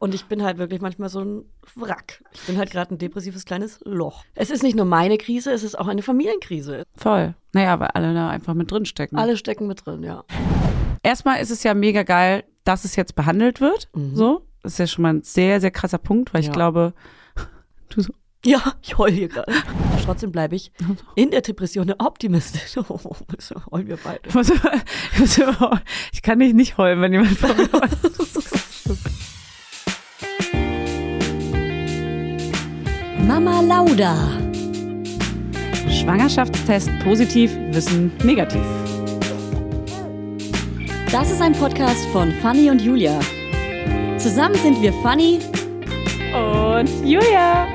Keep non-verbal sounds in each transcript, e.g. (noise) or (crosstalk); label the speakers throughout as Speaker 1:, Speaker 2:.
Speaker 1: Und ich bin halt wirklich manchmal so ein Wrack. Ich bin halt gerade ein depressives kleines Loch. Es ist nicht nur meine Krise, es ist auch eine Familienkrise.
Speaker 2: Voll. Naja, weil alle da einfach mit drin stecken.
Speaker 1: Alle stecken mit drin, ja.
Speaker 2: Erstmal ist es ja mega geil, dass es jetzt behandelt wird.
Speaker 1: Mhm.
Speaker 2: So. Das ist ja schon mal ein sehr, sehr krasser Punkt, weil
Speaker 1: Ja.
Speaker 2: ich glaube, (laughs) du so,
Speaker 1: Ja, ich heul hier gerade. Trotzdem bleibe ich (laughs) in der Depression eine Optimistin. (laughs) Oh, so heulen wir beide.
Speaker 2: ich, kann dich nicht heulen, wenn jemand vor mir
Speaker 1: Mama Lauda.
Speaker 2: Schwangerschaftstest positiv, Wissen negativ.
Speaker 1: Das ist ein Podcast von Fanny und Julia. Zusammen sind wir Fanny.
Speaker 2: Und Julia.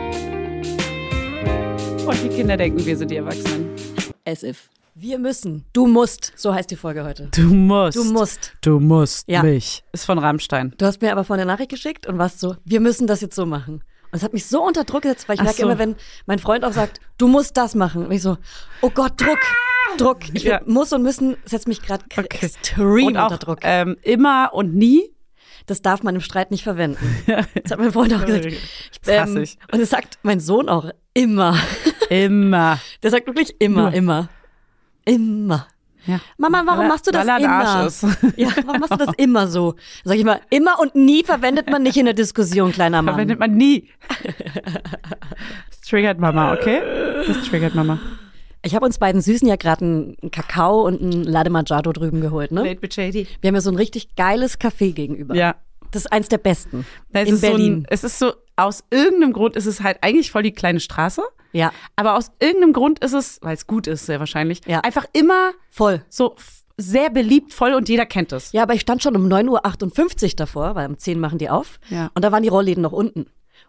Speaker 2: Und die Kinder denken, wir sind die Erwachsenen.
Speaker 1: As if. Wir müssen. Du musst. So heißt die Folge heute.
Speaker 2: Du musst.
Speaker 1: Du musst.
Speaker 2: Du musst
Speaker 1: Ja.
Speaker 2: mich. Ist von Rammstein.
Speaker 1: Du hast mir aber vorhin eine Nachricht geschickt und warst so, wir müssen das jetzt so machen. Und es hat mich so unter Druck gesetzt, weil ich
Speaker 2: Ach
Speaker 1: merke
Speaker 2: so.
Speaker 1: immer, wenn mein Freund auch sagt, du musst das machen. Und ich so, oh Gott, Druck, Druck. Ich
Speaker 2: Ja.
Speaker 1: muss und müssen setzt mich gerade
Speaker 2: Okay.
Speaker 1: extrem
Speaker 2: Und auch
Speaker 1: unter Druck.
Speaker 2: ähm, immer und nie.
Speaker 1: Das darf man im Streit nicht verwenden. (laughs) Das hat mein Freund auch gesagt.
Speaker 2: Das hasse ich.
Speaker 1: Und es sagt mein Sohn auch immer.
Speaker 2: Immer. (laughs)
Speaker 1: Der sagt wirklich immer, immer. Immer.
Speaker 2: Ja.
Speaker 1: Mama, warum
Speaker 2: Weil
Speaker 1: machst du das
Speaker 2: er
Speaker 1: immer? Ja, warum machst du das immer so? Sag ich mal, immer und nie verwendet man nicht in der Diskussion, kleiner Mann.
Speaker 2: Verwendet man nie. Das triggert Mama, okay? Das triggert Mama.
Speaker 1: Ich habe uns beiden Süßen ja gerade einen Kakao und ein Latte Macchiato drüben geholt, ne?
Speaker 2: Late JD.
Speaker 1: Wir haben ja so ein richtig geiles Café gegenüber.
Speaker 2: Ja.
Speaker 1: Das ist eins der besten
Speaker 2: Es
Speaker 1: in
Speaker 2: ist So
Speaker 1: Berlin.
Speaker 2: ein, es ist so, aus irgendeinem Grund ist es halt eigentlich voll die kleine Straße.
Speaker 1: ja,
Speaker 2: Aber aus irgendeinem Grund ist es, weil es gut ist, sehr wahrscheinlich,
Speaker 1: Ja.
Speaker 2: einfach immer
Speaker 1: voll.
Speaker 2: so sehr beliebt, voll und jeder kennt es.
Speaker 1: Ja, aber ich stand schon um 9.58 Uhr davor, weil um 10 machen die auf.
Speaker 2: Ja.
Speaker 1: Und da waren die Rollläden noch unten.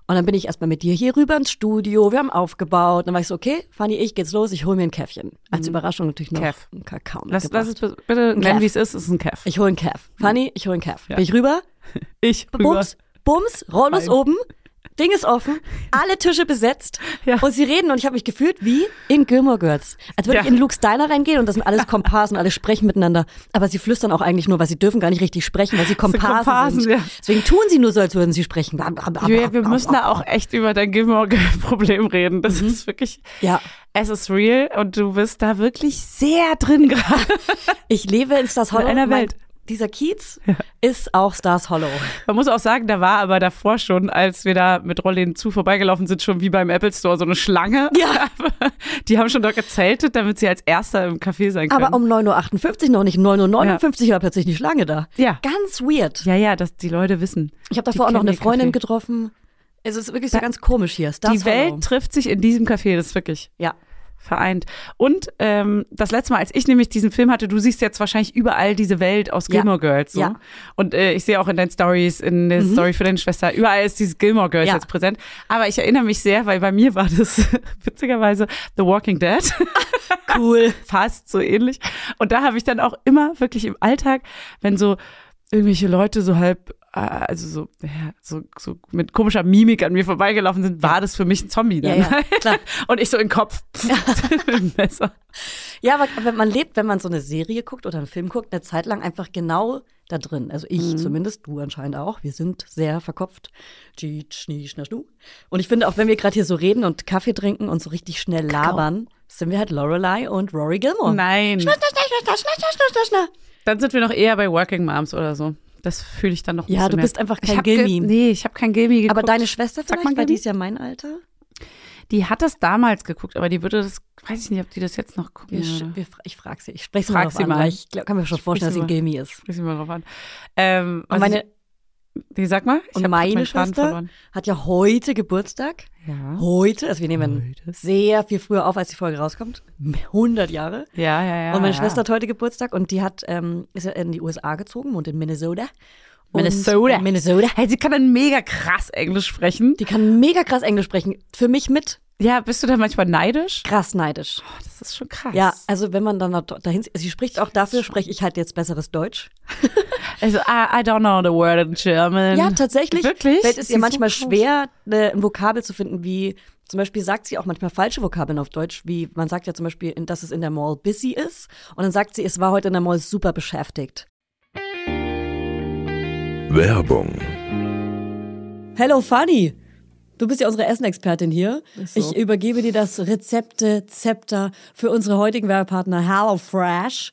Speaker 1: Und dann bin ich erstmal mit dir hier rüber ins Studio, wir haben aufgebaut. Dann war ich so, okay, Fanny, ich geht's los, ich hole mir ein Käffchen. Als Überraschung natürlich noch
Speaker 2: Mhm. Kev.
Speaker 1: einen Kakao
Speaker 2: Lass, lass es bi- bitte nennen, wie es ist. Es ist ein Kev.
Speaker 1: Ich hole einen Kev. Fanny, ich hole einen Kev.
Speaker 2: Ja.
Speaker 1: Bin ich rüber, (laughs)
Speaker 2: Ich
Speaker 1: bums, bums, Rollos
Speaker 2: Fein.
Speaker 1: oben, Ding ist offen, alle Tische besetzt
Speaker 2: Ja.
Speaker 1: und sie reden und ich habe mich gefühlt wie in Gilmore Girls. Als würde
Speaker 2: Ja.
Speaker 1: ich in Luke's Diner reingehen und das sind alles Komparsen, alle sprechen miteinander. Aber sie flüstern auch eigentlich nur, weil sie dürfen gar nicht richtig sprechen, weil sie (laughs) Komparsen,
Speaker 2: Komparsen,
Speaker 1: sind.
Speaker 2: ja.
Speaker 1: Deswegen tun sie nur so, als würden sie sprechen.
Speaker 2: Julia, wir müssen da auch echt über dein Gilmore-Problem (laughs) reden. Das
Speaker 1: Mhm.
Speaker 2: ist wirklich,
Speaker 1: Ja,
Speaker 2: es ist real und du bist da wirklich sehr drin gerade.
Speaker 1: ich lebe in Stars Hollow.
Speaker 2: einer
Speaker 1: Mein-
Speaker 2: Welt.
Speaker 1: Dieser Kiez ist auch Stars Hollow.
Speaker 2: Man muss auch sagen, da war aber davor schon, als wir da mit Rollläden zu vorbeigelaufen sind, schon wie beim Apple Store so eine Schlange.
Speaker 1: Ja. (laughs)
Speaker 2: Die haben schon dort gezeltet, damit sie als Erster im Café sein können.
Speaker 1: Aber um 9.58 Uhr noch nicht, 9.59 Uhr war plötzlich die Schlange da.
Speaker 2: Ja.
Speaker 1: Ganz weird.
Speaker 2: ja, ja, dass die Leute wissen.
Speaker 1: Ich habe davor auch noch eine Freundin
Speaker 2: Café.
Speaker 1: getroffen. Es ist wirklich so ganz komisch hier. Stars
Speaker 2: Die Welt
Speaker 1: Hollow.
Speaker 2: trifft sich in diesem Café, das ist wirklich
Speaker 1: Ja.
Speaker 2: Vereint. Und ähm, das letzte Mal, als ich nämlich diesen Film hatte, du siehst jetzt wahrscheinlich überall diese Welt aus
Speaker 1: Ja.
Speaker 2: Gilmore Girls. So.
Speaker 1: Ja.
Speaker 2: Und äh, ich sehe auch in deinen Stories, in der Story für deine Schwester, überall ist dieses Gilmore Girls
Speaker 1: Ja.
Speaker 2: jetzt präsent. Aber ich erinnere mich sehr, weil bei mir war das (laughs) witzigerweise The Walking Dead.
Speaker 1: Cool. (laughs)
Speaker 2: Fast so ähnlich. Und da habe ich dann auch immer wirklich im Alltag, wenn so irgendwelche Leute so halb, äh, also so, ja, so, so mit komischer Mimik an mir vorbeigelaufen sind, war das für mich ein Zombie dann.
Speaker 1: Ja, ja, klar. (laughs)
Speaker 2: Und ich so den Kopf. mit (laughs) Messer.
Speaker 1: Ja, aber wenn man lebt, wenn man so eine Serie guckt oder einen Film guckt, eine Zeit lang einfach genau da drin. Also ich
Speaker 2: Mhm.
Speaker 1: zumindest, du anscheinend auch. Wir sind sehr verkopft. Und ich finde, auch wenn wir gerade hier so reden und Kaffee trinken und so richtig schnell labern, sind wir halt Lorelei und Rory Gilmore.
Speaker 2: Nein.
Speaker 1: Schna, schna, schna, schna, schna, schna, schna, schna.
Speaker 2: Dann sind wir noch eher bei Working Moms oder so. Das fühle ich dann noch
Speaker 1: Ja, du
Speaker 2: mehr.
Speaker 1: bist einfach kein Gilmi.
Speaker 2: Nee, ich habe kein Gilmi geguckt.
Speaker 1: Aber deine Schwester
Speaker 2: man
Speaker 1: vielleicht, weil die ist ja mein Alter.
Speaker 2: Die hat das damals geguckt, aber die würde das, weiß ich nicht, ob die das jetzt noch gucken
Speaker 1: Wir, ich frage sie. Ich spreche sie
Speaker 2: Frag
Speaker 1: mal,
Speaker 2: sie
Speaker 1: an,
Speaker 2: mal.
Speaker 1: Ich glaub, kann mir schon vorstellen, dass sie ein. Gilmi ist.
Speaker 2: Sprich sie mal drauf an. Ähm,
Speaker 1: Und
Speaker 2: was
Speaker 1: meine,
Speaker 2: ich, die sag mal. Ich
Speaker 1: und meine Schwester hat ja heute Geburtstag.
Speaker 2: Ja.
Speaker 1: Heute, also wir nehmen
Speaker 2: Heute.
Speaker 1: sehr viel früher auf, als die Folge rauskommt. 100 Jahre.
Speaker 2: Ja, ja, ja.
Speaker 1: und meine
Speaker 2: ja.
Speaker 1: Schwester hat heute Geburtstag und die hat, ähm, ist ja in die USA gezogen und in Minnesota. Und
Speaker 2: Minnesota.
Speaker 1: Minnesota.
Speaker 2: Hey, sie kann dann mega krass Englisch sprechen.
Speaker 1: Die kann mega krass Englisch sprechen. Für mich mit
Speaker 2: Ja, bist du da manchmal neidisch?
Speaker 1: krass neidisch.
Speaker 2: Oh, das ist schon krass.
Speaker 1: Ja, also wenn man dann dahin, sie spricht auch dafür, spreche ich halt jetzt besseres Deutsch. (laughs)
Speaker 2: Also, I, I don't know the word in German.
Speaker 1: Ja, tatsächlich.
Speaker 2: Wirklich?
Speaker 1: Fällt es ihr manchmal
Speaker 2: so
Speaker 1: schwer, ne, ein Vokabel zu finden, wie zum Beispiel sagt sie auch manchmal falsche Vokabeln auf Deutsch, wie man sagt ja zum Beispiel, dass es in der Mall busy ist. Und dann sagt sie, es war heute in der Mall super beschäftigt.
Speaker 3: Werbung.
Speaker 1: Hello Funny. Du bist ja unsere Essenexpertin hier.
Speaker 2: So.
Speaker 1: Ich übergebe dir das Rezepte-Zepter für unsere heutigen Werbepartner HelloFresh.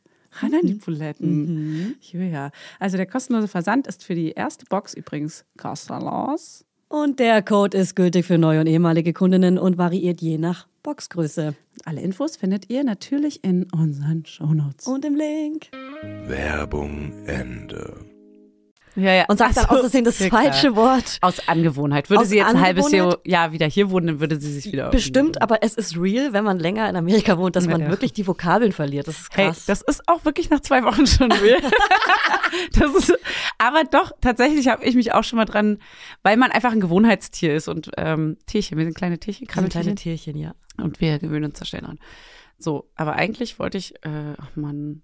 Speaker 2: Ran an die Buletten. Ja. Also der kostenlose Versand ist für die erste Box übrigens kostenlos.
Speaker 1: Und der Code ist gültig für neue und ehemalige Kundinnen und variiert je nach Boxgröße.
Speaker 2: Alle Infos findet ihr natürlich in unseren Shownotes.
Speaker 1: Und im Link.
Speaker 3: Werbung Ende.
Speaker 2: Ja, ja.
Speaker 1: Und sagt dann
Speaker 2: so,
Speaker 1: aus Versehen das
Speaker 2: ja,
Speaker 1: falsche Wort.
Speaker 2: Aus Angewohnheit. Würde
Speaker 1: Aus
Speaker 2: sie jetzt ein halbes? Jahr, Jahr wieder hier wohnen, dann würde sie sich wieder.
Speaker 1: Bestimmt, aber es ist real, wenn man länger in Amerika wohnt, dass man
Speaker 2: Ja.
Speaker 1: wirklich die Vokabeln verliert. Das ist
Speaker 2: Hey,
Speaker 1: krass.
Speaker 2: das ist auch wirklich nach zwei Wochen schon real. (laughs) (laughs) das ist, aber doch, tatsächlich habe ich mich auch schon mal dran, weil man einfach ein Gewohnheitstier ist und ähm, Tierchen, wir sind kleine Tierchen,
Speaker 1: Das sind kleine Tierchen, ja.
Speaker 2: und wir gewöhnen uns da schnell an. So, aber eigentlich wollte ich, äh, ach Mann,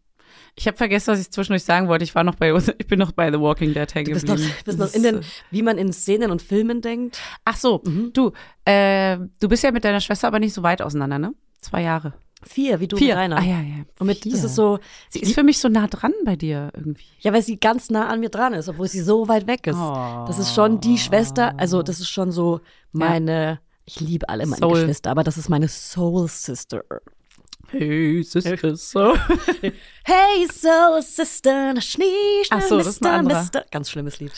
Speaker 2: ich habe vergessen, was ich zwischendurch sagen wollte. Ich war noch bei, (laughs) ich bin noch bei The Walking Dead hängen
Speaker 1: Du bist noch,
Speaker 2: geblieben. (laughs)
Speaker 1: bist
Speaker 2: Das
Speaker 1: noch in den,
Speaker 2: äh,
Speaker 1: wie man in Szenen und Filmen denkt.
Speaker 2: Ach so, du, äh, du bist ja mit deiner Schwester aber nicht so weit auseinander, ne? Zwei Jahre.
Speaker 1: Vier, wie du
Speaker 2: Vier.
Speaker 1: und Rainer.
Speaker 2: Ah ja, ja.
Speaker 1: Und mit, das
Speaker 2: Vier.
Speaker 1: ist so,
Speaker 2: Sie ist für mich so nah dran bei dir irgendwie.
Speaker 1: ja, weil sie ganz nah an mir dran ist, obwohl sie so weit weg ist.
Speaker 2: Oh.
Speaker 1: Das ist schon die Schwester, also das ist schon so meine, ich liebe alle meine
Speaker 2: Soul.
Speaker 1: Geschwister, aber das ist meine Soul Sister.
Speaker 2: Hey, Sister, so. (laughs)
Speaker 1: Hey Soul Sister, Schnee,
Speaker 2: Ach so, das ist ein anderer.
Speaker 1: Mister. Ganz schlimmes Lied.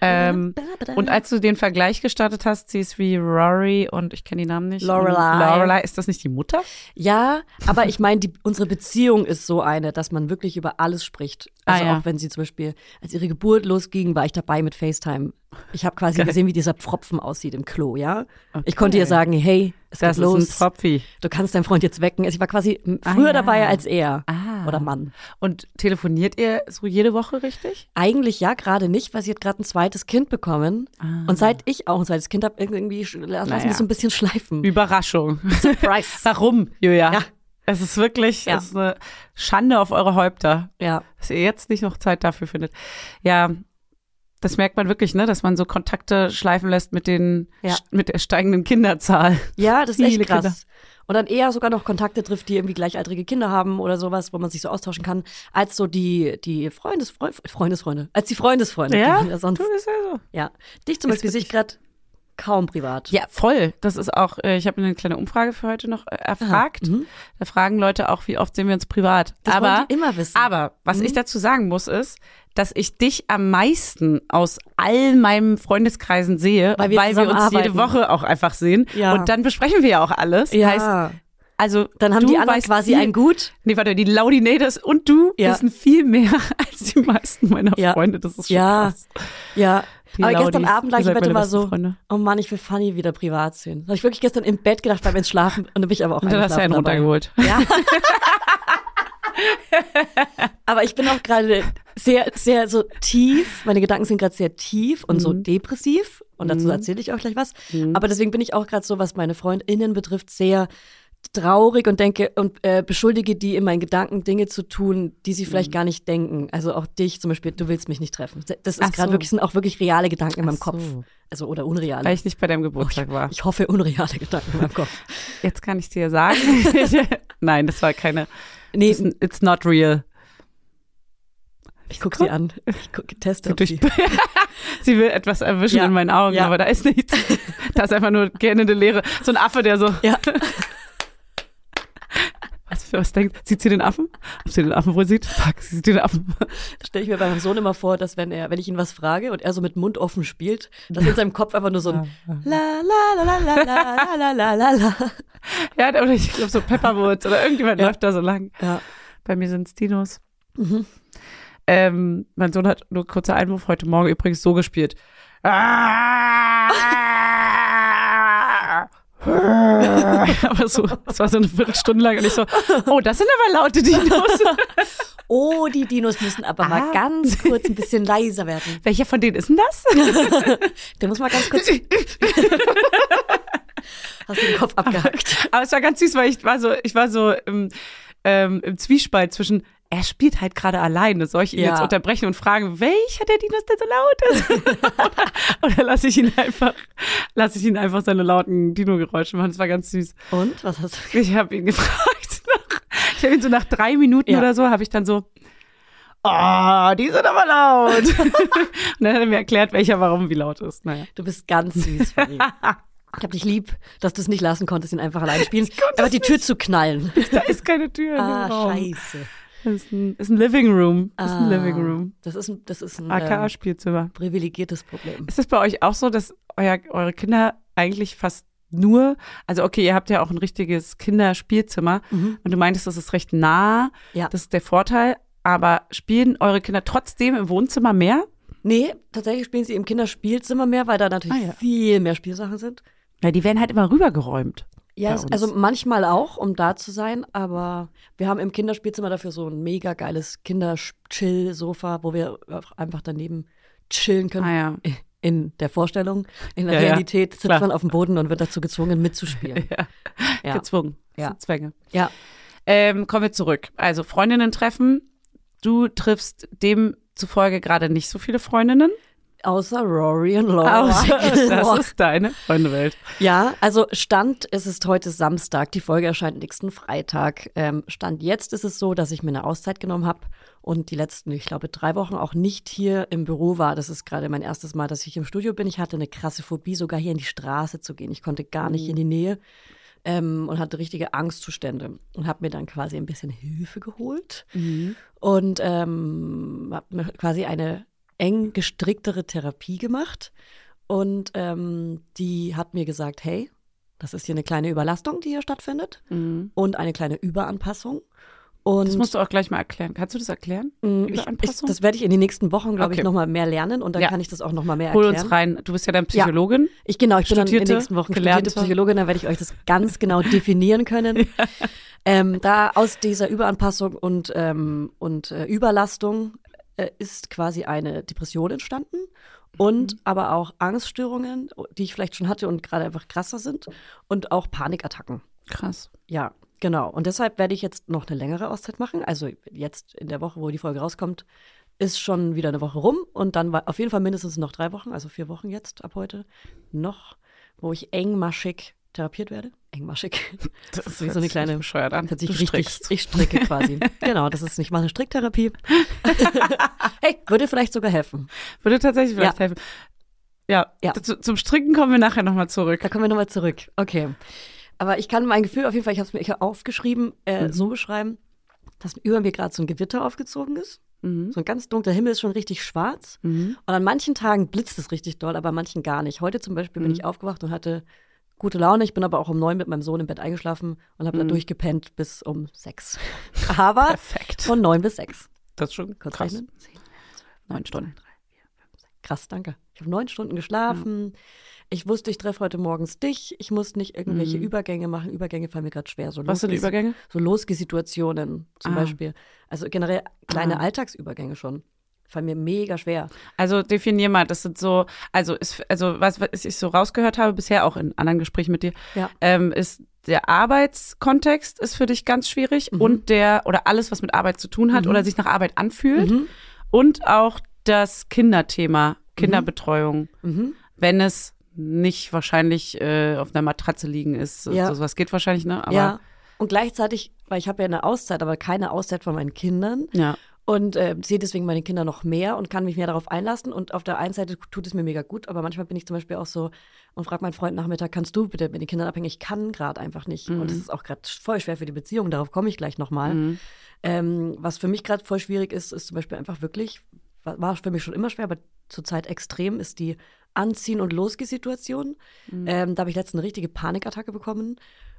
Speaker 2: ähm, und als du den Vergleich gestartet hast, sie ist wie Rory und ich kenne die Namen nicht.
Speaker 1: Lorelei.
Speaker 2: Lorelei, ist das nicht die Mutter?
Speaker 1: Ja, aber ich meine, unsere Beziehung ist so eine, dass man wirklich über alles spricht. Also
Speaker 2: Ah, ja.
Speaker 1: auch wenn sie zum Beispiel, als ihre Geburt losging, war ich dabei mit FaceTime. Ich habe quasi
Speaker 2: Geil.
Speaker 1: gesehen, wie dieser Pfropfen aussieht im Klo, ja.
Speaker 2: Okay.
Speaker 1: Ich konnte ihr sagen, hey, es
Speaker 2: Das
Speaker 1: geht los. Du kannst deinen Freund jetzt wecken. Also ich war quasi
Speaker 2: Ah,
Speaker 1: früher
Speaker 2: ja.
Speaker 1: dabei als er
Speaker 2: Ah.
Speaker 1: oder Mann.
Speaker 2: Und telefoniert ihr so jede Woche richtig?
Speaker 1: Eigentlich ja, gerade nicht, weil sie hat gerade ein zweites Kind bekommen.
Speaker 2: Ah.
Speaker 1: Und seit ich auch ein zweites Kind habe, irgendwie lassen
Speaker 2: Naja.
Speaker 1: es so ein bisschen schleifen.
Speaker 2: Überraschung.
Speaker 1: Surprise. (laughs)
Speaker 2: Warum, Julia?
Speaker 1: Ja.
Speaker 2: Es ist wirklich
Speaker 1: Ja.
Speaker 2: es ist eine Schande auf eure Häupter.
Speaker 1: ja.
Speaker 2: dass ihr jetzt nicht noch Zeit dafür findet. Ja, das merkt man wirklich, ne, dass man so Kontakte schleifen lässt mit den
Speaker 1: Ja.
Speaker 2: mit der steigenden Kinderzahl.
Speaker 1: Ja, das ist echt krass.
Speaker 2: Kinder.
Speaker 1: Und dann eher sogar noch Kontakte trifft, die irgendwie gleichaltrige Kinder haben oder sowas, wo man sich so austauschen kann, als so die, die Freundesfreunde, Freundesfreunde, als die Freundesfreunde. die ja sonst,
Speaker 2: du bist ja so.
Speaker 1: ja. Dich zum Beispiel sehe ich gerade kaum privat.
Speaker 2: Ja, voll. Das ist auch, äh, ich habe eine kleine Umfrage für heute noch äh, erfragt.
Speaker 1: mhm.
Speaker 2: Da fragen Leute auch, wie oft sehen wir uns privat.
Speaker 1: Das
Speaker 2: aber,
Speaker 1: immer wissen.
Speaker 2: aber was
Speaker 1: Mhm.
Speaker 2: ich dazu sagen muss, ist, dass ich dich am meisten aus all meinen Freundeskreisen sehe,
Speaker 1: Weil wir
Speaker 2: weil wir uns jede
Speaker 1: arbeiten.
Speaker 2: Woche auch einfach sehen.
Speaker 1: Ja.
Speaker 2: Und dann besprechen wir ja auch alles.
Speaker 1: ja.
Speaker 2: Heißt, also
Speaker 1: dann haben die anderen quasi
Speaker 2: viel,
Speaker 1: ein Gut.
Speaker 2: Nee, warte, die Laudinators und du
Speaker 1: Ja.
Speaker 2: wissen viel mehr (laughs) als die meisten meiner
Speaker 1: Ja.
Speaker 2: Freunde. Das ist schon
Speaker 1: Ja.
Speaker 2: krass.
Speaker 1: Ja.
Speaker 2: Die
Speaker 1: Aber gestern Abend lag ich im Bett immer so,
Speaker 2: Freunde.
Speaker 1: oh Mann, ich will Fanny wieder privat sehen. Habe ich wirklich gestern im Bett gedacht beim Entschlafen und dann bin ich aber auch
Speaker 2: Und dann hast du einen runtergeholt.
Speaker 1: Ja. (laughs) Aber ich bin auch gerade sehr, sehr so tief. Meine Gedanken sind gerade sehr tief und so
Speaker 2: Mhm.
Speaker 1: depressiv. Und dazu erzähle ich euch gleich was. Aber deswegen bin ich auch gerade so, was meine FreundInnen betrifft, sehr traurig und denke und äh, beschuldige die in meinen Gedanken Dinge zu tun, die sie vielleicht gar nicht denken. Also auch dich zum Beispiel, du willst mich nicht treffen. Das ist gerade
Speaker 2: so.
Speaker 1: wirklich, sind auch wirklich reale Gedanken in meinem
Speaker 2: Ach
Speaker 1: Kopf.
Speaker 2: so.
Speaker 1: Also oder unreale.
Speaker 2: Weil ich nicht bei deinem Geburtstag war.
Speaker 1: ich hoffe, unreale Gedanken in meinem Kopf. (laughs)
Speaker 2: Jetzt kann ich dir sagen. (laughs) Nein, das war keine.
Speaker 1: Nee,
Speaker 2: It's, it's not real.
Speaker 1: ich gucke sie an. Ich guck, teste,
Speaker 2: Sie,
Speaker 1: sie. (laughs)
Speaker 2: sie will etwas erwischen
Speaker 1: Ja.
Speaker 2: in meinen Augen,
Speaker 1: Ja.
Speaker 2: aber da ist nichts. Da ist einfach nur gähnende Leere. So ein Affe, der so.
Speaker 1: Ja.
Speaker 2: Für was denkt? Sieht sie den Affen? Ob sie den Affen wohl sieht? Fuck, sie sieht den Affen.
Speaker 1: Das stelle ich mir bei meinem Sohn immer vor, dass wenn er, wenn ich ihn was frage und er so mit Mund offen spielt, dass in seinem Kopf einfach nur so ein La la la la la la la la la la.
Speaker 2: Ja, oder ich glaube so Pepperwoods oder irgendjemand
Speaker 1: Ja.
Speaker 2: läuft da so lang.
Speaker 1: Ja.
Speaker 2: Bei mir sind es Dinos.
Speaker 1: Mhm.
Speaker 2: Ähm, mein Sohn hat nur kurzer Einwurf heute Morgen übrigens so gespielt. (laughs) aber so, das war so eine Viertelstunde lang und ich so, oh, das sind aber laute Dinos. (laughs)
Speaker 1: Oh, die Dinos müssen aber mal
Speaker 2: Ah.
Speaker 1: ganz kurz ein bisschen leiser werden. (laughs)
Speaker 2: Welcher von denen ist denn das?
Speaker 1: Der muss mal ganz kurz. Hast du den Kopf abgehackt?
Speaker 2: Aber es war ganz süß, weil ich war so, ich war so ähm, im Zwiespalt zwischen, er spielt halt gerade alleine. Soll ich ihn
Speaker 1: Ja.
Speaker 2: jetzt unterbrechen und fragen, welcher der Dinos denn so laut ist? (laughs) oder oder lasse ich ihn einfach, lasse ich ihn einfach seine lauten Dino-Geräusche machen. Das war ganz süß.
Speaker 1: Und? Was hast du?
Speaker 2: Ich habe ihn (laughs) gefragt. Nach, ich habe ihn so nach drei Minuten
Speaker 1: Ja.
Speaker 2: oder so, habe ich dann so, oh, die sind aber laut. (laughs) und dann hat er mir erklärt, welcher warum wie laut ist. Naja.
Speaker 1: Du bist ganz süß, Fanny. Ich hab dich lieb, dass du es nicht lassen konntest, ihn einfach allein spielen. Aber die Tür zu knallen.
Speaker 2: Da ist keine Tür.
Speaker 1: Ah, scheiße.
Speaker 2: Das ist ein, ist ein Living Room. Das ist ein
Speaker 1: Ah,
Speaker 2: Living Room.
Speaker 1: Das ist ein, das ist ein ähm,
Speaker 2: AKA-Spielzimmer.
Speaker 1: privilegiertes Problem.
Speaker 2: Ist das bei euch auch so, dass euer, eure Kinder eigentlich fast nur, also okay, ihr habt ja auch ein richtiges Kinderspielzimmer
Speaker 1: Mhm.
Speaker 2: und du meintest, das ist recht nah,
Speaker 1: Ja.
Speaker 2: das ist der Vorteil, aber spielen eure Kinder trotzdem im Wohnzimmer mehr?
Speaker 1: Nee, tatsächlich spielen sie im Kinderspielzimmer mehr, weil da natürlich
Speaker 2: Ah, ja.
Speaker 1: viel mehr Spielsachen sind.
Speaker 2: Ja, die werden halt immer rübergeräumt.
Speaker 1: Ja, also manchmal auch, um da zu sein, aber wir haben im Kinderspielzimmer dafür so ein mega geiles Kinderchill-Sofa, wo wir einfach daneben chillen können.
Speaker 2: Ah ja.
Speaker 1: In der Vorstellung, in der
Speaker 2: Ja,
Speaker 1: Realität sitzt
Speaker 2: klar.
Speaker 1: man auf dem Boden und wird dazu gezwungen mitzuspielen. (laughs)
Speaker 2: ja.
Speaker 1: Ja.
Speaker 2: Gezwungen.
Speaker 1: Ja.
Speaker 2: Zwänge.
Speaker 1: ja.
Speaker 2: Ähm, kommen wir zurück. Also Freundinnen treffen. Du triffst demzufolge gerade nicht so viele Freundinnen.
Speaker 1: Außer Rory und Laura.
Speaker 2: Außer, (laughs) das ist deine Freundewelt.
Speaker 1: Ja, also Stand ist es heute Samstag. Die Folge erscheint nächsten Freitag. Ähm, Stand jetzt ist es so, dass ich mir eine Auszeit genommen habe und die letzten, ich glaube, drei Wochen auch nicht hier im Büro war. Das ist gerade mein erstes Mal, dass ich im Studio bin. Ich hatte eine krasse Phobie, sogar hier in die Straße zu gehen. Ich konnte gar nicht in die Nähe ähm, und hatte richtige Angstzustände und habe mir dann quasi ein bisschen Hilfe geholt und ähm, habe mir quasi eine eng gestricktere Therapie gemacht. Und ähm, die hat mir gesagt, hey, das ist hier eine kleine Überlastung, die hier stattfindet und eine kleine Überanpassung. Und
Speaker 2: Das musst du auch gleich mal erklären. Kannst du das erklären?
Speaker 1: mh, ich, ich,
Speaker 2: Überanpassung?
Speaker 1: das werde ich in den nächsten Wochen, glaube
Speaker 2: Okay.
Speaker 1: ich, nochmal mehr lernen und dann
Speaker 2: Ja.
Speaker 1: kann ich das auch nochmal mehr
Speaker 2: Hol
Speaker 1: erklären.
Speaker 2: uns rein. Du bist ja dann Psychologin.
Speaker 1: Ich genau, ich bin dann in den nächsten Wochen
Speaker 2: gelernte.
Speaker 1: studierte Psychologin, dann werde ich euch das ganz genau (laughs) definieren können. ähm, da aus dieser Überanpassung und, ähm, und äh, Überlastung äh, ist quasi eine Depression entstanden und aber auch Angststörungen, die ich vielleicht schon hatte und gerade einfach krasser sind und auch Panikattacken.
Speaker 2: Krass.
Speaker 1: Ja, genau. Und deshalb werde ich jetzt noch eine längere Auszeit machen. Also jetzt in der Woche, wo die Folge rauskommt, ist schon wieder eine Woche rum und dann war auf jeden Fall mindestens noch drei Wochen, also vier Wochen jetzt ab heute noch, wo ich engmaschig therapiert werde. Engmaschig. (laughs) Das ist wie so eine kleine
Speaker 2: bescheuert an.
Speaker 1: Sich
Speaker 2: Du
Speaker 1: richtig,
Speaker 2: strickst.
Speaker 1: ich stricke quasi. (laughs) genau, das ist nicht mal eine Stricktherapie. (laughs) hey, würde vielleicht sogar helfen.
Speaker 2: Würde tatsächlich vielleicht
Speaker 1: Ja.
Speaker 2: helfen. Ja,
Speaker 1: Ja.
Speaker 2: Zu, zum Stricken kommen wir nachher nochmal zurück.
Speaker 1: Da kommen wir nochmal zurück. Okay. Aber ich kann mein Gefühl auf jeden Fall, ich habe es mir aufgeschrieben, äh,
Speaker 2: Mhm.
Speaker 1: so beschreiben, dass über mir gerade so ein Gewitter aufgezogen ist.
Speaker 2: Mhm.
Speaker 1: So ein ganz dunkler Himmel ist schon richtig schwarz.
Speaker 2: Mhm.
Speaker 1: Und an manchen Tagen blitzt es richtig doll, aber an manchen gar nicht. Heute zum Beispiel bin
Speaker 2: Mhm.
Speaker 1: ich aufgewacht und hatte gute Laune. Ich bin aber auch um neun mit meinem Sohn im Bett eingeschlafen und habe dann
Speaker 2: Mhm.
Speaker 1: durchgepennt bis um sechs. (laughs) Aber
Speaker 2: Perfekt.
Speaker 1: von neun bis sechs.
Speaker 2: Das ist schon
Speaker 1: Kurz
Speaker 2: krass.
Speaker 1: rechnen.
Speaker 2: Neun Stunden.
Speaker 1: Krass, danke. Ich habe neun Stunden geschlafen. Ich wusste, ich treffe heute morgens dich. Ich muss nicht irgendwelche
Speaker 2: Mhm.
Speaker 1: Übergänge machen. Übergänge fallen mir gerade schwer. So
Speaker 2: Was sind Übergänge?
Speaker 1: So Losgesituationen zum
Speaker 2: Ah.
Speaker 1: Beispiel. Also generell kleine
Speaker 2: Ah.
Speaker 1: Alltagsübergänge schon. Fallen mir mega schwer.
Speaker 2: Also definier mal, das sind so, also ist, also was, was ich so rausgehört habe bisher auch in anderen Gesprächen mit dir,
Speaker 1: Ja.
Speaker 2: ähm, ist der Arbeitskontext ist für dich ganz schwierig
Speaker 1: Mhm.
Speaker 2: und der oder alles, was mit Arbeit zu tun hat
Speaker 1: Mhm.
Speaker 2: oder sich nach Arbeit anfühlt
Speaker 1: Mhm.
Speaker 2: und auch das Kinderthema, Kinderbetreuung,
Speaker 1: Mhm.
Speaker 2: wenn es nicht wahrscheinlich äh, auf einer Matratze liegen ist.
Speaker 1: Ja.
Speaker 2: So was geht wahrscheinlich, ne? Aber
Speaker 1: ja. Und gleichzeitig, weil ich habe ja eine Auszeit, aber keine Auszeit von meinen Kindern
Speaker 2: ja.
Speaker 1: Und äh, sehe deswegen meine Kinder noch mehr und kann mich mehr darauf einlassen. Und auf der einen Seite tut es mir mega gut, aber manchmal bin ich zum Beispiel auch so und frage meinen Freund Nachmittag, kannst du bitte mit den Kindern abhängen? Ich kann gerade einfach nicht.
Speaker 2: Mhm.
Speaker 1: Und es ist auch gerade voll schwer für die Beziehung, darauf komme ich gleich nochmal.
Speaker 2: Mhm.
Speaker 1: Ähm, was für mich gerade voll schwierig ist, ist zum Beispiel einfach wirklich, war, war für mich schon immer schwer, aber zurzeit extrem, ist die Anziehen- und Losgeh-Situation.
Speaker 2: Mhm.
Speaker 1: Ähm, da habe ich letztens eine richtige Panikattacke bekommen.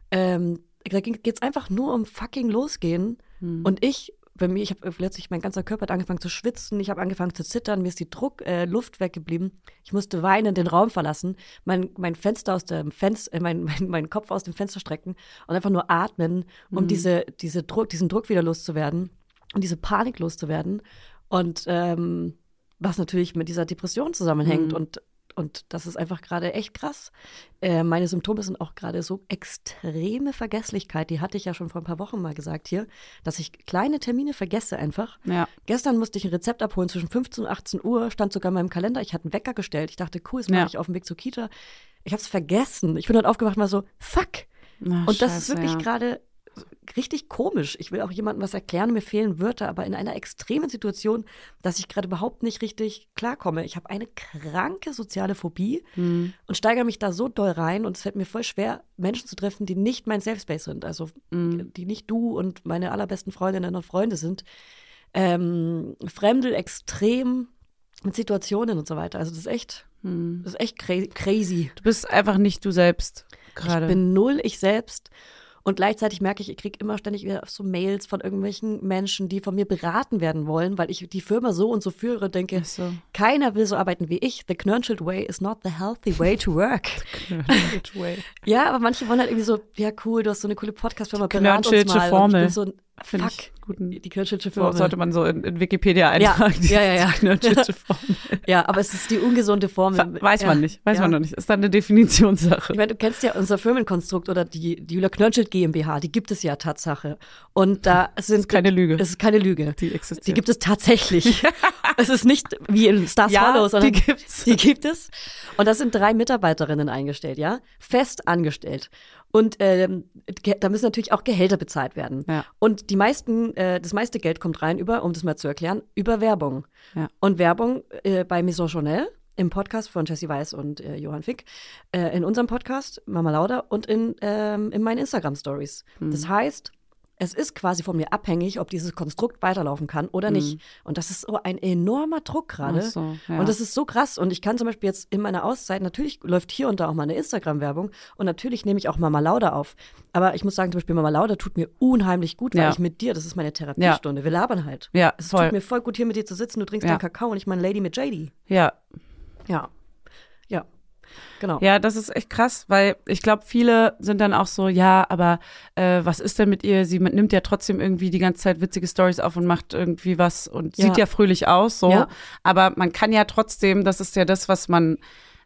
Speaker 1: Ähm, da geht es einfach nur um fucking Losgehen.
Speaker 2: Mhm.
Speaker 1: Und ich, bei mir, ich habe plötzlich, mein ganzer Körper hat angefangen zu schwitzen, ich habe angefangen zu zittern, mir ist die Druck, äh, Luft weggeblieben. Ich musste weinend den Raum verlassen, mein, mein Fenster aus dem Fenster, äh, mein, (laughs) mein, meinen Kopf aus dem Fenster strecken und einfach nur atmen, um
Speaker 2: Mhm.
Speaker 1: diese, diese Druck, diesen Druck wieder loszuwerden und diese Panik loszuwerden. Und ähm, was natürlich mit dieser Depression zusammenhängt
Speaker 2: Mhm.
Speaker 1: und und das ist einfach gerade echt krass. Äh, meine Symptome sind auch gerade so extreme Vergesslichkeit. Die hatte ich ja schon vor ein paar Wochen mal gesagt hier, dass ich kleine Termine vergesse einfach.
Speaker 2: Ja.
Speaker 1: Gestern musste ich ein Rezept abholen zwischen 15 und 18 Uhr, stand sogar in meinem Kalender. Ich hatte einen Wecker gestellt. Ich dachte, cool, das mache
Speaker 2: Ja.
Speaker 1: ich auf dem Weg zur Kita. Ich habe es vergessen. Ich bin heute aufgewacht und war so, fuck.
Speaker 2: Ach,
Speaker 1: Und das ist wirklich
Speaker 2: ja.
Speaker 1: gerade richtig komisch. Ich will auch jemandem was erklären, mir fehlen Wörter, aber in einer extremen Situation, dass ich gerade überhaupt nicht richtig klarkomme. Ich habe eine kranke soziale Phobie
Speaker 2: Mhm.
Speaker 1: und steigere mich da so doll rein und es fällt mir voll schwer, Menschen zu treffen, die nicht mein Safe Space sind, also
Speaker 2: Mhm.
Speaker 1: die nicht du und meine allerbesten Freundinnen und Freunde sind. Ähm, Fremdel extrem mit Situationen und so weiter. Also das ist echt,
Speaker 2: Mhm.
Speaker 1: das ist echt cra crazy.
Speaker 2: Du bist einfach nicht du selbst gerade.
Speaker 1: Ich bin null ich selbst. Und gleichzeitig merke ich, ich kriege immer ständig wieder so Mails von irgendwelchen Menschen, die von mir beraten werden wollen, weil ich die Firma so und so führe und denke,
Speaker 2: so.
Speaker 1: keiner will so arbeiten wie ich. The Knörnschild way is not the healthy way to work. (laughs)
Speaker 2: Way.
Speaker 1: ja, aber manche wollen halt irgendwie so, ja cool, du hast so eine coole Podcast-Firma, berat uns mal.
Speaker 2: Formel.
Speaker 1: Und ich bin so,
Speaker 2: Finde
Speaker 1: fuck,
Speaker 2: ich guten.
Speaker 1: die Knörnschildsche
Speaker 2: So,
Speaker 1: Formel.
Speaker 2: sollte man so in, in Wikipedia eintragen.
Speaker 1: Ja, ja, ja, (laughs) ja. (laughs)
Speaker 2: Formel.
Speaker 1: ja, aber es ist die ungesunde Formel.
Speaker 2: Weiß man
Speaker 1: ja,
Speaker 2: nicht, weiß
Speaker 1: ja.
Speaker 2: man noch nicht. Ist dann eine Definitionssache.
Speaker 1: Ich meine, du kennst ja unser Firmenkonstrukt oder die, die Julia Knörnschild GmbH, die gibt es ja Tatsache. Und da (laughs) sind
Speaker 2: ist keine Lüge.
Speaker 1: Es ist keine Lüge.
Speaker 2: Die existiert.
Speaker 1: Die gibt es tatsächlich. es ist nicht wie in Stars
Speaker 2: Ja,
Speaker 1: Hollow, sondern
Speaker 2: die gibt's.
Speaker 1: Die gibt es. Und das sind drei Mitarbeiterinnen eingestellt, ja? Fest angestellt. Und ähm, da müssen natürlich auch Gehälter bezahlt werden.
Speaker 2: Ja.
Speaker 1: Und die meisten, äh, das meiste Geld kommt rein über, um das mal zu erklären, über Werbung.
Speaker 2: Ja.
Speaker 1: Und Werbung äh, bei Maison Chanel im Podcast von Jessie Weiß und äh, Johann Fick, äh, in unserem Podcast Mama Lauda und in, ähm, in meinen Instagram Stories.
Speaker 2: Hm.
Speaker 1: Das heißt, es ist quasi von mir abhängig, ob dieses Konstrukt weiterlaufen kann oder nicht. Und das ist so ein enormer Druck gerade.
Speaker 2: So, ja.
Speaker 1: Und das ist so krass. Und ich kann zum Beispiel jetzt in meiner Auszeit, natürlich läuft hier und da auch mal eine Instagram-Werbung und natürlich nehme ich auch Mama Lauda auf. Aber ich muss sagen, zum Beispiel Mama Lauda tut mir unheimlich gut, weil
Speaker 2: Ja.
Speaker 1: ich mit dir, das ist meine Therapiestunde, wir labern halt.
Speaker 2: Ja,
Speaker 1: Es
Speaker 2: voll.
Speaker 1: tut mir voll gut, hier mit dir zu sitzen, du trinkst
Speaker 2: Ja.
Speaker 1: deinen Kakao und ich meine Lady mit JD.
Speaker 2: Ja,
Speaker 1: Ja. Ja. Genau.
Speaker 2: Ja, das ist echt krass, weil ich glaube, viele sind dann auch so, ja, aber äh, was ist denn mit ihr? Sie nimmt ja trotzdem irgendwie die ganze Zeit witzige Stories auf und macht irgendwie was und
Speaker 1: Ja.
Speaker 2: sieht ja fröhlich aus, so.
Speaker 1: Ja.
Speaker 2: Aber man kann ja trotzdem, das ist ja das, was man,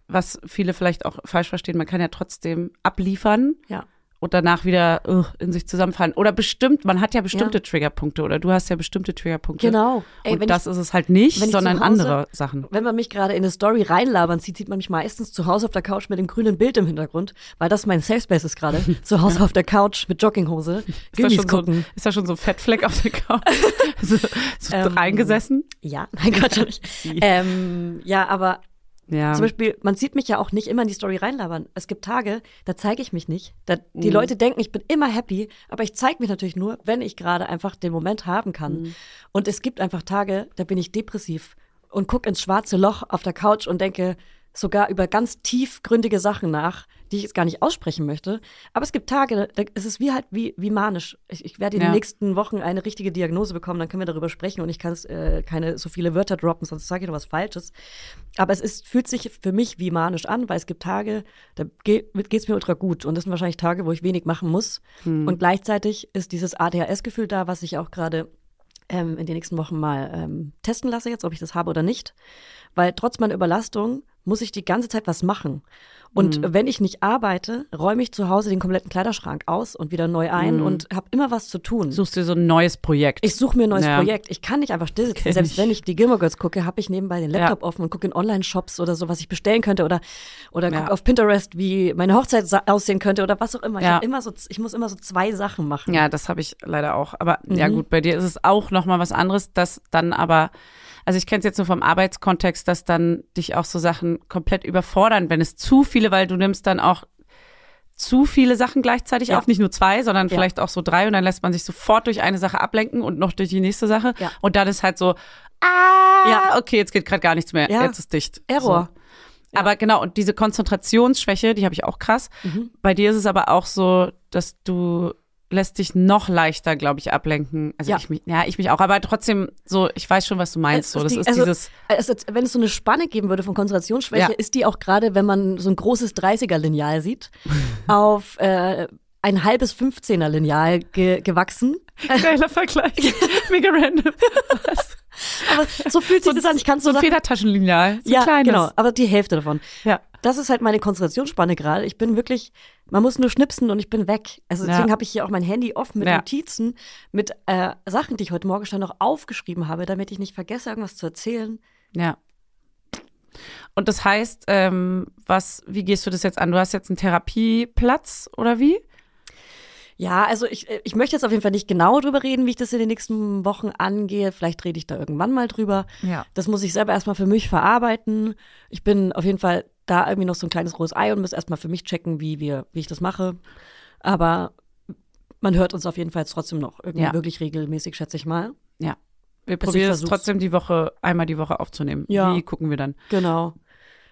Speaker 2: was viele vielleicht auch falsch verstehen, man kann ja trotzdem abliefern
Speaker 1: Ja.
Speaker 2: Und danach wieder uh, in sich zusammenfallen. Oder bestimmt, man hat ja bestimmte
Speaker 1: Ja.
Speaker 2: Triggerpunkte oder du hast ja bestimmte Triggerpunkte.
Speaker 1: Genau. Ey,
Speaker 2: und das ist es halt nicht,
Speaker 1: ich
Speaker 2: sondern
Speaker 1: Hause-
Speaker 2: andere Sachen.
Speaker 1: Wenn man mich gerade in eine Story reinlabern sieht, sieht man mich meistens zu Hause auf der Couch mit dem grünen Bild im Hintergrund, weil das mein Safe Space ist gerade. (laughs) zu Hause auf der Couch mit Jogginghose,
Speaker 2: Ist da, schon so,
Speaker 1: gucken.
Speaker 2: ist da schon so ein Fettfleck auf der Couch? (laughs) so so
Speaker 1: Ähm,
Speaker 2: reingesessen?
Speaker 1: Ja, mein Gott, (laughs) ähm, ja, aber
Speaker 2: Ja.
Speaker 1: Zum Beispiel, man sieht mich ja auch nicht immer in die Story reinlabern. Es gibt Tage, da zeige ich mich nicht. Da, die
Speaker 2: Mhm.
Speaker 1: Leute denken, ich bin immer happy, aber ich zeige mich natürlich nur, wenn ich gerade einfach den Moment haben kann.
Speaker 2: Mhm.
Speaker 1: Und es gibt einfach Tage, da bin ich depressiv und gucke ins schwarze Loch auf der Couch und denke sogar über ganz tiefgründige Sachen nach, die ich jetzt gar nicht aussprechen möchte. Aber es gibt Tage, da ist es wie halt wie, wie manisch. Ich, ich werde in
Speaker 2: Ja.
Speaker 1: den nächsten Wochen eine richtige Diagnose bekommen, dann können wir darüber sprechen und ich kann äh, keine so viele Wörter droppen, sonst sage ich noch was Falsches. Aber es ist, fühlt sich für mich wie manisch an, weil es gibt Tage, da geht es mir ultra gut. Und das sind wahrscheinlich Tage, wo ich wenig machen muss. Und gleichzeitig ist dieses ADHS-Gefühl da, was ich auch gerade ähm, in den nächsten Wochen mal ähm, testen lasse, jetzt, ob ich das habe oder nicht. Weil trotz meiner Überlastung muss ich die ganze Zeit was machen. Und wenn ich nicht arbeite, räume ich zu Hause den kompletten Kleiderschrank aus und wieder neu ein und habe immer was zu tun.
Speaker 2: Suchst dir so ein neues Projekt.
Speaker 1: Ich suche mir ein neues
Speaker 2: Ja.
Speaker 1: Projekt. Ich kann nicht einfach still sitzen. Selbst
Speaker 2: ich.
Speaker 1: wenn ich die Gilmore Girls gucke, habe ich nebenbei den Laptop
Speaker 2: Ja.
Speaker 1: offen und gucke in Online-Shops oder so, was ich bestellen könnte oder, oder
Speaker 2: Ja.
Speaker 1: gucke auf Pinterest, wie meine Hochzeit aussehen könnte oder was auch immer. Ich,
Speaker 2: Ja.
Speaker 1: immer so, ich muss immer so zwei Sachen machen.
Speaker 2: Ja, das habe ich leider auch. Aber ja
Speaker 1: Mhm.
Speaker 2: gut, bei dir ist es auch noch mal was anderes, dass dann aber, also ich kenne es jetzt nur vom Arbeitskontext, dass dann dich auch so Sachen komplett überfordern, wenn es zu viele, weil du nimmst dann auch zu viele Sachen gleichzeitig
Speaker 1: Ja.
Speaker 2: auf, nicht nur zwei, sondern
Speaker 1: Ja.
Speaker 2: vielleicht auch so drei und dann lässt man sich sofort durch eine Sache ablenken und noch durch die nächste Sache
Speaker 1: Ja.
Speaker 2: und dann ist halt so, ah,
Speaker 1: Ja.
Speaker 2: okay, jetzt geht gerade gar nichts mehr, jetzt ist dicht.
Speaker 1: Error.
Speaker 2: So. Aber genau, und diese Konzentrationsschwäche, die habe ich auch krass.
Speaker 1: Mhm.
Speaker 2: Bei dir ist es aber auch so, dass du lässt dich noch leichter, glaube ich, ablenken. Also
Speaker 1: Ja.
Speaker 2: ich mich, ja, ich mich auch, aber trotzdem so, ich weiß schon, was du meinst. So, das
Speaker 1: die-
Speaker 2: ist
Speaker 1: also-
Speaker 2: dieses,
Speaker 1: Also, wenn es so eine Spanne geben würde von Konzentrationsschwäche,
Speaker 2: Ja.
Speaker 1: ist die auch gerade, wenn man so ein großes 30er-Lineal sieht, (laughs) auf äh, ein halbes 15er-Lineal ge gewachsen. (laughs)
Speaker 2: geiler Vergleich. (laughs) Mega random. Was?
Speaker 1: Aber so fühlt sich das an. Ich kann
Speaker 2: So
Speaker 1: so
Speaker 2: ein Federtaschenlineal. So
Speaker 1: ja,
Speaker 2: ein kleines.
Speaker 1: genau, aber die Hälfte davon.
Speaker 2: Ja.
Speaker 1: Das ist halt meine Konzentrationsspanne gerade. Ich bin wirklich, man muss nur schnipsen und ich bin weg. Also
Speaker 2: Ja.
Speaker 1: deswegen habe ich hier auch mein Handy offen mit
Speaker 2: Ja.
Speaker 1: Notizen, mit äh, Sachen, die ich heute Morgen schon noch aufgeschrieben habe, damit ich nicht vergesse, irgendwas zu erzählen.
Speaker 2: Ja. Und das heißt, ähm, was, wie gehst du das jetzt an? Du hast jetzt einen Therapieplatz oder wie?
Speaker 1: Ja, also ich, ich möchte jetzt auf jeden Fall nicht genau drüber reden, wie ich das in den nächsten Wochen angehe. Vielleicht rede ich da irgendwann mal drüber.
Speaker 2: Ja.
Speaker 1: Das muss ich selber erstmal für mich verarbeiten. Ich bin auf jeden Fall da irgendwie noch so ein kleines rohes Ei und muss erstmal für mich checken, wie wir, wie ich das mache. Aber man hört uns auf jeden Fall trotzdem noch irgendwie
Speaker 2: Ja.
Speaker 1: wirklich regelmäßig, schätze ich mal.
Speaker 2: Ja. Wir
Speaker 1: Also
Speaker 2: probieren es trotzdem die Woche, einmal die Woche aufzunehmen.
Speaker 1: Ja.
Speaker 2: Wie gucken wir dann?
Speaker 1: Genau.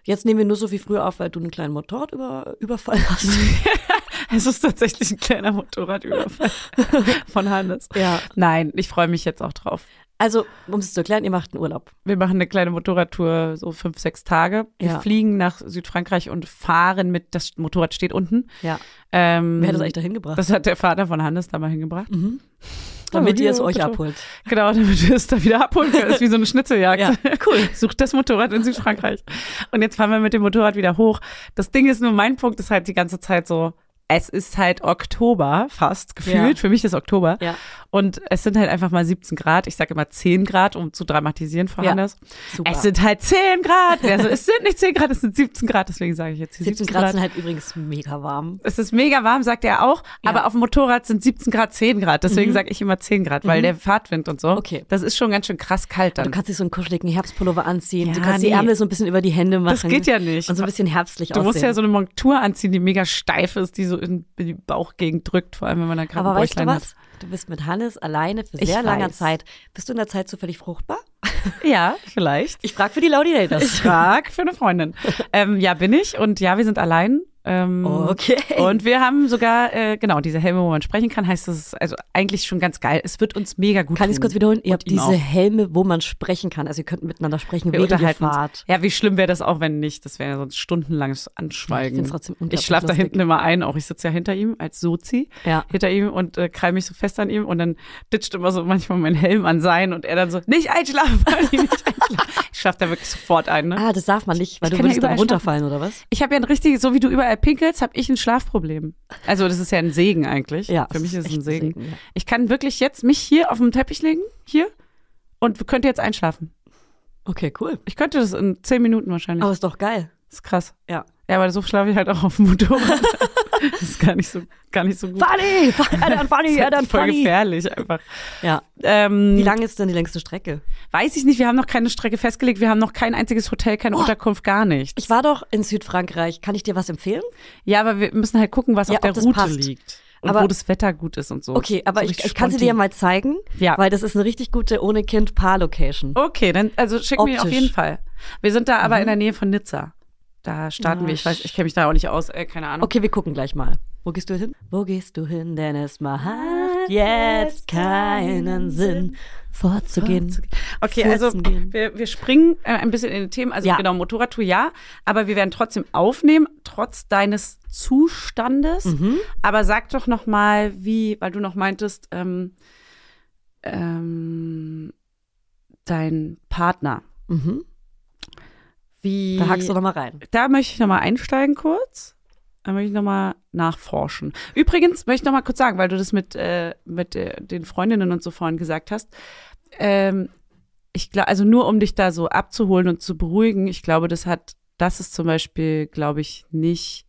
Speaker 1: Jetzt nehmen wir nur so wie früher auf, weil du einen kleinen Motorradüberfall hast. (laughs)
Speaker 2: Es ist tatsächlich ein kleiner Motorradüberfall (laughs) von Hannes.
Speaker 1: ja.
Speaker 2: Nein, ich freue mich jetzt auch drauf.
Speaker 1: Also, um es zu erklären, ihr macht einen Urlaub.
Speaker 2: Wir machen eine kleine Motorradtour, so fünf, sechs Tage. Wir
Speaker 1: Ja.
Speaker 2: fliegen nach Südfrankreich und fahren mit, das Motorrad steht unten.
Speaker 1: Ja.
Speaker 2: Ähm,
Speaker 1: Wer hat das eigentlich dahin gebracht?
Speaker 2: Das hat der Vater von Hannes da mal hingebracht. (laughs)
Speaker 1: Damit
Speaker 2: Oh,
Speaker 1: ihr es euch
Speaker 2: bitte.
Speaker 1: abholt.
Speaker 2: Genau, damit wir es da wieder abholen können. Das ist wie so eine Schnitzeljagd.
Speaker 1: Ja, cool. (laughs)
Speaker 2: Sucht das Motorrad in Südfrankreich. Und jetzt fahren wir mit dem Motorrad wieder hoch. Das Ding ist nur, mein Punkt ist halt die ganze Zeit so, es ist halt Oktober fast gefühlt.
Speaker 1: Ja.
Speaker 2: Für mich ist Oktober.
Speaker 1: Ja.
Speaker 2: Und es sind halt einfach mal 17 Grad. Ich sage immer 10 Grad, um zu dramatisieren
Speaker 1: Ja.
Speaker 2: Hannes.
Speaker 1: Super.
Speaker 2: Es sind halt 10 Grad. Also es sind nicht 10 Grad, es sind 17 Grad. Deswegen sage ich jetzt hier
Speaker 1: 17 Grad sind halt übrigens mega warm.
Speaker 2: es ist mega warm, sagt er auch, aber auf dem Motorrad sind 17 Grad, 10 Grad. Deswegen sage ich immer 10 Grad, weil der Fahrtwind und so.
Speaker 1: Mhm. Okay.
Speaker 2: Das ist schon ganz schön krass kalt dann.
Speaker 1: Du kannst dich so einen kuscheligen Herbstpullover anziehen. du kannst die
Speaker 2: nee.
Speaker 1: Ärmel so ein bisschen über die Hände machen.
Speaker 2: Das geht ja nicht.
Speaker 1: Und so ein bisschen herbstlich
Speaker 2: Du
Speaker 1: aussehen.
Speaker 2: musst ja so eine Montur anziehen, die mega steif ist, die so in die Bauchgegend drückt, vor allem wenn man da gerade
Speaker 1: Aber weißt du was? Du bist mit Hannes alleine für sehr langer
Speaker 2: weiß.
Speaker 1: Zeit. Bist du in der Zeit zufällig fruchtbar?
Speaker 2: hat. (laughs) Ja, vielleicht.
Speaker 1: Ich frage für die Laudinators.
Speaker 2: Ich frag für eine Freundin. (laughs) ähm, ja, bin ich und ja, wir sind allein. Ähm,
Speaker 1: Okay.
Speaker 2: Und wir haben sogar, äh, genau, diese Helme, wo man sprechen kann, heißt das ist also eigentlich schon ganz geil. Es wird uns mega gut
Speaker 1: Kann ich es kurz wiederholen? Ihr habt diese
Speaker 2: auch.
Speaker 1: Helme, wo man sprechen kann. Also ihr könnt miteinander sprechen,
Speaker 2: Wir
Speaker 1: während ihr fahrt.
Speaker 2: Ja, wie schlimm wäre das auch, wenn nicht? Das wäre ja sonst stundenlanges
Speaker 1: Ich
Speaker 2: Anschweigen.
Speaker 1: find's trotzdem
Speaker 2: ich schlafe da hinten immer ein, auch ich sitze ja hinter ihm als Sozi,
Speaker 1: Ja.
Speaker 2: hinter ihm und äh, krall mich so fest an ihm und dann ditcht immer so manchmal mein Helm an sein und er dann so, nicht einschlafen, Pauli, (laughs) nicht einschlafen. Ich schlafe da wirklich sofort ein, ne?
Speaker 1: Ah, das darf man nicht, weil
Speaker 2: Ich
Speaker 1: du
Speaker 2: kann ja
Speaker 1: würdest dann runterfallen, oder was?
Speaker 2: Ich habe ja ein richtig, so wie du überall pinkelst, habe ich ein Schlafproblem. Also das ist ja ein Segen eigentlich.
Speaker 1: Ja,
Speaker 2: Für mich ist es ein Segen.
Speaker 1: ja.
Speaker 2: Ich kann wirklich jetzt mich hier auf dem Teppich legen, hier, und könnte jetzt einschlafen.
Speaker 1: Okay, cool.
Speaker 2: Ich könnte das in zehn Minuten wahrscheinlich.
Speaker 1: Aber ist doch geil.
Speaker 2: Ist krass.
Speaker 1: Ja.
Speaker 2: Ja, aber so schlafe ich halt auch auf dem Motorrad. (laughs) das ist gar nicht so, gar nicht so gut.
Speaker 1: Funny! Ja, dann funny, (laughs)
Speaker 2: Das ist
Speaker 1: ja,
Speaker 2: halt
Speaker 1: dann
Speaker 2: voll
Speaker 1: funny.
Speaker 2: gefährlich einfach.
Speaker 1: Ja.
Speaker 2: Ähm,
Speaker 1: Wie lang ist denn die längste Strecke?
Speaker 2: Weiß ich nicht, wir haben noch keine Strecke festgelegt, wir haben noch kein einziges Hotel, keine Unterkunft, gar nichts.
Speaker 1: Ich war doch in Südfrankreich. Kann ich dir was empfehlen?
Speaker 2: ja, aber wir müssen halt gucken, was
Speaker 1: Ja,
Speaker 2: auf der
Speaker 1: das
Speaker 2: Route
Speaker 1: passt.
Speaker 2: liegt. Und
Speaker 1: Aber-
Speaker 2: wo das Wetter gut ist und so.
Speaker 1: Okay, aber
Speaker 2: so
Speaker 1: ich, ich kann sie dir ja mal zeigen,
Speaker 2: Ja.
Speaker 1: weil das ist eine richtig gute ohne Kind Paar-Location.
Speaker 2: Okay, dann also schick mir auf
Speaker 1: Optisch.
Speaker 2: jeden Fall. Wir sind da
Speaker 1: Mhm.
Speaker 2: aber in der Nähe von Nizza. Da starten
Speaker 1: Ja,
Speaker 2: wir. Ich weiß, ich kenne mich da auch nicht aus, äh, keine Ahnung.
Speaker 1: Okay, wir gucken gleich mal. Wo gehst du hin? Wo gehst du hin? Denn es macht jetzt keinen Sinn, fortzugehen.
Speaker 2: Okay, also wir, wir springen äh, ein bisschen in die Themen. Also
Speaker 1: Ja.
Speaker 2: genau, Motorradtour ja, aber wir werden trotzdem aufnehmen, trotz deines Zustandes.
Speaker 1: Mhm.
Speaker 2: Aber sag doch noch mal, wie, weil du noch meintest, ähm, ähm, dein Partner.
Speaker 1: Mhm.
Speaker 2: Wie,
Speaker 1: Da hackst du noch mal rein.
Speaker 2: da möchte ich noch mal einsteigen kurz. Da möchte ich noch mal nachforschen. Übrigens möchte ich noch mal kurz sagen, weil du das mit, äh, mit äh, den Freundinnen und so vorhin gesagt hast. Ähm, ich glaube, also nur um dich da so abzuholen und zu beruhigen, ich glaube, das hat, das ist zum Beispiel, glaube ich, nicht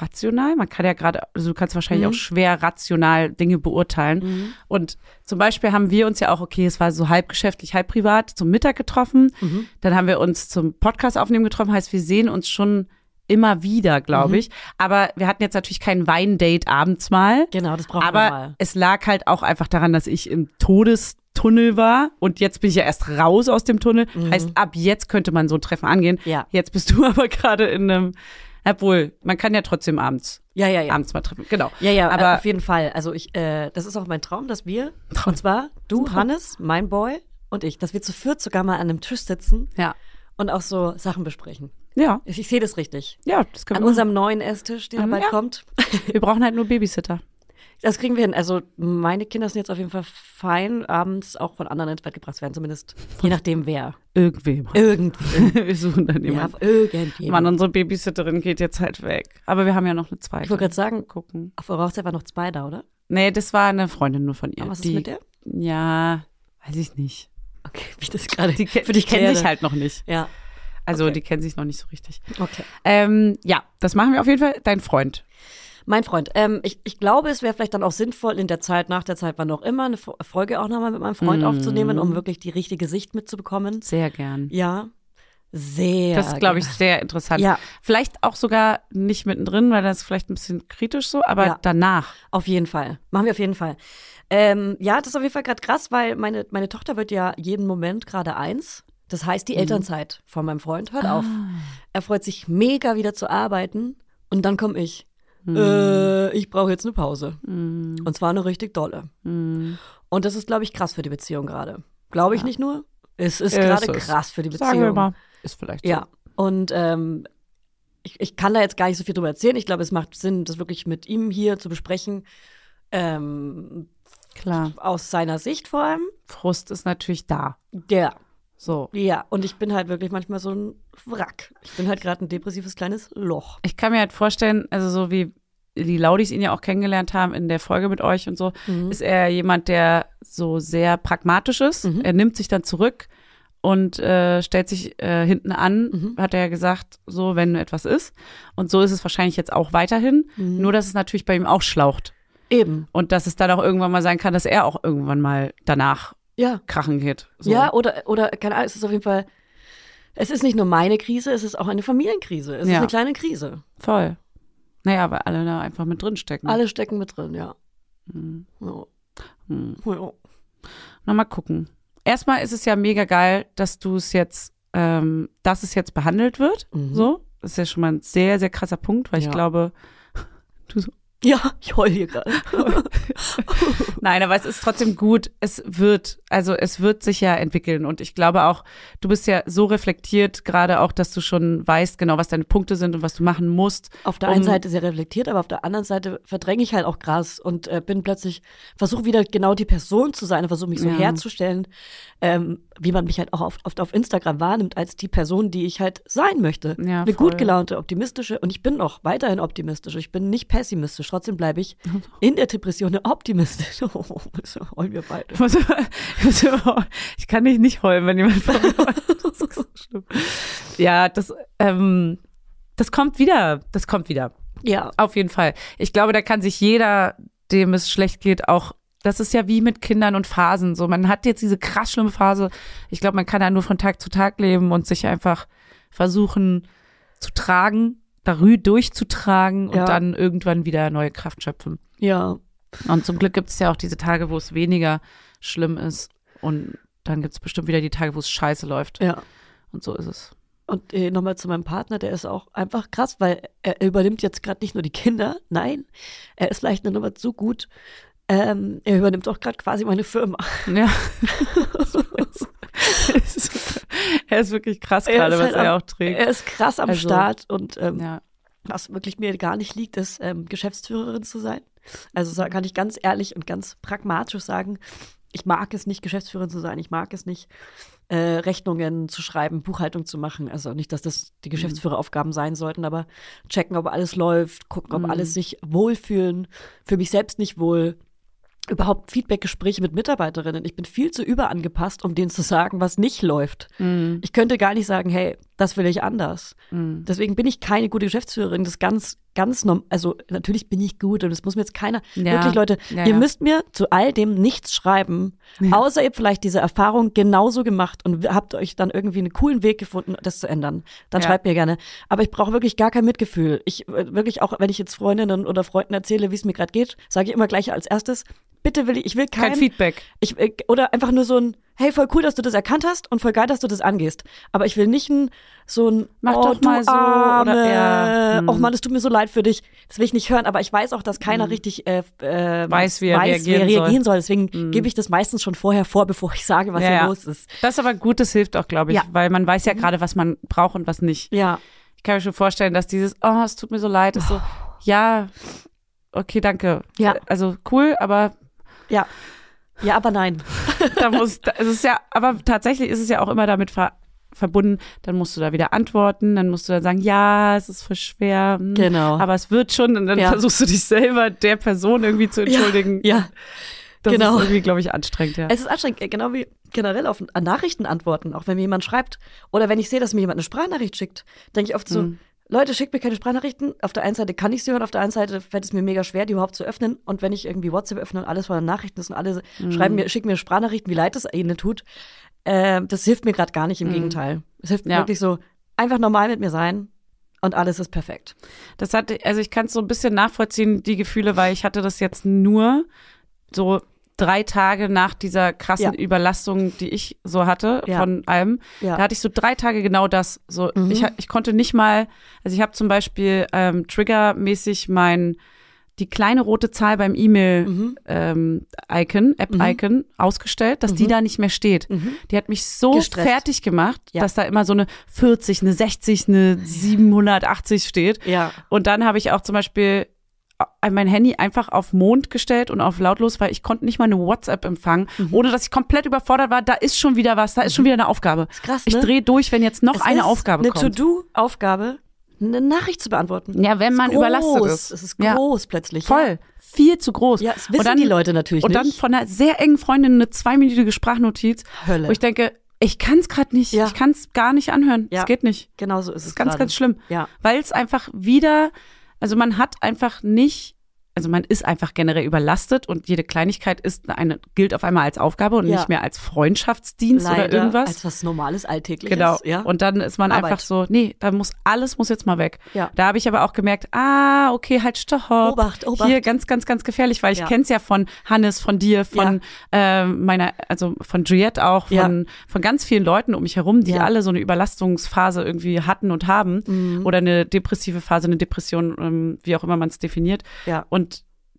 Speaker 2: rational. Man kann ja gerade, also du kannst wahrscheinlich
Speaker 1: Mhm.
Speaker 2: auch schwer rational Dinge beurteilen. Und zum Beispiel haben wir uns ja auch, okay, es war so halb geschäftlich, halb privat, zum Mittag getroffen.
Speaker 1: Mhm.
Speaker 2: Dann haben wir uns zum Podcast aufnehmen getroffen. Heißt, wir sehen uns schon immer wieder, glaube
Speaker 1: Mhm.
Speaker 2: ich. Aber wir hatten jetzt natürlich kein Weindate abends mal.
Speaker 1: Genau, das brauchen wir
Speaker 2: Aber
Speaker 1: mal.
Speaker 2: es lag halt auch einfach daran, dass ich im Todestunnel war und jetzt bin ich ja erst raus aus dem Tunnel. Heißt, ab jetzt könnte man so ein Treffen angehen.
Speaker 1: Mhm. Ja.
Speaker 2: Jetzt bist du (laughs) aber gerade in einem, obwohl, man kann ja trotzdem abends,
Speaker 1: Ja, ja, ja.
Speaker 2: abends mal treffen. Genau.
Speaker 1: Ja, ja,
Speaker 2: aber
Speaker 1: aber auf jeden Fall. Also ich, äh, das ist auch mein Traum, dass wir, und zwar du, Hannes, mein Boy und ich, dass wir zu viert sogar mal an einem Tisch sitzen
Speaker 2: ja.
Speaker 1: und auch so Sachen besprechen.
Speaker 2: Ja,
Speaker 1: Ich, ich sehe das richtig.
Speaker 2: ja, das können
Speaker 1: An
Speaker 2: wir
Speaker 1: unserem neuen Esstisch, der
Speaker 2: Ähm,
Speaker 1: bald
Speaker 2: ja.
Speaker 1: kommt.
Speaker 2: Wir brauchen halt nur Babysitter.
Speaker 1: Das kriegen wir hin. Also meine Kinder sind jetzt auf jeden Fall fein, abends auch von anderen ins Bett gebracht werden, zumindest je nachdem wer.
Speaker 2: Irgendwem.
Speaker 1: Irgendwie. (laughs)
Speaker 2: wir suchen dann
Speaker 1: Ja,
Speaker 2: jemanden.
Speaker 1: irgendjemand.
Speaker 2: Mann, unsere Babysitterin geht jetzt halt weg. Aber wir haben ja noch eine zweite.
Speaker 1: Ich wollte gerade sagen,
Speaker 2: gucken.
Speaker 1: auf eurer Hochzeit waren noch zwei da, oder?
Speaker 2: Nee, das war eine Freundin nur von ihr.
Speaker 1: Aber was ist
Speaker 2: die,
Speaker 1: mit der?
Speaker 2: Ja, weiß ich nicht.
Speaker 1: Okay, wie ich das gerade
Speaker 2: Die,
Speaker 1: für
Speaker 2: die
Speaker 1: dich
Speaker 2: kennen sich halt noch nicht.
Speaker 1: Ja,
Speaker 2: Also
Speaker 1: Okay.
Speaker 2: die kennen sich noch nicht so richtig.
Speaker 1: okay.
Speaker 2: Ähm, ja, das machen wir auf jeden Fall. Dein Freund.
Speaker 1: Mein Freund, ähm, ich, ich glaube, es wäre vielleicht dann auch sinnvoll, in der Zeit, nach der Zeit, wann auch immer, eine Fo- Folge auch nochmal mit meinem Freund
Speaker 2: Mhm.
Speaker 1: aufzunehmen, um wirklich die richtige Sicht mitzubekommen.
Speaker 2: Sehr gern.
Speaker 1: Ja, sehr.
Speaker 2: Das ist, glaube ich, sehr interessant.
Speaker 1: Ja.
Speaker 2: Vielleicht auch sogar nicht mittendrin, weil das ist vielleicht ein bisschen kritisch so, aber
Speaker 1: Ja.
Speaker 2: danach.
Speaker 1: Auf jeden Fall. Machen wir auf jeden Fall. Ähm, ja, das ist auf jeden Fall gerade krass, weil meine, meine Tochter wird ja jeden Moment gerade eins. Das heißt, die
Speaker 2: Mhm.
Speaker 1: Elternzeit von meinem Freund hört auf.
Speaker 2: Ah.
Speaker 1: Er freut sich mega wieder zu arbeiten und dann komme ich.
Speaker 2: Mhm.
Speaker 1: Äh, ich brauche jetzt eine Pause. Und zwar eine richtig dolle.
Speaker 2: Mhm.
Speaker 1: Und das ist, glaube ich, krass für die Beziehung gerade. Glaube ich nicht nur. Es ist gerade krass für die Beziehung.
Speaker 2: Sagen wir mal. Ist vielleicht so.
Speaker 1: Ja. Und ähm, ich, ich kann da jetzt gar nicht so viel drüber erzählen. Ich glaube, es macht Sinn, das wirklich mit ihm hier zu besprechen. Ähm,
Speaker 2: Klar.
Speaker 1: aus seiner Sicht vor allem.
Speaker 2: Frust ist natürlich da.
Speaker 1: Ja,
Speaker 2: So.
Speaker 1: ja. Und ich bin halt wirklich manchmal so ein Wrack. Ich bin halt gerade ein depressives kleines Loch.
Speaker 2: Ich kann mir halt vorstellen, also so wie die Laudis ihn ja auch kennengelernt haben in der Folge mit euch und so,
Speaker 1: Mhm.
Speaker 2: ist er jemand, der so sehr pragmatisch ist.
Speaker 1: Mhm.
Speaker 2: Er nimmt sich dann zurück und äh, stellt sich äh, hinten an,
Speaker 1: Mhm.
Speaker 2: hat er ja gesagt, so wenn etwas ist. Und so ist es wahrscheinlich jetzt auch weiterhin.
Speaker 1: Mhm.
Speaker 2: Nur, dass es natürlich bei ihm auch schlaucht.
Speaker 1: Eben.
Speaker 2: Und dass es dann auch irgendwann mal sein kann, dass er auch irgendwann mal danach
Speaker 1: Ja.
Speaker 2: krachen geht. So.
Speaker 1: Ja, oder, oder, keine Ahnung, es ist auf jeden Fall, es ist nicht nur meine Krise, es ist auch eine Familienkrise. Es ist
Speaker 2: Ja.
Speaker 1: eine kleine Krise.
Speaker 2: Voll. Naja, weil alle da einfach mit drin stecken.
Speaker 1: Alle stecken mit drin, ja.
Speaker 2: Mhm.
Speaker 1: Ja.
Speaker 2: Hm.
Speaker 1: Ja.
Speaker 2: Na, mal gucken. Erstmal ist es ja mega geil, dass du es jetzt, ähm, dass es jetzt behandelt wird.
Speaker 1: Mhm.
Speaker 2: So. Das ist ja schon mal ein sehr, sehr krasser Punkt, weil ich
Speaker 1: Ja.
Speaker 2: glaube, (laughs) du so,
Speaker 1: Ja, ich heul hier gerade. (laughs)
Speaker 2: Nein, aber es ist trotzdem gut. Es wird, also es wird sich ja entwickeln. Und ich glaube auch, du bist ja so reflektiert, gerade auch, dass du schon weißt, genau, was deine Punkte sind und was du machen musst.
Speaker 1: Auf der
Speaker 2: um-
Speaker 1: einen Seite sehr reflektiert, aber auf der anderen Seite verdränge ich halt auch krass und äh, bin plötzlich, versuche wieder genau die Person zu sein, versuche mich so
Speaker 2: Ja.
Speaker 1: herzustellen, ähm, wie man mich halt auch oft, oft auf Instagram wahrnimmt, als die Person, die ich halt sein möchte.
Speaker 2: Ja,
Speaker 1: eine
Speaker 2: voll.
Speaker 1: gut gelaunte, optimistische und ich bin auch weiterhin optimistisch. Ich bin nicht pessimistisch, trotzdem bleibe ich (laughs) in der Depression eine optimistische. (laughs) Oh, so heulen wir beide.
Speaker 2: Ich kann nicht nicht heulen, wenn jemand mir heult. (laughs) Das ist so schlimm. Ja, das, ähm, das kommt wieder. Das kommt wieder.
Speaker 1: Ja,
Speaker 2: Auf jeden Fall. Ich glaube, da kann sich jeder, dem es schlecht geht, auch. Das ist ja wie mit Kindern und Phasen. So, man hat jetzt diese krass schlimme Phase. Ich glaube, man kann da nur von Tag zu Tag leben und sich einfach versuchen zu tragen, darüber durchzutragen und
Speaker 1: Ja.
Speaker 2: dann irgendwann wieder neue Kraft schöpfen.
Speaker 1: ja,
Speaker 2: Und zum Glück gibt es ja auch diese Tage, wo es weniger schlimm ist. Und dann gibt es bestimmt wieder die Tage, wo es scheiße läuft.
Speaker 1: ja.
Speaker 2: Und so ist es.
Speaker 1: Und äh, nochmal zu meinem Partner, der ist auch einfach krass, weil er übernimmt jetzt gerade nicht nur die Kinder, nein, er ist vielleicht eine Nummer zu gut. Ähm, er übernimmt auch gerade quasi meine Firma.
Speaker 2: Ja. (laughs) (laughs) er ist wirklich krass
Speaker 1: Er
Speaker 2: gerade, was
Speaker 1: halt
Speaker 2: er
Speaker 1: am-
Speaker 2: auch trägt.
Speaker 1: Er ist krass am
Speaker 2: Also,
Speaker 1: Start und ähm,
Speaker 2: Ja.
Speaker 1: was wirklich mir gar nicht liegt, ist ähm, Geschäftsführerin zu sein. Also kann ich ganz ehrlich und ganz pragmatisch sagen, ich mag es nicht, Geschäftsführerin zu sein. Ich mag es nicht, äh, Rechnungen zu schreiben, Buchhaltung zu machen. Also nicht, dass das die Geschäftsführeraufgaben sein sollten, aber checken, ob alles läuft, gucken, ob
Speaker 2: Mhm.
Speaker 1: alles sich wohlfühlen, für mich selbst nicht wohl. Überhaupt Feedbackgespräche mit Mitarbeiterinnen. Ich bin viel zu überangepasst, um denen zu sagen, was nicht läuft.
Speaker 2: Mhm.
Speaker 1: Ich könnte gar nicht sagen, hey, das will ich anders.
Speaker 2: Mhm.
Speaker 1: Deswegen bin ich keine gute Geschäftsführerin. Das ganz, ganz norm also natürlich bin ich gut und das muss mir jetzt keiner.
Speaker 2: Ja.
Speaker 1: Wirklich, Leute,
Speaker 2: Ja,
Speaker 1: ihr
Speaker 2: ja.
Speaker 1: müsst mir zu all dem nichts schreiben, außer ihr habt vielleicht diese Erfahrung genauso gemacht und habt euch dann irgendwie einen coolen Weg gefunden, das zu ändern. Dann schreibt mir gerne. Aber ich brauche wirklich gar kein Mitgefühl. Ich wirklich auch, wenn ich jetzt Freundinnen oder Freunden erzähle, wie es mir gerade geht, sage ich immer gleich als erstes. Bitte will ich, ich will kein,
Speaker 2: Kein Feedback.
Speaker 1: ich, äh, oder einfach nur so ein, hey, voll cool, dass du das erkannt hast und voll geil, dass du das angehst. Aber ich will nicht ein, so ein,
Speaker 2: Mach
Speaker 1: oh,
Speaker 2: doch mal so,
Speaker 1: Arme,
Speaker 2: oder eher, hm.
Speaker 1: oh Mann, es tut mir so leid für dich. Das will ich nicht hören, aber ich weiß auch, dass keiner richtig äh, äh,
Speaker 2: Weiß, wie er
Speaker 1: weiß, wie
Speaker 2: reagieren
Speaker 1: er reagieren
Speaker 2: soll.
Speaker 1: soll. Deswegen gebe ich das meistens schon vorher vor, (laughs) bevor ich sage, was
Speaker 2: Ja,
Speaker 1: hier
Speaker 2: ja.
Speaker 1: los ist.
Speaker 2: Das ist aber gut, das hilft auch, glaube ich,
Speaker 1: Ja. Mhm.
Speaker 2: weil man weiß ja gerade, was man braucht und was nicht.
Speaker 1: Ja,
Speaker 2: Ich kann mir schon vorstellen, dass dieses, oh, es tut mir so leid, ist so, ja, okay, danke.
Speaker 1: Ja.
Speaker 2: Also cool, aber
Speaker 1: ja. Ja, aber nein.
Speaker 2: da muss, da, es ist ja, aber tatsächlich ist es ja auch immer damit ver, verbunden, dann musst du da wieder antworten, dann musst du dann sagen, ja, es ist voll schwer, hm,
Speaker 1: Genau.
Speaker 2: aber es wird schon und dann
Speaker 1: Ja.
Speaker 2: versuchst du dich selber der Person irgendwie zu entschuldigen.
Speaker 1: Ja,
Speaker 2: das
Speaker 1: genau.
Speaker 2: ist irgendwie, glaube ich, anstrengend, ja.
Speaker 1: Es ist anstrengend, äh, genau wie generell auf Nachrichten antworten, auch wenn mir jemand schreibt. Oder wenn ich sehe, dass mir jemand eine Sprachnachricht schickt, denke ich oft so,
Speaker 2: Mhm.
Speaker 1: Leute, schickt mir keine Sprachnachrichten. Auf der einen Seite kann ich sie hören, auf der anderen Seite fällt es mir mega schwer, die überhaupt zu öffnen. Und wenn ich irgendwie WhatsApp öffne und alles voller Nachrichten ist und alle
Speaker 2: Mhm.
Speaker 1: schreiben mir, schicken mir Sprachnachrichten, wie leid es ihnen tut, äh, das hilft mir gerade gar nicht, im Gegenteil. Es hilft mir
Speaker 2: Mhm. Ja.
Speaker 1: wirklich so, einfach normal mit mir sein und alles ist perfekt.
Speaker 2: Das hatte, also ich kann es so ein bisschen nachvollziehen, die Gefühle, weil ich hatte das jetzt nur so drei Tage nach dieser krassen
Speaker 1: Ja.
Speaker 2: Überlastung, die ich so hatte
Speaker 1: Ja.
Speaker 2: von allem.
Speaker 1: Ja.
Speaker 2: Da hatte ich so drei Tage genau das. So,
Speaker 1: Mhm.
Speaker 2: ich, ich konnte nicht mal, also ich habe zum Beispiel ähm, triggermäßig mein die kleine rote Zahl beim E-Mail ähm, Icon, App Icon ausgestellt, dass die da nicht mehr steht. Die hat mich so
Speaker 1: Gestresst.
Speaker 2: fertig gemacht,
Speaker 1: Ja.
Speaker 2: dass da immer so eine 40, eine 60, eine 780 steht.
Speaker 1: Ja.
Speaker 2: Und dann habe ich auch zum Beispiel mein Handy einfach auf Mond gestellt und auf lautlos, weil ich konnte nicht mal eine WhatsApp empfangen,
Speaker 1: Mhm.
Speaker 2: ohne dass ich komplett überfordert war. Da ist schon wieder was, da ist schon wieder eine Aufgabe.
Speaker 1: Ist krass,
Speaker 2: Ich
Speaker 1: ne?
Speaker 2: drehe durch, wenn jetzt noch
Speaker 1: Es
Speaker 2: eine
Speaker 1: ist
Speaker 2: Aufgabe
Speaker 1: eine
Speaker 2: kommt.
Speaker 1: To-Do-Aufgabe, eine Nachricht zu beantworten.
Speaker 2: Ja, wenn
Speaker 1: Ist
Speaker 2: man
Speaker 1: groß.
Speaker 2: überlastet ist.
Speaker 1: Es ist
Speaker 2: Ja.
Speaker 1: groß plötzlich.
Speaker 2: Voll. Viel zu groß.
Speaker 1: Ja, das wissen
Speaker 2: und dann,
Speaker 1: die Leute natürlich
Speaker 2: Und dann
Speaker 1: nicht.
Speaker 2: von einer sehr engen Freundin eine zweiminütige Sprachnotiz,
Speaker 1: Hölle.
Speaker 2: wo ich denke, ich kann es gerade nicht.
Speaker 1: Ja.
Speaker 2: Ich kann es gar nicht anhören. Es
Speaker 1: Ja.
Speaker 2: geht nicht.
Speaker 1: Genau so ist
Speaker 2: Das
Speaker 1: es.
Speaker 2: ist ganz,
Speaker 1: gerade.
Speaker 2: ganz schlimm.
Speaker 1: Ja.
Speaker 2: Weil es einfach wieder, also man hat einfach nicht, also man ist einfach generell überlastet und jede Kleinigkeit ist eine, gilt auf einmal als Aufgabe und
Speaker 1: Ja.
Speaker 2: nicht mehr als Freundschaftsdienst
Speaker 1: Leider
Speaker 2: oder irgendwas.
Speaker 1: als was Normales, Alltägliches.
Speaker 2: Genau.
Speaker 1: Ja.
Speaker 2: Und dann ist man
Speaker 1: Arbeit.
Speaker 2: einfach so, nee, da muss alles muss jetzt mal weg.
Speaker 1: Ja.
Speaker 2: Da habe ich aber auch gemerkt, ah, okay, halt stopp.
Speaker 1: Obacht, Obacht.
Speaker 2: Hier ganz, ganz, ganz gefährlich, weil ich
Speaker 1: Ja.
Speaker 2: kenn's ja von Hannes, von dir, von äh, meiner, also von Juliette auch, von, von ganz vielen Leuten um mich herum, die alle so eine Überlastungsphase irgendwie hatten und haben
Speaker 1: Mhm.
Speaker 2: oder eine depressive Phase, eine Depression, ähm, wie auch immer man es definiert.
Speaker 1: Ja.
Speaker 2: Und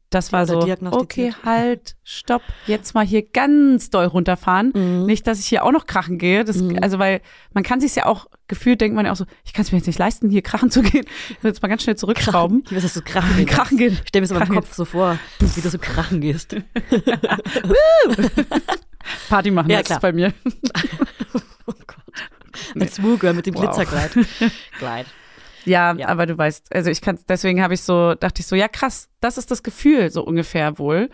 Speaker 2: das war so, okay, halt, stopp, jetzt mal hier ganz doll runterfahren.
Speaker 1: Mhm.
Speaker 2: Nicht, dass ich hier auch noch krachen gehe. Das, Also, weil man kann sich ja auch, gefühlt denkt man ja auch so, ich kann es mir jetzt nicht leisten, hier krachen zu gehen. Ich will jetzt mal ganz schnell zurückschrauben.
Speaker 1: Ich weiß, dass du krachen gehst.
Speaker 2: Krachen gehen.
Speaker 1: Ich stell mir so
Speaker 2: Krachen
Speaker 1: Kopf so vor, wie du so krachen gehst. (laughs)
Speaker 2: Party machen
Speaker 1: Ja,
Speaker 2: jetzt
Speaker 1: klar.
Speaker 2: bei mir. (laughs) nee.
Speaker 1: Als Woo-Girl mit dem
Speaker 2: Wow.
Speaker 1: Glitzerkleid. Kleid. (laughs)
Speaker 2: Ja,
Speaker 1: Ja.
Speaker 2: aber du weißt, also ich kann, deswegen habe ich so, dachte ich so, ja krass, das ist das Gefühl so ungefähr wohl.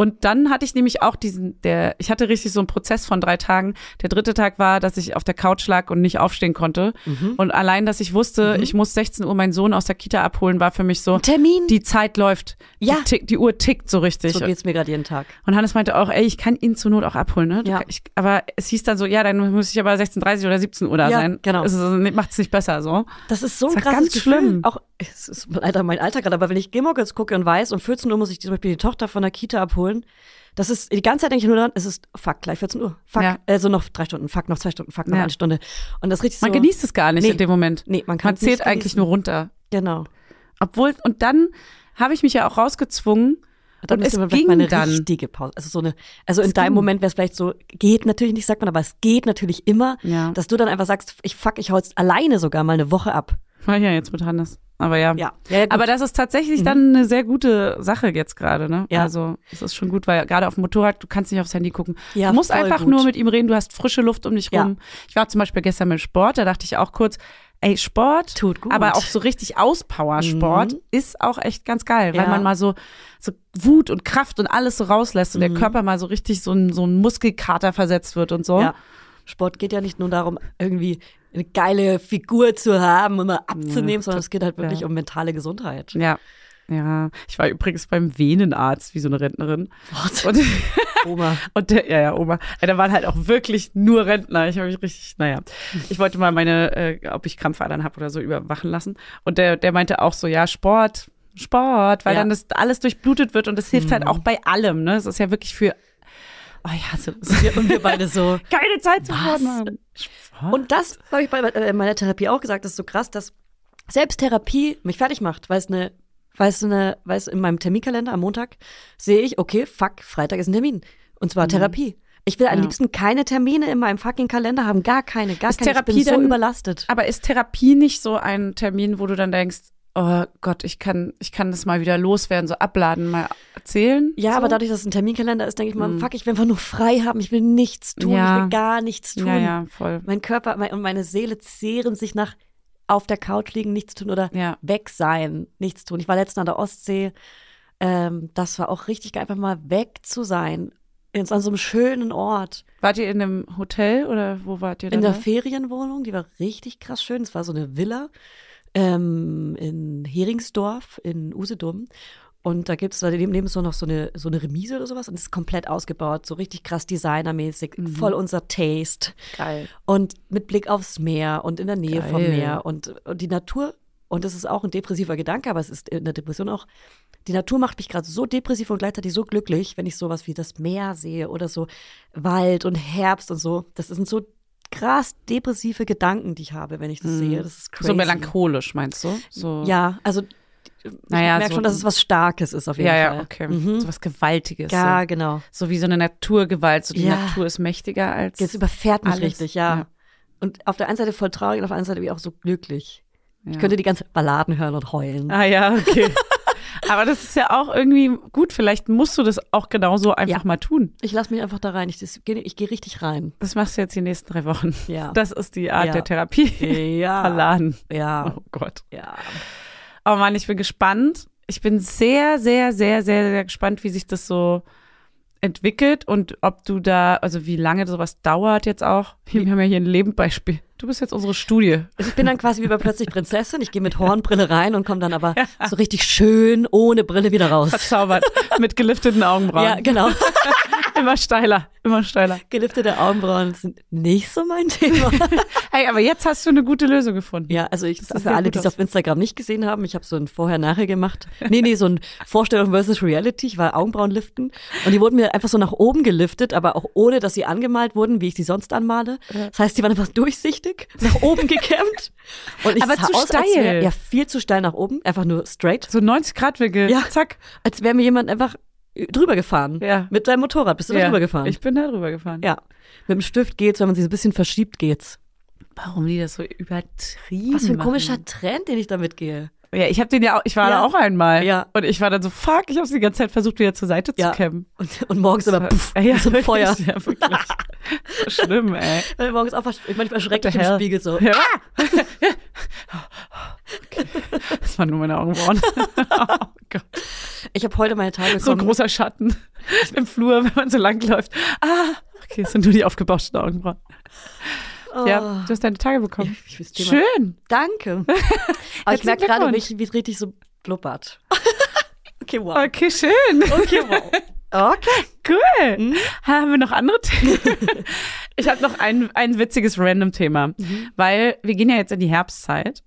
Speaker 2: Und dann hatte ich nämlich auch diesen, der, ich hatte richtig so einen Prozess von drei Tagen. Der dritte Tag war, dass ich auf der Couch lag und nicht aufstehen konnte.
Speaker 1: Mhm.
Speaker 2: Und allein, dass ich wusste, ich muss 16 Uhr meinen Sohn aus der Kita abholen, war für mich so,
Speaker 1: Termin.
Speaker 2: die Zeit läuft.
Speaker 1: Ja.
Speaker 2: Die, tick, die Uhr tickt so richtig.
Speaker 1: so geht's mir gerade jeden Tag.
Speaker 2: Und Hannes meinte auch, ey, ich kann ihn zur Not auch abholen, ne?
Speaker 1: Ja.
Speaker 2: Ich, aber es hieß dann so, ja, dann muss ich aber 16.30 oder 17 Uhr da
Speaker 1: Ja,
Speaker 2: sein.
Speaker 1: genau.
Speaker 2: Es ist- macht's nicht besser, so.
Speaker 1: Das ist so ein
Speaker 2: Das war
Speaker 1: krasses
Speaker 2: ganz
Speaker 1: Gefühl.
Speaker 2: schlimm.
Speaker 1: Auch, es ist leider mein Alter gerade, aber wenn ich Gilmore Girls gucke und weiß, um 14 Uhr muss ich zum Beispiel die Tochter von der Kita abholen, das ist, die ganze Zeit denke ich nur daran, es ist, fuck, gleich 14 Uhr. Fuck,
Speaker 2: Ja.
Speaker 1: also noch drei Stunden, fuck, noch zwei Stunden, fuck, noch
Speaker 2: Ja.
Speaker 1: eine Stunde. Und das richtig
Speaker 2: Man
Speaker 1: so.
Speaker 2: genießt es gar nicht
Speaker 1: Nee.
Speaker 2: in dem Moment.
Speaker 1: Nee, man kann
Speaker 2: Man zählt eigentlich nur runter.
Speaker 1: Genau.
Speaker 2: Obwohl, und dann habe ich mich ja auch rausgezwungen.
Speaker 1: Und dann
Speaker 2: und
Speaker 1: müsste man vielleicht
Speaker 2: ging
Speaker 1: mal eine
Speaker 2: dann.
Speaker 1: richtige Pause. Also so eine, also in deinem
Speaker 2: ging.
Speaker 1: Moment wäre es vielleicht so, geht natürlich nicht, sagt man, aber es geht natürlich immer,
Speaker 2: Ja.
Speaker 1: dass du dann einfach sagst, ich fuck, ich hau jetzt alleine sogar mal eine Woche ab.
Speaker 2: War ja jetzt mit Hannes. Aber ja.
Speaker 1: Ja. ja, ja.
Speaker 2: Aber das ist tatsächlich dann eine sehr gute Sache jetzt gerade, ne?
Speaker 1: Ja.
Speaker 2: Also, es ist schon gut, weil gerade auf dem Motorrad, du kannst nicht aufs Handy gucken.
Speaker 1: Ja,
Speaker 2: du musst einfach
Speaker 1: gut.
Speaker 2: nur mit ihm reden, du hast frische Luft um dich
Speaker 1: Ja.
Speaker 2: rum. Ich war zum Beispiel gestern beim Sport, da dachte ich auch kurz, ey, Sport,
Speaker 1: Tut gut.
Speaker 2: aber auch so richtig Auspower-Sport
Speaker 1: Mhm.
Speaker 2: ist auch echt ganz geil, weil
Speaker 1: Ja.
Speaker 2: man mal so, so Wut und Kraft und alles so rauslässt und
Speaker 1: Mhm.
Speaker 2: der Körper mal so richtig so ein, so ein Muskelkater versetzt wird und so.
Speaker 1: Ja. Sport geht ja nicht nur darum, irgendwie eine geile Figur zu haben und mal abzunehmen, sondern es geht halt wirklich
Speaker 2: Ja.
Speaker 1: um mentale Gesundheit.
Speaker 2: Ja. Ja, ich war übrigens beim Venenarzt, wie so eine Rentnerin. Und, (laughs)
Speaker 1: Oma.
Speaker 2: und der, ja, ja, Oma. Ja, da waren halt auch wirklich nur Rentner. Ich habe mich richtig, naja. Ich wollte mal meine, äh, ob ich Krampfadern habe oder so, überwachen lassen. Und der, der meinte auch so, ja, Sport, Sport, weil
Speaker 1: Ja.
Speaker 2: dann das alles durchblutet wird und das hilft halt auch bei allem, ne? Es ist ja wirklich für, oh ja, so,
Speaker 1: und wir beide so. (laughs)
Speaker 2: keine Zeit zu. Sport?
Speaker 1: Und das habe ich bei äh, meiner Therapie auch gesagt, das ist so krass, dass selbst Therapie mich fertig macht, weil es eine, weil es eine, weil es in meinem Terminkalender am Montag sehe ich, okay, fuck, Freitag ist ein Termin. Und zwar Therapie. Ich will am
Speaker 2: Mhm. Ja.
Speaker 1: liebsten keine Termine in meinem fucking Kalender haben, gar keine, gar
Speaker 2: Ist
Speaker 1: keine.
Speaker 2: Therapie
Speaker 1: ich bin so überlastet.
Speaker 2: Aber ist Therapie nicht so ein Termin, wo du dann denkst, oh Gott, ich kann, ich kann das mal wieder loswerden, so abladen, mal erzählen?
Speaker 1: Ja,
Speaker 2: so?
Speaker 1: aber dadurch, dass es ein Terminkalender ist, denke ich mal, fuck, ich will einfach nur frei haben, ich will nichts tun,
Speaker 2: Ja.
Speaker 1: ich will gar nichts tun.
Speaker 2: Ja, ja, voll.
Speaker 1: Mein Körper mein, und meine Seele zehren sich nach auf der Couch liegen, nichts tun oder
Speaker 2: Ja.
Speaker 1: weg sein, nichts tun. Ich war letztens an der Ostsee. Ähm, das war auch richtig geil, einfach mal weg zu sein. In, an so einem schönen Ort.
Speaker 2: Wart ihr in einem Hotel oder wo wart ihr
Speaker 1: In der Ferienwohnung, die war richtig krass schön. Es war so eine Villa ähm, in Heringsdorf in Usedom. Und da gibt es daneben neben so noch so eine, so eine Remise oder sowas und es ist komplett ausgebaut, so richtig krass designermäßig, voll unser Taste.
Speaker 2: Geil.
Speaker 1: Und mit Blick aufs Meer und in der Nähe vom
Speaker 2: Geil.
Speaker 1: Meer und, und die Natur. Und das ist auch ein depressiver Gedanke, aber es ist in der Depression auch. Die Natur macht mich gerade so depressiv und gleichzeitig so glücklich, wenn ich sowas wie das Meer sehe oder so Wald und Herbst und so. Das sind so krass depressive Gedanken, die ich habe, wenn ich das sehe. Das ist crazy.
Speaker 2: So melancholisch, meinst du? So.
Speaker 1: Ja, also ich
Speaker 2: Naja,
Speaker 1: merke
Speaker 2: so-
Speaker 1: schon, dass es was Starkes ist auf jeden
Speaker 2: ja,
Speaker 1: Fall.
Speaker 2: ja, okay.
Speaker 1: Mhm.
Speaker 2: So was Gewaltiges.
Speaker 1: Ja,
Speaker 2: So.
Speaker 1: genau.
Speaker 2: so wie so eine Naturgewalt. So die
Speaker 1: Ja.
Speaker 2: Natur ist mächtiger als.
Speaker 1: Das überfährt mich
Speaker 2: alles.
Speaker 1: richtig, ja.
Speaker 2: Ja.
Speaker 1: Und auf der einen Seite voll traurig und auf der anderen Seite auch so glücklich.
Speaker 2: ja.
Speaker 1: Ich könnte die ganze Balladen hören und heulen.
Speaker 2: Ah ja, okay. (laughs) Aber das ist ja auch irgendwie gut. Vielleicht musst du das auch genauso einfach
Speaker 1: Ja.
Speaker 2: mal tun.
Speaker 1: Ich lasse mich einfach da rein. Ich, geh- ich gehe richtig rein.
Speaker 2: Das machst du jetzt die nächsten drei Wochen.
Speaker 1: Ja.
Speaker 2: Das ist die Art
Speaker 1: Ja.
Speaker 2: der Therapie.
Speaker 1: Ja.
Speaker 2: Verladen.
Speaker 1: Ja.
Speaker 2: Oh Gott.
Speaker 1: Ja.
Speaker 2: Oh Mann, ich bin gespannt. Ich bin sehr, sehr, sehr, sehr, sehr gespannt, wie sich das so entwickelt und ob du da, also wie lange sowas dauert jetzt auch. Wir haben ja hier ein Lebendbeispiel. Du bist jetzt unsere Studie.
Speaker 1: Also ich bin dann quasi wie bei plötzlich Prinzessin. Ich gehe mit Hornbrille rein und komme dann aber so richtig schön ohne Brille wieder raus.
Speaker 2: Verzaubert. mit gelifteten Augenbrauen.
Speaker 1: Ja, genau. (laughs)
Speaker 2: Immer steiler, immer steiler.
Speaker 1: Geliftete Augenbrauen sind nicht so mein Thema. (laughs)
Speaker 2: Hey, aber jetzt hast du eine gute Lösung gefunden.
Speaker 1: Ja, also ich,
Speaker 2: Das
Speaker 1: für alle, die es auf Instagram nicht gesehen haben, ich habe so ein Vorher-Nachher gemacht. Nee, nee, so ein Vorstellung versus Reality. Ich war Augenbrauen liften und die wurden mir einfach so nach oben geliftet, aber auch ohne, dass sie angemalt wurden, wie ich sie sonst anmale. Das heißt, die waren einfach durchsichtig, nach oben gekämmt. Und ich
Speaker 2: Aber
Speaker 1: sah
Speaker 2: zu
Speaker 1: aus, als wär,
Speaker 2: steil.
Speaker 1: ja, viel zu steil nach oben, einfach nur straight.
Speaker 2: So 90 Grad Winkel.
Speaker 1: Ja.
Speaker 2: Zack.
Speaker 1: Als wäre mir jemand einfach drüber gefahren.
Speaker 2: Ja.
Speaker 1: Mit deinem Motorrad bist du da
Speaker 2: Ja.
Speaker 1: drüber gefahren.
Speaker 2: Ich bin da drüber gefahren.
Speaker 1: ja. Mit dem Stift geht's, wenn man sich so ein bisschen verschiebt, geht's.
Speaker 2: Warum die das so übertrieben
Speaker 1: Was für ein
Speaker 2: machen.
Speaker 1: komischer Trend, den ich damit gehe.
Speaker 2: Ja, ich habe den ja auch, ich war
Speaker 1: Ja.
Speaker 2: da auch einmal.
Speaker 1: Ja.
Speaker 2: Und ich war dann so, fuck, ich habe die ganze Zeit versucht, wieder zur Seite
Speaker 1: Ja.
Speaker 2: zu kämmen.
Speaker 1: Und, und morgens immer pff,
Speaker 2: ja,
Speaker 1: so ein Feuer. (laughs)
Speaker 2: Ja, wirklich. So Schlimm, ey. (laughs)
Speaker 1: Weil wir morgens aufwacht, ich manchmal erschreckt im? Spiegel so.
Speaker 2: Ja. Okay. (laughs) Das waren nur meine Augenbrauen. Oh Gott.
Speaker 1: Ich habe heute meine Tage
Speaker 2: So ein großer Schatten im Flur, wenn man so lang läuft. Ah, okay, es sind nur die aufgebauschten Augenbrauen.
Speaker 1: Oh.
Speaker 2: Ja, du hast deine Tage bekommen.
Speaker 1: Thema.
Speaker 2: Schön.
Speaker 1: Danke. (laughs) Aber ich merke gerade, wie es richtig so blubbert. (laughs) okay, wow.
Speaker 2: Okay, schön.
Speaker 1: Okay, wow. Okay.
Speaker 2: Cool.
Speaker 1: Mhm.
Speaker 2: Haben wir noch andere Themen? (laughs) ich habe noch ein, ein witziges Random-Thema,
Speaker 1: Mhm.
Speaker 2: weil wir gehen ja jetzt in die Herbstzeit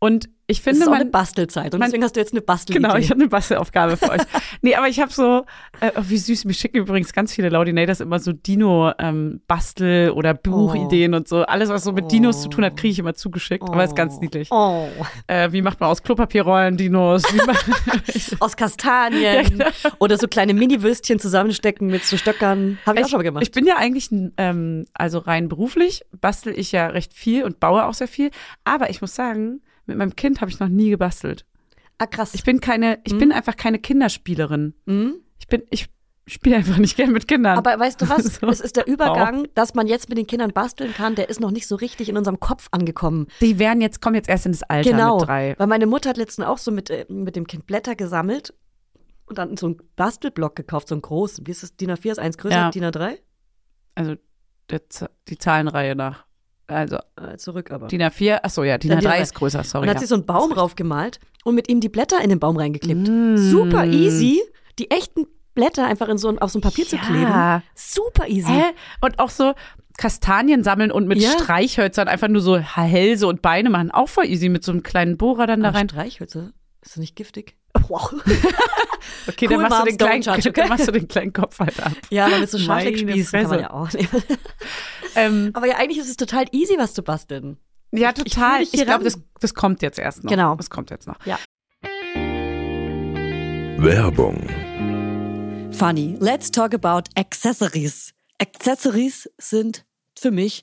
Speaker 2: und ich
Speaker 1: Das
Speaker 2: finde,
Speaker 1: ist auch
Speaker 2: man,
Speaker 1: eine Bastelzeit. Und
Speaker 2: man-
Speaker 1: deswegen hast du jetzt eine Bastelidee.
Speaker 2: Genau, ich habe eine Bastelaufgabe für euch. (laughs) Nee, aber ich habe so, äh, oh, wie süß, mir schicken übrigens ganz viele Laudinators immer so Dino-Bastel- oder Buchideen und so. Alles, was so mit Dinos zu tun hat, kriege ich immer zugeschickt. Aber ist ganz niedlich.
Speaker 1: Oh.
Speaker 2: Äh, wie macht man aus Klopapierrollen Dinos? (laughs)
Speaker 1: Aus Kastanien (laughs)
Speaker 2: genau.
Speaker 1: oder so kleine Mini-Würstchen zusammenstecken mit so Stöckern. Habe ich, auch schon mal gemacht.
Speaker 2: Ich bin ja eigentlich, ähm, also rein beruflich, bastel ich ja recht viel und baue auch sehr viel. Aber ich muss sagen, mit meinem Kind habe ich noch nie gebastelt.
Speaker 1: ah, krass.
Speaker 2: Ich bin keine, ich bin einfach keine Kinderspielerin.
Speaker 1: Mhm.
Speaker 2: Ich bin, ich spiele einfach nicht gern mit Kindern.
Speaker 1: Aber weißt du was? (laughs)
Speaker 2: So.
Speaker 1: Es ist der Übergang, dass man jetzt mit den Kindern basteln kann, der ist noch nicht so richtig in unserem Kopf angekommen.
Speaker 2: Die werden jetzt, kommen jetzt erst ins Alter
Speaker 1: genau.
Speaker 2: mit drei.
Speaker 1: Weil meine Mutter hat letztens auch so mit, äh, mit dem Kind Blätter gesammelt und dann so einen Bastelblock gekauft, so einen großen. Wie ist das? DIN A4 ist eins größer,
Speaker 2: Ja.
Speaker 1: DIN A3?
Speaker 2: Also der, die Zahlenreihe nach. Also
Speaker 1: Äh, zurück aber.
Speaker 2: DIN A4, ach so ja, DIN
Speaker 1: Dann DIN
Speaker 2: A3
Speaker 1: A3.
Speaker 2: ist größer, sorry.
Speaker 1: und dann hat
Speaker 2: ja.
Speaker 1: sie so einen Baum raufgemalt und mit ihm die Blätter in den Baum reingeklebt.
Speaker 2: Mm.
Speaker 1: Super easy, die echten Blätter einfach in so ein, auf so ein Papier zu kleben.
Speaker 2: Ja.
Speaker 1: Super easy.
Speaker 2: Hä? Und auch so Kastanien sammeln und mit
Speaker 1: Ja.
Speaker 2: Streichhölzern einfach nur so Hälse und Beine machen. Auch voll easy mit so einem kleinen Bohrer dann da
Speaker 1: Ah,
Speaker 2: rein.
Speaker 1: Streichhölzer? Ist das nicht giftig? Wow. (laughs)
Speaker 2: Okay,
Speaker 1: Cool,
Speaker 2: dann, machst du
Speaker 1: Moms,
Speaker 2: den kleinen,
Speaker 1: judge, okay?
Speaker 2: dann machst du den kleinen Kopf halt ab.
Speaker 1: Ja, aber mit so
Speaker 2: Meine
Speaker 1: Scharfleckspießen kann man ja auch nehmen. (laughs)
Speaker 2: Ähm,
Speaker 1: Aber ja, eigentlich ist es total easy, was zu basteln.
Speaker 2: ja,
Speaker 1: ich
Speaker 2: total. Ich,
Speaker 1: hier
Speaker 2: glaube, das, das kommt jetzt erst noch.
Speaker 1: Genau.
Speaker 2: Das kommt jetzt noch.
Speaker 3: Werbung,
Speaker 1: Funny. Let's talk about Accessories. Accessories sind für mich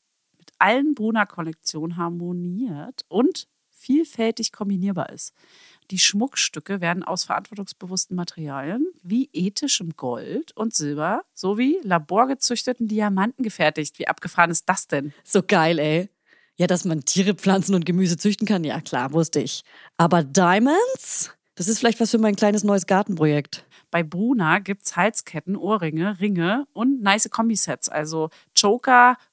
Speaker 2: allen Bruna-Kollektionen harmoniert und vielfältig kombinierbar ist. Die Schmuckstücke werden aus verantwortungsbewussten Materialien wie ethischem Gold und Silber sowie laborgezüchteten Diamanten gefertigt. Wie abgefahren ist das denn?
Speaker 1: So geil, ey. Ja, dass man Tiere, Pflanzen und Gemüse züchten kann, ja klar, wusste ich. Aber Diamonds? Das ist vielleicht was für mein kleines neues Gartenprojekt.
Speaker 2: Bei Bruna gibt's Halsketten, Ohrringe, Ringe und nice Kombisets. Also Choker,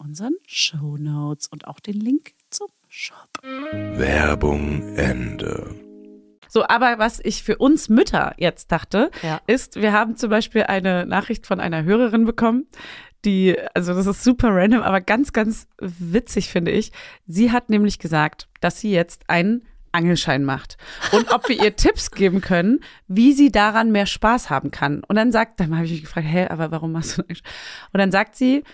Speaker 2: unseren Show Notes und auch den Link zum Shop.
Speaker 3: Werbung Ende.
Speaker 2: So, aber was ich für uns Mütter jetzt dachte,
Speaker 1: Ja.
Speaker 2: ist, wir haben zum Beispiel eine Nachricht von einer Hörerin bekommen, die, also das ist super random, aber ganz, ganz witzig finde ich. Sie hat nämlich gesagt, dass sie jetzt einen Angelschein macht und ob wir ihr (laughs) Tipps geben können, wie sie daran mehr Spaß haben kann. Und dann sagt, dann habe ich mich gefragt, hä, aber warum machst du einen Angelschein? Und dann sagt sie,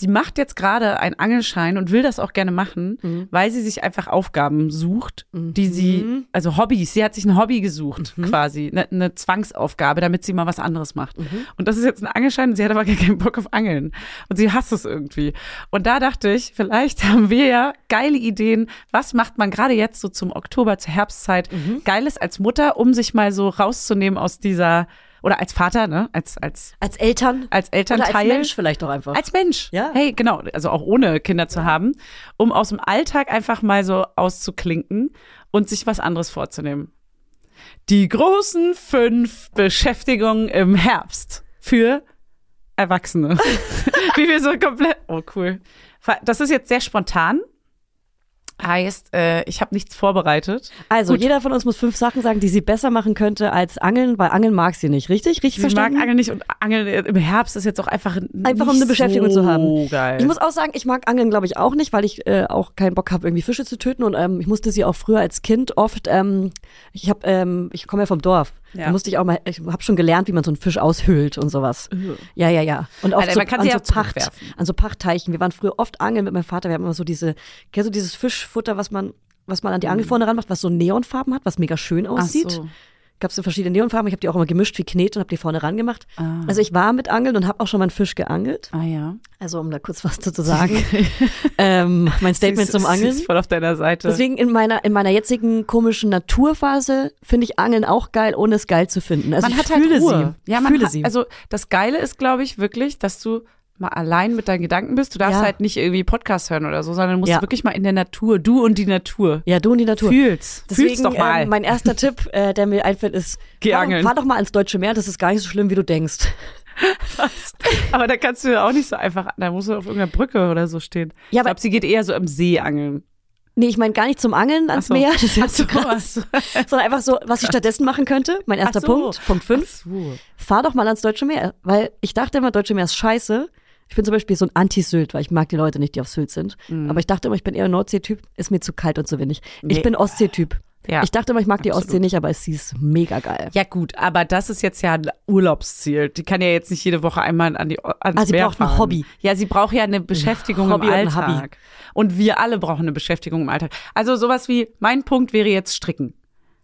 Speaker 2: sie macht jetzt gerade einen Angelschein und will das auch gerne machen,
Speaker 1: Mhm.
Speaker 2: weil sie sich einfach Aufgaben sucht, die sie, also Hobbys, sie hat sich ein Hobby gesucht
Speaker 1: Mhm.
Speaker 2: quasi, eine, eine Zwangsaufgabe, damit sie mal was anderes macht. Und das ist jetzt ein Angelschein, sie hat aber gar keinen Bock auf Angeln. Und sie hasst es irgendwie. Und da dachte ich, vielleicht (laughs) haben wir ja geile Ideen, was macht man gerade jetzt so zum Oktober, zur Herbstzeit,
Speaker 1: Mhm.
Speaker 2: Geiles als Mutter, um sich mal so rauszunehmen aus dieser, oder als Vater, ne, als, als
Speaker 1: Als Eltern?
Speaker 2: als
Speaker 1: Oder
Speaker 2: Elternteil.
Speaker 1: als Mensch vielleicht auch einfach.
Speaker 2: Als Mensch.
Speaker 1: Ja.
Speaker 2: Hey, genau. Also auch ohne Kinder zu haben, um aus dem Alltag einfach mal so auszuklinken und sich was anderes vorzunehmen. Die großen fünf Beschäftigungen im Herbst für Erwachsene. (laughs) Wie wir so komplett. Oh, cool. Das ist jetzt sehr spontan. Heißt, äh, ich habe nichts vorbereitet.
Speaker 1: Also,
Speaker 2: Gut.
Speaker 1: jeder von uns muss fünf Sachen sagen, die sie besser machen könnte als Angeln, weil Angeln mag sie nicht, richtig? Richtig
Speaker 2: Sie mag
Speaker 1: verstanden?
Speaker 2: Angeln nicht und Angeln im Herbst ist jetzt auch einfach
Speaker 1: Einfach um eine Beschäftigung
Speaker 2: so
Speaker 1: zu haben.
Speaker 2: Geil.
Speaker 1: Ich muss auch sagen, ich mag Angeln, glaube ich, auch nicht, weil ich äh, auch keinen Bock habe, irgendwie Fische zu töten. Und ähm, ich musste sie auch früher als Kind oft, ähm, ich habe, ähm, ich komme ja vom Dorf.
Speaker 2: Ja.
Speaker 1: Da musste ich auch mal, ich habe schon gelernt, wie man so einen Fisch aushöhlt und sowas. Ja, ja, ja. Und auch
Speaker 2: Alter,
Speaker 1: so, an, so Pacht, an so Pachtteichen. Wir waren früher oft angeln mit meinem Vater. Wir haben immer so diese, kennst du dieses Fischfutter, was man, was man an die Angel vorne ranmacht, was so Neonfarben hat, was mega schön
Speaker 2: Mhm. Ach
Speaker 1: aussieht.
Speaker 2: so.
Speaker 1: Gab es so verschiedene Neonfarben. Ich habe die auch immer gemischt wie Knete und habe die vorne ran gemacht.
Speaker 2: Ah.
Speaker 1: Also ich war mit Angeln und habe auch schon mal einen Fisch geangelt.
Speaker 2: Ah ja.
Speaker 1: Also um da kurz was zu sagen. (laughs) ähm, mein Statement
Speaker 2: Sie
Speaker 1: zum
Speaker 2: ist-
Speaker 1: Angeln.
Speaker 2: Ist voll auf deiner Seite.
Speaker 1: Deswegen in meiner, in meiner jetzigen komischen Naturphase finde ich Angeln auch geil, ohne es geil zu finden. Also
Speaker 2: man
Speaker 1: ich
Speaker 2: hat
Speaker 1: fühle
Speaker 2: halt Ruhe.
Speaker 1: sie.
Speaker 2: Ja, man
Speaker 1: fühle
Speaker 2: hat,
Speaker 1: sie.
Speaker 2: Also das Geile ist, glaube ich, wirklich, dass du mal allein mit deinen Gedanken bist. Du darfst
Speaker 1: Ja.
Speaker 2: halt nicht irgendwie Podcast hören oder so, sondern du musst
Speaker 1: Ja.
Speaker 2: wirklich mal in der Natur, du und die Natur.
Speaker 1: ja, du und die Natur.
Speaker 2: Fühlst.
Speaker 1: Deswegen,
Speaker 2: Fühlst doch mal.
Speaker 1: Ähm, mein erster Tipp, äh, der mir einfällt, ist,
Speaker 2: Geh
Speaker 1: fahr,
Speaker 2: angeln.
Speaker 1: Doch, fahr doch mal ans Deutsche Meer, das ist gar nicht so schlimm, wie du denkst. (laughs)
Speaker 2: Aber da kannst du ja auch nicht so einfach, da musst du auf irgendeiner Brücke oder so stehen.
Speaker 1: Ja,
Speaker 2: ich
Speaker 1: aber-
Speaker 2: glaube, sie geht eher so im See angeln.
Speaker 1: Nee, ich meine gar nicht zum Angeln ans
Speaker 2: so.
Speaker 1: Meer, (laughs) das ist zu
Speaker 2: so,
Speaker 1: krass.
Speaker 2: ach (laughs)
Speaker 1: Sondern einfach so, was ich stattdessen machen könnte. Mein erster
Speaker 2: so.
Speaker 1: Punkt, Punkt 5.
Speaker 2: So.
Speaker 1: fahr doch mal ans Deutsche Meer. Weil ich dachte immer, Deutsche Meer ist scheiße. Ich bin zum Beispiel so ein Anti-Sylt, weil ich mag die Leute nicht, die auf Sylt sind. Aber ich dachte immer, ich bin eher ein Nordsee-Typ, ist mir zu kalt und zu windig.
Speaker 2: Mhm. Nee.
Speaker 1: Ich bin Ostsee-Typ.
Speaker 2: Ja.
Speaker 1: Ich dachte immer, ich mag die
Speaker 2: Absolut.
Speaker 1: Ostsee nicht, aber sie ist mega geil.
Speaker 2: Ja gut, aber das ist jetzt ja ein Urlaubsziel. Die kann ja jetzt nicht jede Woche einmal an die, ans
Speaker 1: Ah, sie
Speaker 2: Meer
Speaker 1: braucht ein
Speaker 2: fahren.
Speaker 1: Hobby.
Speaker 2: Ja, sie braucht ja eine Beschäftigung
Speaker 1: Hobby
Speaker 2: im
Speaker 1: und ein
Speaker 2: Alltag.
Speaker 1: Hobby.
Speaker 2: Und wir alle brauchen eine Beschäftigung im Alltag. Also sowas wie, mein Punkt wäre jetzt Stricken.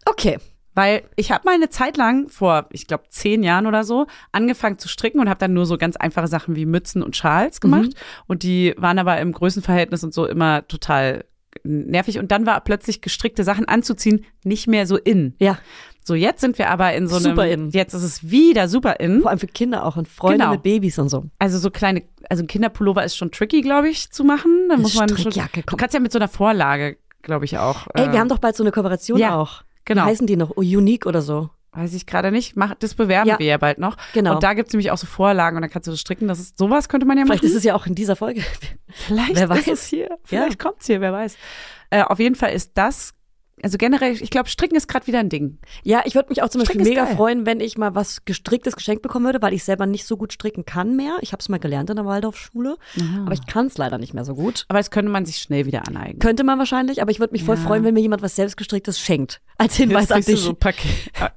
Speaker 1: Okay.
Speaker 2: Weil ich habe mal eine Zeit lang, vor, ich glaube, zehn Jahren oder so, angefangen zu stricken und habe dann nur so ganz einfache Sachen wie Mützen und Schals gemacht. Und die waren aber im Größenverhältnis und so immer total nervig. Und dann war plötzlich gestrickte Sachen anzuziehen nicht mehr so in.
Speaker 1: Ja.
Speaker 2: So, jetzt sind wir aber in so einem.
Speaker 1: Super in.
Speaker 2: Jetzt ist es wieder super in.
Speaker 1: Vor allem für Kinder auch und Freunde
Speaker 2: Genau.
Speaker 1: mit Babys und so.
Speaker 2: Also so kleine, also ein Kinderpullover ist schon tricky, glaube ich, zu machen. Da muss man schon.
Speaker 1: Strickjacke,
Speaker 2: Du
Speaker 1: komm.
Speaker 2: kannst ja mit so einer Vorlage, glaube ich, auch.
Speaker 1: Ey,
Speaker 2: äh,
Speaker 1: wir haben doch bald so eine Kooperation
Speaker 2: ja,
Speaker 1: auch.
Speaker 2: Genau.
Speaker 1: Heißen die noch? Oh, Unique oder so.
Speaker 2: Weiß ich gerade nicht. Mach, das bewerben
Speaker 1: Ja.
Speaker 2: wir ja bald noch.
Speaker 1: Genau.
Speaker 2: Und da gibt es nämlich auch so Vorlagen und dann kannst du das stricken. Das ist, sowas könnte man ja
Speaker 1: Vielleicht
Speaker 2: machen.
Speaker 1: ist es ja auch in dieser Folge.
Speaker 2: Vielleicht
Speaker 1: wer
Speaker 2: ist
Speaker 1: weiß.
Speaker 2: es hier. Vielleicht kommt's hier, wer weiß. Äh, auf jeden Fall ist das, also generell, ich glaube, Stricken ist gerade wieder ein Ding.
Speaker 1: Ja, ich würde mich auch zum Beispiel
Speaker 2: Stricken ist
Speaker 1: mega
Speaker 2: geil.
Speaker 1: freuen, wenn ich mal was gestricktes geschenkt bekommen würde, weil ich selber nicht so gut stricken kann mehr. Ich habe es mal gelernt in der Waldorfschule, aber ich kann es leider nicht mehr so gut.
Speaker 2: Aber das könnte man sich schnell wieder aneignen.
Speaker 1: Könnte man wahrscheinlich, aber ich würde mich voll
Speaker 2: Ja.
Speaker 1: freuen, wenn mir jemand was selbstgestricktes schenkt. Als Hinweis an dich.
Speaker 2: So.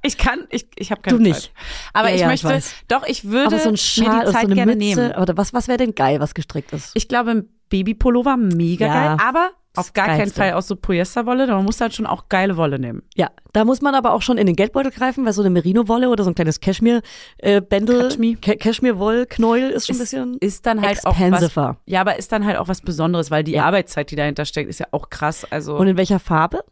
Speaker 2: Ich kann, ich, ich habe keine
Speaker 1: Du
Speaker 2: Zeit.
Speaker 1: nicht.
Speaker 2: Aber
Speaker 1: Ja,
Speaker 2: ich
Speaker 1: ja, ich
Speaker 2: möchte,
Speaker 1: weiß.
Speaker 2: doch, ich würde
Speaker 1: aber so ein
Speaker 2: mir
Speaker 1: Schal
Speaker 2: die
Speaker 1: oder
Speaker 2: Zeit
Speaker 1: so eine
Speaker 2: gerne
Speaker 1: Mütze
Speaker 2: nehmen.
Speaker 1: oder was, was wäre denn geil, was gestrickt ist?
Speaker 2: Ich glaube, ein Babypullover, mega geil, aber auf gar keinen
Speaker 1: Geilste.
Speaker 2: Fall aus so Polyesterwolle. Man muss halt schon auch geile Wolle nehmen.
Speaker 1: Ja, da muss man aber auch schon in den Geldbeutel greifen, weil so eine Merino-Wolle oder so ein kleines Cashmere-Bändel,
Speaker 2: Cashmere.
Speaker 1: Ca- Cashmere-Woll-Knäuel ist schon ein
Speaker 2: Ist,
Speaker 1: bisschen
Speaker 2: ist dann halt auch was, ja, aber ist dann halt auch was Besonderes, weil die
Speaker 1: Ja.
Speaker 2: Arbeitszeit, die dahinter steckt, ist ja auch krass. Also
Speaker 1: Und in welcher Farbe?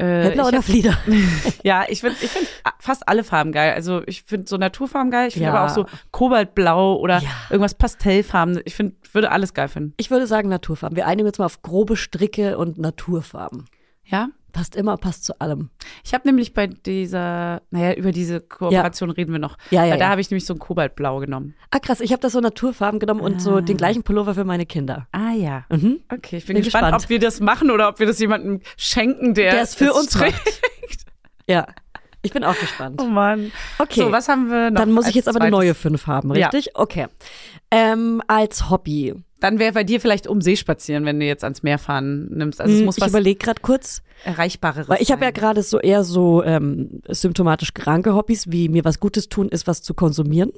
Speaker 2: Äh,
Speaker 1: oder
Speaker 2: hab-
Speaker 1: Flieder? (laughs)
Speaker 2: Ja, ich finde ich find fast alle Farben geil. Also ich finde so Naturfarben geil. Ich finde
Speaker 1: Ja.
Speaker 2: aber auch so Kobaltblau oder
Speaker 1: Ja.
Speaker 2: irgendwas Pastellfarben. Ich finde, würde alles geil finden.
Speaker 1: Ich würde sagen Naturfarben. Wir einigen uns mal auf grobe Stricke und Naturfarben.
Speaker 2: Ja.
Speaker 1: Passt immer, passt zu allem.
Speaker 2: Ich habe nämlich bei dieser, naja, über diese Kooperation reden wir noch.
Speaker 1: Ja, ja,
Speaker 2: Weil da
Speaker 1: ja.
Speaker 2: habe ich nämlich so ein Kobaltblau genommen.
Speaker 1: Ah krass, ich habe das so Naturfarben genommen und so den gleichen Pullover für meine Kinder.
Speaker 2: Ah ja.
Speaker 1: Mhm.
Speaker 2: Okay, ich bin,
Speaker 1: Bin
Speaker 2: gespannt,
Speaker 1: gespannt.
Speaker 2: ob wir das machen oder ob wir das jemandem schenken, der,
Speaker 1: Der es für uns macht. Ja, ich bin auch gespannt.
Speaker 2: Oh Mann.
Speaker 1: Okay.
Speaker 2: So, was haben wir noch?
Speaker 1: Dann muss ich jetzt aber eine neue fünf haben,
Speaker 2: Ja.
Speaker 1: richtig? Okay. Ähm, als Hobby.
Speaker 2: Dann wäre bei dir vielleicht um See spazieren, wenn du jetzt ans Meer fahren nimmst. Also es
Speaker 1: Hm,
Speaker 2: muss
Speaker 1: ich
Speaker 2: was
Speaker 1: überlege gerade kurz,
Speaker 2: Erreichbareres
Speaker 1: weil ich habe ja gerade so eher so ähm, symptomatisch kranke Hobbys, wie mir was Gutes tun ist, was zu konsumieren.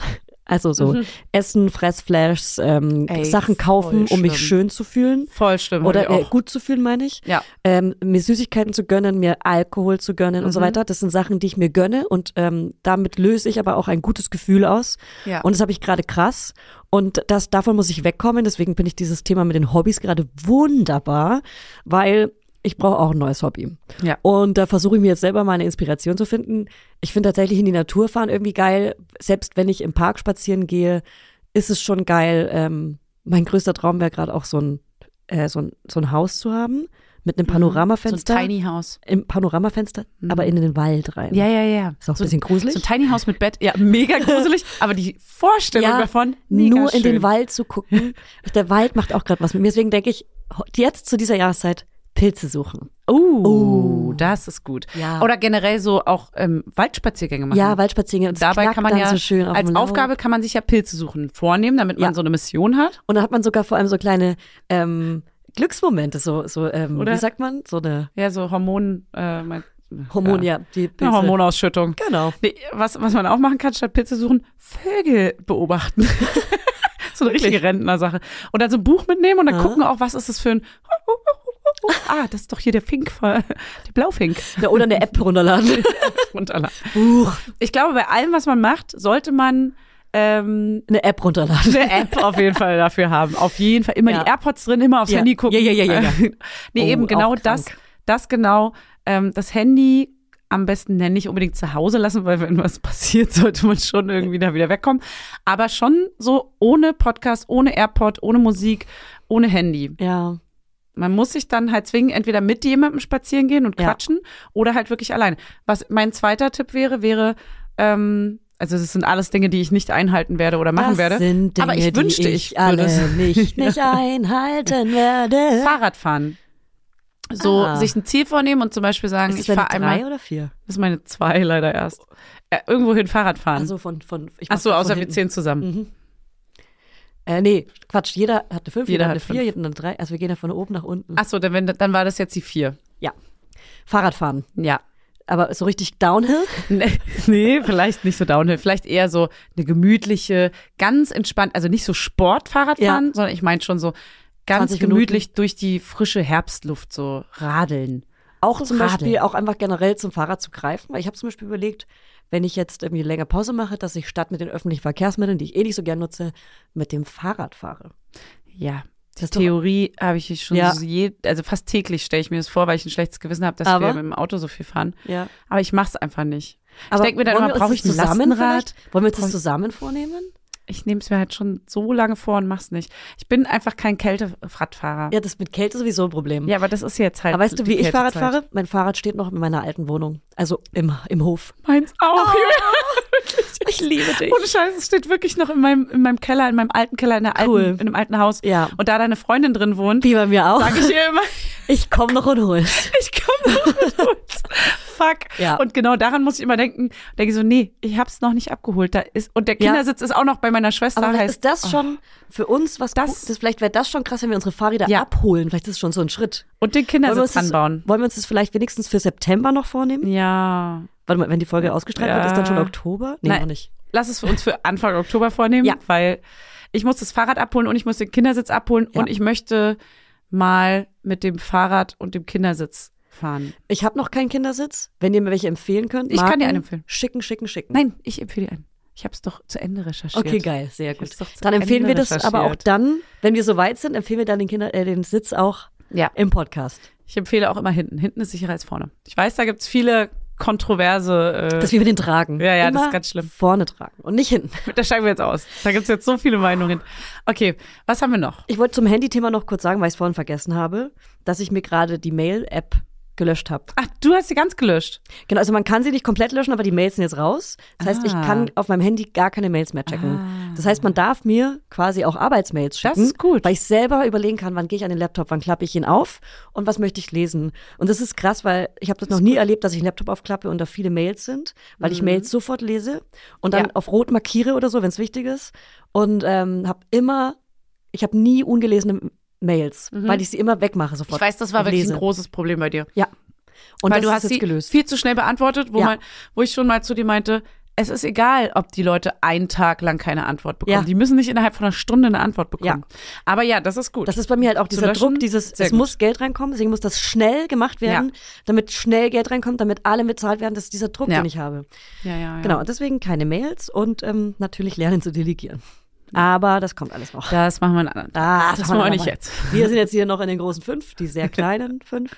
Speaker 1: Also so Essen, Fressflashs, ähm,
Speaker 2: Mhm. Ey,
Speaker 1: Sachen kaufen, um mich schön zu fühlen.
Speaker 2: Voll schlimm.
Speaker 1: Oder äh,
Speaker 2: auch.
Speaker 1: gut zu fühlen, meine ich.
Speaker 2: Ja.
Speaker 1: Ähm, mir Süßigkeiten zu gönnen, mir Alkohol zu gönnen und so
Speaker 2: Mhm.
Speaker 1: weiter. Das sind Sachen, die ich mir gönne und ähm, damit löse ich aber auch ein gutes Gefühl aus.
Speaker 2: Ja.
Speaker 1: Und das habe ich gerade krass. Und das, davon muss ich wegkommen. Deswegen finde ich dieses Thema mit den Hobbys gerade wunderbar, weil ich brauche auch ein neues Hobby.
Speaker 2: Ja.
Speaker 1: Und da versuche ich mir jetzt selber mal eine Inspiration zu finden. Ich finde tatsächlich in die Natur fahren irgendwie geil. Selbst wenn ich im Park spazieren gehe, ist es schon geil. Ähm, mein größter Traum wäre gerade auch so ein, äh, so, ein, so ein Haus zu haben mit einem
Speaker 2: Mhm. so
Speaker 1: Panoramafenster.
Speaker 2: ein Tiny House.
Speaker 1: Im Panoramafenster, aber in den Wald rein.
Speaker 2: Ja, ja, ja.
Speaker 1: Ist auch ein
Speaker 2: so,
Speaker 1: bisschen gruselig.
Speaker 2: So ein Tiny House mit Bett. Ja, mega gruselig. (laughs) aber die Vorstellung
Speaker 1: Ja,
Speaker 2: davon,
Speaker 1: nur in
Speaker 2: schön.
Speaker 1: den Wald zu gucken. Der Wald macht auch gerade was mit mir. Deswegen denke ich, jetzt zu dieser Jahreszeit Pilze suchen.
Speaker 2: Oh, das ist gut.
Speaker 1: Ja.
Speaker 2: Oder generell so auch ähm, Waldspaziergänge machen.
Speaker 1: Ja, Waldspaziergänge.
Speaker 2: Dabei kann man ja
Speaker 1: so schön
Speaker 2: als. Aufgabe kann man sich ja Pilze suchen vornehmen, damit man
Speaker 1: Ja.
Speaker 2: so eine Mission hat.
Speaker 1: Und dann hat man sogar vor allem so kleine ähm, Glücksmomente, so, so ähm,
Speaker 2: Oder-
Speaker 1: wie sagt man? So eine
Speaker 2: Ja, so Hormon, äh, mein,
Speaker 1: Hormon, ja, die Pilze.
Speaker 2: Eine Hormonausschüttung.
Speaker 1: Genau.
Speaker 2: Nee, was, was man auch machen kann, statt Pilze suchen, Vögel beobachten. (laughs) so eine richtige Rentnersache. Und dann so ein Buch mitnehmen und dann
Speaker 1: Ja.
Speaker 2: gucken auch, was ist das für ein. (laughs) Ah, das ist doch hier der Fink, der Blaufink.
Speaker 1: Ja, oder eine App runterladen. (laughs)
Speaker 2: Runterladen.
Speaker 1: Buch.
Speaker 2: Ich glaube, bei allem, was man macht, sollte man ähm,
Speaker 1: Eine App runterladen.
Speaker 2: eine App auf jeden Fall dafür haben. Auf jeden Fall immer
Speaker 1: Ja.
Speaker 2: die AirPods drin, immer aufs
Speaker 1: Ja.
Speaker 2: Handy gucken.
Speaker 1: Ja, ja, ja, ja, ja. (laughs)
Speaker 2: nee,
Speaker 1: Oh,
Speaker 2: eben genau das, das genau. Ähm, das Handy am besten ja, nicht unbedingt zu Hause lassen, weil wenn was passiert, (laughs) sollte man schon irgendwie da wieder wegkommen. Aber schon so ohne Podcast, ohne AirPod, ohne Musik, ohne Handy.
Speaker 1: Ja.
Speaker 2: Man muss sich dann halt zwingen, entweder mit jemandem spazieren gehen und
Speaker 1: Ja.
Speaker 2: quatschen oder halt wirklich alleine. Was mein zweiter Tipp wäre, wäre, ähm, also das sind alles Dinge, die ich nicht einhalten werde oder machen
Speaker 1: das
Speaker 2: werde.
Speaker 1: Sind Dinge,
Speaker 2: aber ich wünschte,
Speaker 1: die
Speaker 2: ich
Speaker 1: ich alle
Speaker 2: würde es- (laughs)
Speaker 1: nicht, nicht einhalten werde.
Speaker 2: Fahrradfahren. So
Speaker 1: Ah.
Speaker 2: sich ein Ziel vornehmen und zum Beispiel sagen, ich fahre
Speaker 1: drei
Speaker 2: einmal.
Speaker 1: oder vier?
Speaker 2: Das ist meine zwei leider erst. Äh, irgendwohin Fahrrad fahren.
Speaker 1: Also von, von, ich
Speaker 2: Ach so, außer wir zehn zusammen.
Speaker 1: Mhm. Äh, nee, Quatsch, jeder hat eine fünf,
Speaker 2: Jeder
Speaker 1: jeder, hat eine vier,
Speaker 2: fünf.
Speaker 1: jeder hat eine drei. Also wir gehen ja von oben nach unten.
Speaker 2: Ach so, dann, wenn, dann war das jetzt die vier.
Speaker 1: Ja. Fahrradfahren.
Speaker 2: Ja.
Speaker 1: Aber so richtig Downhill? (laughs)
Speaker 2: Nee, nee, vielleicht nicht so Downhill. Vielleicht eher so eine gemütliche, ganz entspannt, also nicht so Sportfahrradfahren,
Speaker 1: Ja.
Speaker 2: sondern ich meine schon so ganz
Speaker 1: 20 Minuten.
Speaker 2: gemütlich durch die frische Herbstluft so radeln.
Speaker 1: Auch zum Beispiel,
Speaker 2: radeln.
Speaker 1: auch einfach generell zum Fahrrad zu greifen. Weil ich habe zum Beispiel überlegt, wenn ich jetzt irgendwie länger Pause mache, dass ich statt mit den öffentlichen Verkehrsmitteln, die ich eh nicht so gern nutze, mit dem Fahrrad fahre.
Speaker 2: Ja.
Speaker 1: Das
Speaker 2: Die Theorie habe ich schon
Speaker 1: Ja.
Speaker 2: so je, also fast täglich stelle ich mir das vor, weil ich ein schlechtes Gewissen habe, dass
Speaker 1: Aber-
Speaker 2: wir mit dem Auto so viel fahren.
Speaker 1: Ja.
Speaker 2: Aber ich mache es einfach nicht.
Speaker 1: Aber
Speaker 2: denk mir dann immer, brauche ich
Speaker 1: das
Speaker 2: ein Lastenrad?
Speaker 1: vielleicht? Wollen wir uns das
Speaker 2: ich-
Speaker 1: zusammen vornehmen?
Speaker 2: Ich nehme es mir halt schon so lange vor und mach's nicht. Ich bin einfach kein Kälteradfahrer.
Speaker 1: Ja, das mit Kälte sowieso ein Problem.
Speaker 2: Ja, aber das ist jetzt halt.
Speaker 1: Aber weißt du, wie ich Fahrrad fahre? Mein Fahrrad steht noch in meiner alten Wohnung. Also im, im Hof.
Speaker 2: Meins auch. (laughs)
Speaker 1: Ich liebe dich.
Speaker 2: Ohne Scheiß, es steht wirklich noch in meinem, in meinem Keller, in meinem alten Keller, in, der alten,
Speaker 1: Cool.
Speaker 2: in einem alten Haus.
Speaker 1: Ja.
Speaker 2: Und da deine Freundin drin wohnt,
Speaker 1: Wie bei mir auch.
Speaker 2: sage ich ihr immer,
Speaker 1: Ich komme noch und hol's. (laughs)
Speaker 2: ich komme noch mit uns. Fuck.
Speaker 1: Ja.
Speaker 2: Und genau daran muss ich immer denken, denke so, nee, ich hab's noch nicht abgeholt. Da ist, und der
Speaker 1: Ja.
Speaker 2: Kindersitz ist auch noch bei meiner Schwester.
Speaker 1: Aber
Speaker 2: heißt,
Speaker 1: ist das
Speaker 2: oh.
Speaker 1: schon für uns was
Speaker 2: Das-
Speaker 1: das, das Vielleicht wäre das schon krass, wenn wir unsere Fahrräder
Speaker 2: Ja.
Speaker 1: abholen. Vielleicht ist es schon so ein Schritt.
Speaker 2: Und den
Speaker 1: Wollen
Speaker 2: Kindersitz
Speaker 1: das,
Speaker 2: anbauen.
Speaker 1: wollen wir uns das vielleicht wenigstens für September noch vornehmen?
Speaker 2: Ja.
Speaker 1: Warte mal, wenn die Folge ausgestrahlt
Speaker 2: Ja.
Speaker 1: wird, ist dann schon Oktober? Nee,
Speaker 2: Nein.
Speaker 1: noch nicht.
Speaker 2: Lass es für uns für Anfang Oktober vornehmen,
Speaker 1: Ja.
Speaker 2: weil ich muss das Fahrrad abholen und ich muss den Kindersitz abholen
Speaker 1: Ja.
Speaker 2: und ich möchte mal mit dem Fahrrad und dem Kindersitz fahren.
Speaker 1: Ich habe noch keinen Kindersitz. Wenn ihr mir welche empfehlen könnt,
Speaker 2: Ich kann dir
Speaker 1: Marken,
Speaker 2: einen empfehlen.
Speaker 1: Schicken, schicken, schicken.
Speaker 2: Nein, ich empfehle dir einen. Ich habe es doch zu Ende recherchiert.
Speaker 1: Okay, geil, sehr gut. Dann empfehlen wir das aber auch dann, wenn wir soweit sind, empfehlen wir dann den, Kinder, äh, den Sitz auch
Speaker 2: Ja,
Speaker 1: im Podcast.
Speaker 2: ich empfehle auch immer hinten. Hinten ist sicherer als vorne. Ich weiß, da gibt's viele kontroverse. Äh,
Speaker 1: Dass wir den tragen.
Speaker 2: Ja, ja, das
Speaker 1: Immer
Speaker 2: ist ganz schlimm.
Speaker 1: Vorne tragen und nicht hinten. (laughs)
Speaker 2: da steigen wir jetzt aus. Da gibt's jetzt so viele Meinungen. Okay, was haben wir noch?
Speaker 1: Ich wollte zum Handy-Thema noch kurz sagen, weil ich es vorhin vergessen habe, dass ich mir gerade die Mail-App gelöscht habe.
Speaker 2: Ach, du hast sie ganz gelöscht.
Speaker 1: Genau, also man kann sie nicht komplett löschen, aber die Mails sind jetzt raus. Das heißt, ich
Speaker 2: Ah.
Speaker 1: kann auf meinem Handy gar keine Mails mehr checken.
Speaker 2: Ah.
Speaker 1: Das heißt, man darf mir quasi auch Arbeitsmails schicken.
Speaker 2: Das ist gut.
Speaker 1: Weil ich selber überlegen kann, wann gehe ich an den Laptop, wann klappe ich ihn auf und was möchte ich lesen. Und das ist krass, weil ich habe das noch nie erlebt, dass ich einen Laptop aufklappe und da viele Mails sind, weil ich Mails sofort lese und dann
Speaker 2: Mhm. Ja.
Speaker 1: auf rot markiere oder so, wenn es wichtig ist. Und ähm, habe immer, ich habe nie ungelesene Mails, weil ich sie immer wegmache sofort.
Speaker 2: Mhm. Ich weiß, das war wirklich
Speaker 1: lese.
Speaker 2: ein großes Problem bei dir.
Speaker 1: Ja. Und
Speaker 2: Weil du hast sie
Speaker 1: gelöst.
Speaker 2: viel zu schnell beantwortet, wo,
Speaker 1: Ja.
Speaker 2: man, wo ich schon mal zu dir meinte, es ist egal, ob die Leute einen Tag lang keine Antwort bekommen.
Speaker 1: Ja.
Speaker 2: Die müssen nicht innerhalb von einer Stunde eine Antwort bekommen. Aber ja, das ist gut.
Speaker 1: Das ist bei mir halt auch dieser
Speaker 2: löschen,
Speaker 1: Druck, dieses, es
Speaker 2: gut.
Speaker 1: muss Geld reinkommen, deswegen muss das schnell gemacht werden, damit schnell Geld reinkommt, damit alle bezahlt werden. Das ist dieser Druck,
Speaker 2: Ja.
Speaker 1: den ich habe.
Speaker 2: ja, ja, ja.
Speaker 1: Genau, und deswegen keine Mails und ähm, natürlich lernen zu delegieren. Aber das kommt alles noch.
Speaker 2: Das machen wir einen anderen.
Speaker 1: Ah,
Speaker 2: das
Speaker 1: machen
Speaker 2: machen wir
Speaker 1: wir
Speaker 2: nicht jetzt.
Speaker 1: Wir sind jetzt hier noch in den großen fünf, die sehr (laughs) kleinen fünf.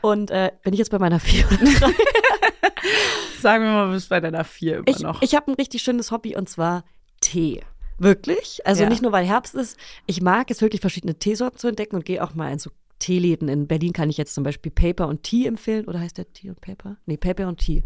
Speaker 1: Und äh, bin ich jetzt bei meiner vier? (laughs)
Speaker 2: Sagen wir mal, du bist bei deiner vier immer
Speaker 1: Ich,
Speaker 2: noch.
Speaker 1: ich habe ein richtig schönes Hobby und zwar Tee. Wirklich. Also
Speaker 2: Ja.
Speaker 1: nicht nur, weil Herbst ist. Ich mag es wirklich, verschiedene Teesorten zu entdecken und gehe auch mal in so Teeläden. In Berlin kann ich jetzt zum Beispiel Paper und Tea empfehlen. Oder heißt der Tea und Paper? Nee, Paper und Tea.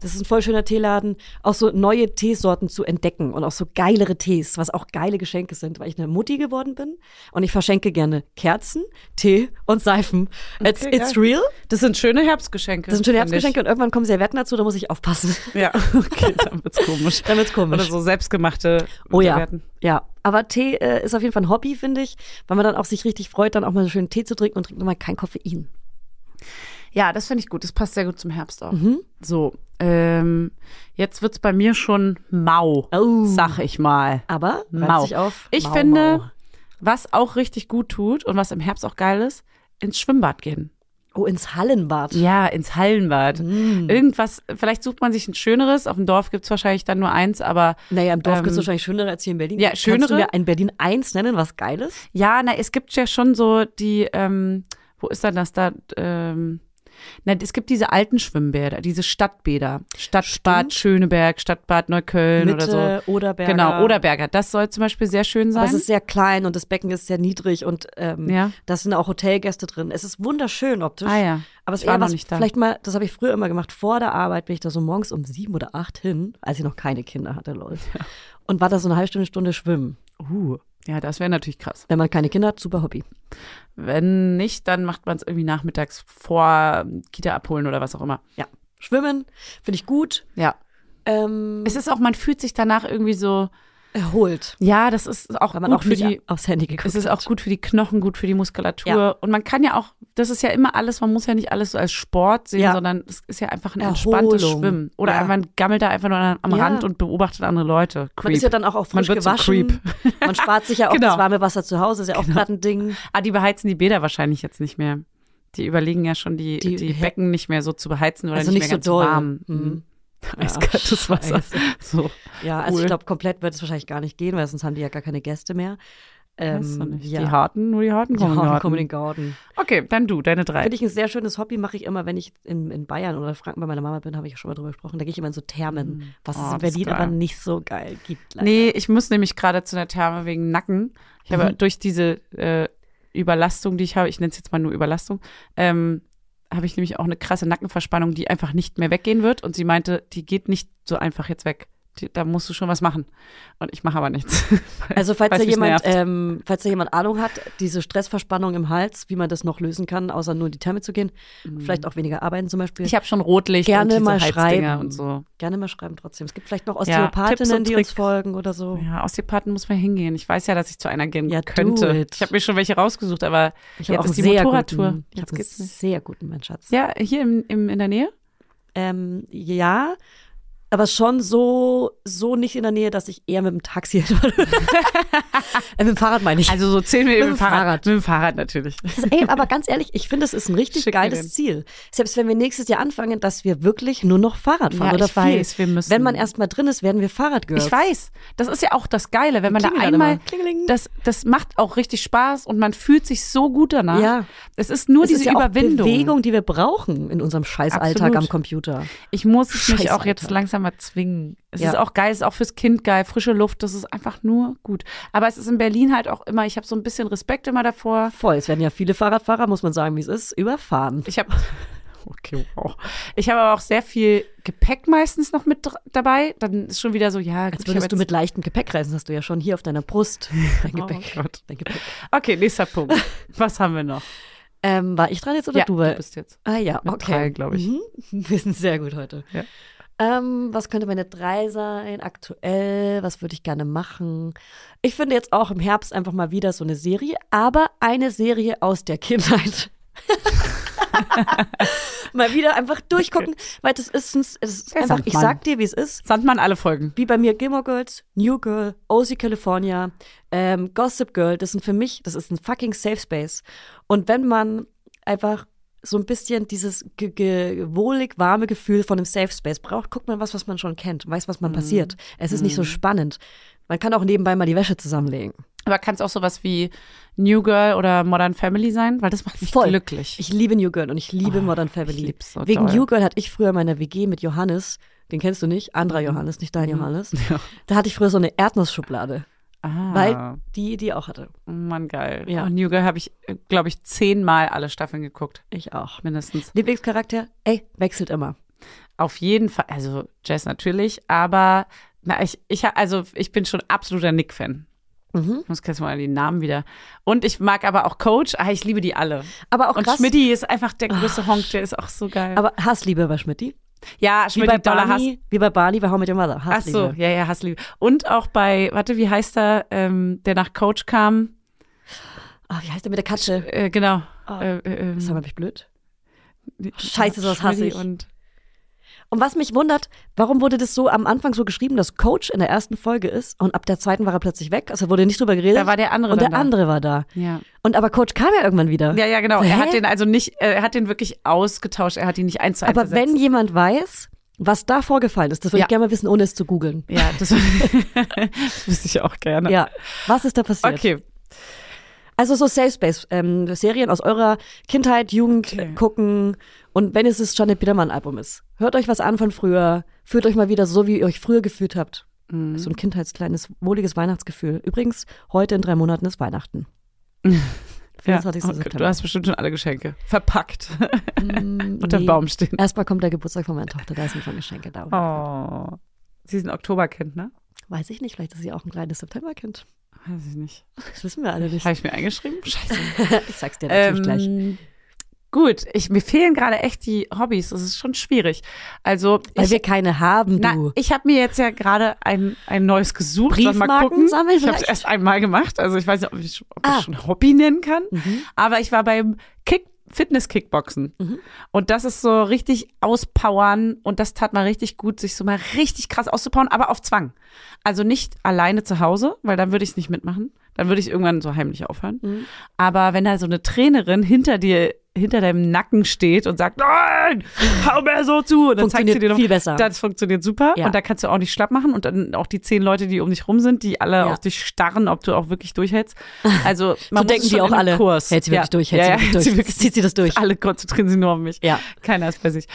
Speaker 1: Das ist ein voll schöner Teeladen. Auch so neue Teesorten zu entdecken und auch so geilere Tees, was auch geile Geschenke sind, weil ich eine Mutti geworden bin. Und ich verschenke gerne Kerzen, Tee und Seifen. It's,
Speaker 2: Okay,
Speaker 1: it's real.
Speaker 2: das sind schöne Herbstgeschenke.
Speaker 1: Das sind schöne. Herbstgeschenke und irgendwann kommen Servietten dazu, da muss ich aufpassen.
Speaker 2: Ja, (laughs) okay, dann wird's komisch.
Speaker 1: Dann wird's komisch.
Speaker 2: Oder so selbstgemachte
Speaker 1: Oh ja.
Speaker 2: Servietten.
Speaker 1: Ja, aber Tee äh, ist auf jeden Fall ein Hobby, finde ich, weil man dann auch sich richtig freut, dann auch mal so schön Tee zu trinken und trinkt nochmal kein Koffein.
Speaker 2: Ja, das finde ich gut. Das passt sehr gut zum Herbst auch.
Speaker 1: Mhm.
Speaker 2: So, ähm, jetzt wird's bei mir schon mau,
Speaker 1: Oh.
Speaker 2: sag ich mal.
Speaker 1: Aber
Speaker 2: Mau.
Speaker 1: auf.
Speaker 2: Ich
Speaker 1: Mau,
Speaker 2: finde,
Speaker 1: Mau.
Speaker 2: was auch richtig gut tut und was im Herbst auch geil ist, ins Schwimmbad gehen.
Speaker 1: Oh, ins Hallenbad.
Speaker 2: Ja, ins Hallenbad.
Speaker 1: Mm.
Speaker 2: Irgendwas, vielleicht sucht man sich ein schöneres. Auf dem Dorf gibt's wahrscheinlich dann nur eins, aber
Speaker 1: Naja, im Dorf
Speaker 2: Ähm,
Speaker 1: gibt es wahrscheinlich schönere als hier in Berlin.
Speaker 2: ja,
Speaker 1: Kannst du
Speaker 2: schönere?
Speaker 1: mir ein Berlin 1 nennen, was Geiles?
Speaker 2: ja, na, es gibt ja schon so die, ähm, wo ist denn das da? Ähm, na, es gibt diese alten Schwimmbäder, diese Stadtbäder. Stadtbad
Speaker 1: Stimmt.
Speaker 2: Schöneberg, Stadtbad Neukölln oder so.
Speaker 1: Mitte, Oderberger.
Speaker 2: Genau, Oderberger. Das soll zum Beispiel sehr schön sein.
Speaker 1: Aber es ist sehr klein und das Becken ist sehr niedrig und ähm,
Speaker 2: Ja.
Speaker 1: da sind auch Hotelgäste drin. Es ist wunderschön optisch.
Speaker 2: ah ja.
Speaker 1: Aber es
Speaker 2: Ich war
Speaker 1: was,
Speaker 2: nicht da.
Speaker 1: vielleicht mal, das habe ich früher immer gemacht, vor der Arbeit bin ich da so morgens um sieben oder acht hin, als ich noch keine Kinder hatte, lol. Und war da so eine halbe Stunde, Stunde schwimmen.
Speaker 2: Uh, ja, das wäre natürlich krass.
Speaker 1: Wenn man keine Kinder hat, super Hobby.
Speaker 2: Wenn nicht, dann macht man es irgendwie nachmittags vor Kita abholen oder was auch immer.
Speaker 1: Ja. Schwimmen finde ich gut.
Speaker 2: Ja.
Speaker 1: Ähm,
Speaker 2: Es ist auch, man fühlt sich danach irgendwie so,
Speaker 1: erholt.
Speaker 2: ja, das ist auch
Speaker 1: Weil man
Speaker 2: gut
Speaker 1: auch
Speaker 2: für die,
Speaker 1: aufs Handy geguckt
Speaker 2: es ist auch gut für die Knochen, gut für die Muskulatur.
Speaker 1: Ja.
Speaker 2: Und man kann ja auch, das ist ja immer alles, man muss ja nicht alles so als Sport sehen,
Speaker 1: Ja.
Speaker 2: sondern es ist ja einfach ein entspanntes
Speaker 1: Erholung.
Speaker 2: Schwimmen. Oder
Speaker 1: Ja.
Speaker 2: man gammelt da einfach nur am. Rand und beobachtet andere Leute. Creep.
Speaker 1: Man ist ja dann auch,
Speaker 2: Man
Speaker 1: frisch
Speaker 2: wird so
Speaker 1: gewaschen.
Speaker 2: creep.
Speaker 1: Man spart sich ja (laughs) auch
Speaker 2: Genau.
Speaker 1: das warme Wasser zu Hause, ist ja auch gerade ein Ding.
Speaker 2: ah, die beheizen die Bäder wahrscheinlich jetzt nicht mehr. Die überlegen ja schon, die, die,
Speaker 1: Die-
Speaker 2: Becken nicht mehr so zu beheizen oder
Speaker 1: Also
Speaker 2: nicht,
Speaker 1: nicht
Speaker 2: mehr
Speaker 1: so
Speaker 2: ganz
Speaker 1: doll.
Speaker 2: warm.
Speaker 1: Mhm.
Speaker 2: Eiskaltes Wasser.
Speaker 1: scheiße.
Speaker 2: So.
Speaker 1: Ja, also
Speaker 2: Cool.
Speaker 1: ich glaube, komplett wird es wahrscheinlich gar nicht gehen, weil sonst haben die ja gar keine Gäste mehr. Ähm, ja.
Speaker 2: Die harten, nur die harten
Speaker 1: Die
Speaker 2: kommen. in den
Speaker 1: Harten kommen in den Garten.
Speaker 2: Okay, dann du, deine drei.
Speaker 1: Finde ich ein sehr schönes Hobby, mache ich immer, wenn ich in, in Bayern oder Franken bei meiner Mama bin, habe ich ja schon mal drüber gesprochen. Da gehe ich immer in so Thermen, was
Speaker 2: Oh,
Speaker 1: es in Berlin aber nicht so geil gibt. leider.
Speaker 2: Nee, ich muss nämlich gerade zu einer Therme wegen Nacken. Ich habe
Speaker 1: Mhm.
Speaker 2: durch diese äh, Überlastung, die ich habe, ich nenne es jetzt mal nur Überlastung, ähm, habe ich nämlich auch eine krasse Nackenverspannung, die einfach nicht mehr weggehen wird. Und sie meinte, die geht nicht so einfach jetzt weg. Da musst du schon was machen. Und ich mache aber nichts. (laughs)
Speaker 1: Also falls da jemand, ähm, falls da jemand Ahnung hat, diese Stressverspannung im Hals, wie man das noch lösen kann, außer nur in die Therme zu gehen, vielleicht auch weniger arbeiten zum Beispiel.
Speaker 2: Mhm. Ich habe schon Rotlicht
Speaker 1: Gerne
Speaker 2: und diese
Speaker 1: mal schreiben.
Speaker 2: und so.
Speaker 1: Gerne mal schreiben trotzdem. Es gibt vielleicht noch
Speaker 2: Ja,
Speaker 1: Osteopathinnen,
Speaker 2: und
Speaker 1: die uns folgen oder so.
Speaker 2: Ja, Osteopathen muss man hingehen. Ich weiß ja, dass ich zu einer gehen
Speaker 1: Ja, do
Speaker 2: könnte.
Speaker 1: it.
Speaker 2: Ich habe mir schon welche rausgesucht, aber
Speaker 1: Ich habe
Speaker 2: jetzt
Speaker 1: auch
Speaker 2: ist die
Speaker 1: einen sehr
Speaker 2: Motorradtour.
Speaker 1: guten, ich
Speaker 2: Jetzt
Speaker 1: habe einen
Speaker 2: geht's nicht.
Speaker 1: sehr guten, mein Schatz.
Speaker 2: Ja, hier im, im, in der Nähe?
Speaker 1: Ähm, ja, aber schon so, so nicht in der Nähe, dass ich eher mit dem Taxi (laughs) hätte. äh, mit dem Fahrrad meine ich.
Speaker 2: Also so zehn Minuten
Speaker 1: Mit dem
Speaker 2: Fahrrad.
Speaker 1: Fahrrad.
Speaker 2: Mit dem Fahrrad natürlich.
Speaker 1: Ist, ey, aber ganz ehrlich, ich finde, es ist ein richtig
Speaker 2: Schick
Speaker 1: geiles. Ziel. Selbst wenn wir nächstes Jahr anfangen, dass wir wirklich nur noch Fahrrad fahren
Speaker 2: Ja,
Speaker 1: oder
Speaker 2: ich
Speaker 1: viel.
Speaker 2: weiß, wir müssen.
Speaker 1: Wenn man erst mal drin ist, werden wir Fahrradgirls.
Speaker 2: Ich weiß. Das ist ja auch das Geile, wenn man da einmal, das, das macht auch richtig Spaß und man fühlt sich so gut danach.
Speaker 1: Ja.
Speaker 2: Es ist nur
Speaker 1: Es
Speaker 2: diese
Speaker 1: ist ja
Speaker 2: Überwindung.
Speaker 1: Bewegung, die wir brauchen in unserem Scheißalltag am Computer.
Speaker 2: Ich muss mich auch jetzt langsam mal zwingen. Es
Speaker 1: Ja.
Speaker 2: ist auch geil, es ist auch fürs Kind geil, frische Luft, das ist einfach nur gut. Aber es ist in Berlin halt auch immer, ich habe so ein bisschen Respekt immer davor.
Speaker 1: Voll. Es werden ja viele Fahrradfahrer, muss man sagen, wie es ist, überfahren.
Speaker 2: Ich habe (laughs) Okay, wow. Ich habe aber auch sehr viel Gepäck meistens noch mit dabei. Dann ist schon wieder so, ja, gut,
Speaker 1: Als würdest du mit leichtem Gepäck reisen, hast du ja schon hier auf deiner Brust (laughs) dein
Speaker 2: Oh
Speaker 1: Gepäck.
Speaker 2: Gott.
Speaker 1: dein Gepäck.
Speaker 2: Okay, nächster Punkt. (laughs) Was haben wir noch?
Speaker 1: Ähm, war ich dran jetzt oder
Speaker 2: ja,
Speaker 1: du? Weil-
Speaker 2: du bist jetzt.
Speaker 1: Ah ja, okay.
Speaker 2: drei, glaub ich.
Speaker 1: Mhm. Wir sind sehr gut heute.
Speaker 2: Ja.
Speaker 1: Ähm, was könnte meine drei sein? Aktuell, was würde ich gerne machen? Ich finde jetzt auch im Herbst einfach mal wieder so eine Serie, aber eine Serie aus der Kindheit. (laughs) mal wieder einfach durchgucken, weil das ist, ein, es ist einfach, ich
Speaker 2: Sandmann.
Speaker 1: sag dir, wie es ist.
Speaker 2: Sandmann alle Folgen.
Speaker 1: Wie bei mir Gilmore Girls, New Girl, OC California, ähm, Gossip Girl, das sind für mich, das ist ein fucking Safe Space. Und wenn man einfach so ein bisschen dieses wohlig warme Gefühl von einem Safe Space braucht, guckt man was, was man schon kennt, weiß, was man passiert. Es ist nicht so spannend. Man kann auch nebenbei mal die Wäsche zusammenlegen.
Speaker 2: Aber kann es auch sowas wie New Girl oder Modern Family sein? Weil das macht mich
Speaker 1: Voll.
Speaker 2: glücklich.
Speaker 1: Ich liebe New Girl und ich liebe
Speaker 2: Oh,
Speaker 1: Modern Family.
Speaker 2: so
Speaker 1: Wegen
Speaker 2: doll.
Speaker 1: New Girl hatte ich früher meine WG mit Johannes, den kennst du nicht, anderer
Speaker 2: Mhm.
Speaker 1: Johannes, nicht dein Johannes. Da hatte ich früher so eine Erdnussschublade,
Speaker 2: ah,
Speaker 1: weil die die auch hatte.
Speaker 2: oh Mann, geil.
Speaker 1: Ja.
Speaker 2: Und New Girl habe ich, glaube ich, zehnmal alle Staffeln geguckt.
Speaker 1: Ich auch.
Speaker 2: Mindestens.
Speaker 1: Lieblingscharakter? Ey, wechselt immer.
Speaker 2: Auf jeden Fall, also Jess natürlich, aber na, ich, ich, also ich bin schon absoluter Nick-Fan.
Speaker 1: Mhm.
Speaker 2: Ich muss jetzt mal die Namen wieder. Und ich mag aber auch Coach. Ah, ich liebe die alle.
Speaker 1: Aber auch
Speaker 2: Und
Speaker 1: krass.
Speaker 2: Schmidti ist einfach der größte Honk, der ist auch so geil.
Speaker 1: Aber Hassliebe bei Schmidti.
Speaker 2: Ja,
Speaker 1: Wie bei
Speaker 2: doller Hass.
Speaker 1: Barney, wie bei Barney bei How Met Your Mother.
Speaker 2: Ach
Speaker 1: Hassliebe.
Speaker 2: so, ja, ja, Hassliebe. Und auch bei, warte, wie heißt er, ähm, der nach Coach kam?
Speaker 1: Ah, wie heißt der mit der Katze?
Speaker 2: Äh, genau.
Speaker 1: Ah,
Speaker 2: äh, äh,
Speaker 1: Sag mal, bin ich blöd? Scheiße, sowas hasse ich.
Speaker 2: Und
Speaker 1: Und was mich wundert, warum wurde das so am Anfang so geschrieben, dass Coach in der ersten Folge ist und ab der zweiten war er plötzlich weg? Also wurde nicht drüber geredet.
Speaker 2: da war der andere
Speaker 1: und der andere war da.
Speaker 2: da. Ja.
Speaker 1: Und aber Coach kam ja irgendwann wieder.
Speaker 2: ja, ja, genau.
Speaker 1: So,
Speaker 2: Er hat den also nicht, äh, er hat den wirklich ausgetauscht. Er hat ihn nicht eins zu eins
Speaker 1: aber wenn
Speaker 2: ersetzt.
Speaker 1: jemand weiß, was da vorgefallen ist, das würde
Speaker 2: Ja.
Speaker 1: ich gerne mal wissen, ohne es zu googeln.
Speaker 2: Ja, das, (laughs) das wüsste ich auch gerne.
Speaker 1: Ja, was ist da passiert?
Speaker 2: Okay.
Speaker 1: Also so Safe Space ähm, Serien aus eurer Kindheit, Jugend
Speaker 2: Okay.
Speaker 1: gucken und wenn es das Janet Biedermann Album ist, hört euch was an von früher, fühlt euch mal wieder so, wie ihr euch früher gefühlt habt.
Speaker 2: Mhm.
Speaker 1: So ein kindheitskleines, wohliges Weihnachtsgefühl. Übrigens, heute in drei Monaten ist Weihnachten. (laughs)
Speaker 2: Ja.
Speaker 1: 24.
Speaker 2: Okay,
Speaker 1: September.
Speaker 2: du hast bestimmt schon alle Geschenke verpackt
Speaker 1: Mm, (laughs)
Speaker 2: unter dem
Speaker 1: nee.
Speaker 2: Baum stehen.
Speaker 1: Erstmal kommt der Geburtstag von meiner Tochter, da sind schon Geschenke da.
Speaker 2: Oh. Sie ist ein Oktoberkind, ne?
Speaker 1: Weiß ich nicht, vielleicht ist sie auch ein kleines Septemberkind.
Speaker 2: Weiß ich nicht.
Speaker 1: Das wissen wir alle nicht.
Speaker 2: Habe ich mir eingeschrieben? Scheiße. (laughs)
Speaker 1: ich sag's dir natürlich gleich.
Speaker 2: Gut, ich, mir fehlen gerade echt die Hobbys. Das ist schon schwierig. Also,
Speaker 1: Weil
Speaker 2: ich,
Speaker 1: wir keine haben,
Speaker 2: na,
Speaker 1: du.
Speaker 2: ich habe mir jetzt ja gerade ein, ein neues gesucht. Mal
Speaker 1: Briefmarken
Speaker 2: gucken.
Speaker 1: sammeln
Speaker 2: Ich habe es erst einmal gemacht. Also ich weiß nicht, ob ich, ob ich
Speaker 1: Ah.
Speaker 2: schon Hobby nennen kann.
Speaker 1: Mhm.
Speaker 2: Aber ich war beim Kick Fitness-Kickboxen.
Speaker 1: Mhm.
Speaker 2: Und das ist so richtig auspowern und das tat mal richtig gut, sich so mal richtig krass auszupowern, aber auf Zwang. Also nicht alleine zu Hause, weil dann würde ich es nicht mitmachen. Dann würde ich irgendwann so heimlich aufhören.
Speaker 1: Mhm.
Speaker 2: Aber wenn da so eine Trainerin hinter dir, hinter deinem Nacken steht und sagt, nein, hau mir so zu, und dann zeigt sie dir noch,
Speaker 1: viel besser.
Speaker 2: das funktioniert super.
Speaker 1: Ja.
Speaker 2: Und da kannst du auch nicht schlapp machen und dann auch die zehn Leute, die um dich rum sind, die alle
Speaker 1: Ja.
Speaker 2: auf dich starren, ob du auch wirklich durchhältst. (laughs) Also man
Speaker 1: so
Speaker 2: muss
Speaker 1: denken die auch alle.
Speaker 2: Kurs.
Speaker 1: Hält sie wirklich
Speaker 2: ja.
Speaker 1: durch, hält
Speaker 2: ja,
Speaker 1: sie wirklich durch.
Speaker 2: sie (laughs) wirklich
Speaker 1: Zieht sie das durch.
Speaker 2: Alle konzentrieren sich nur auf mich.
Speaker 1: Ja.
Speaker 2: Keiner ist bei sich.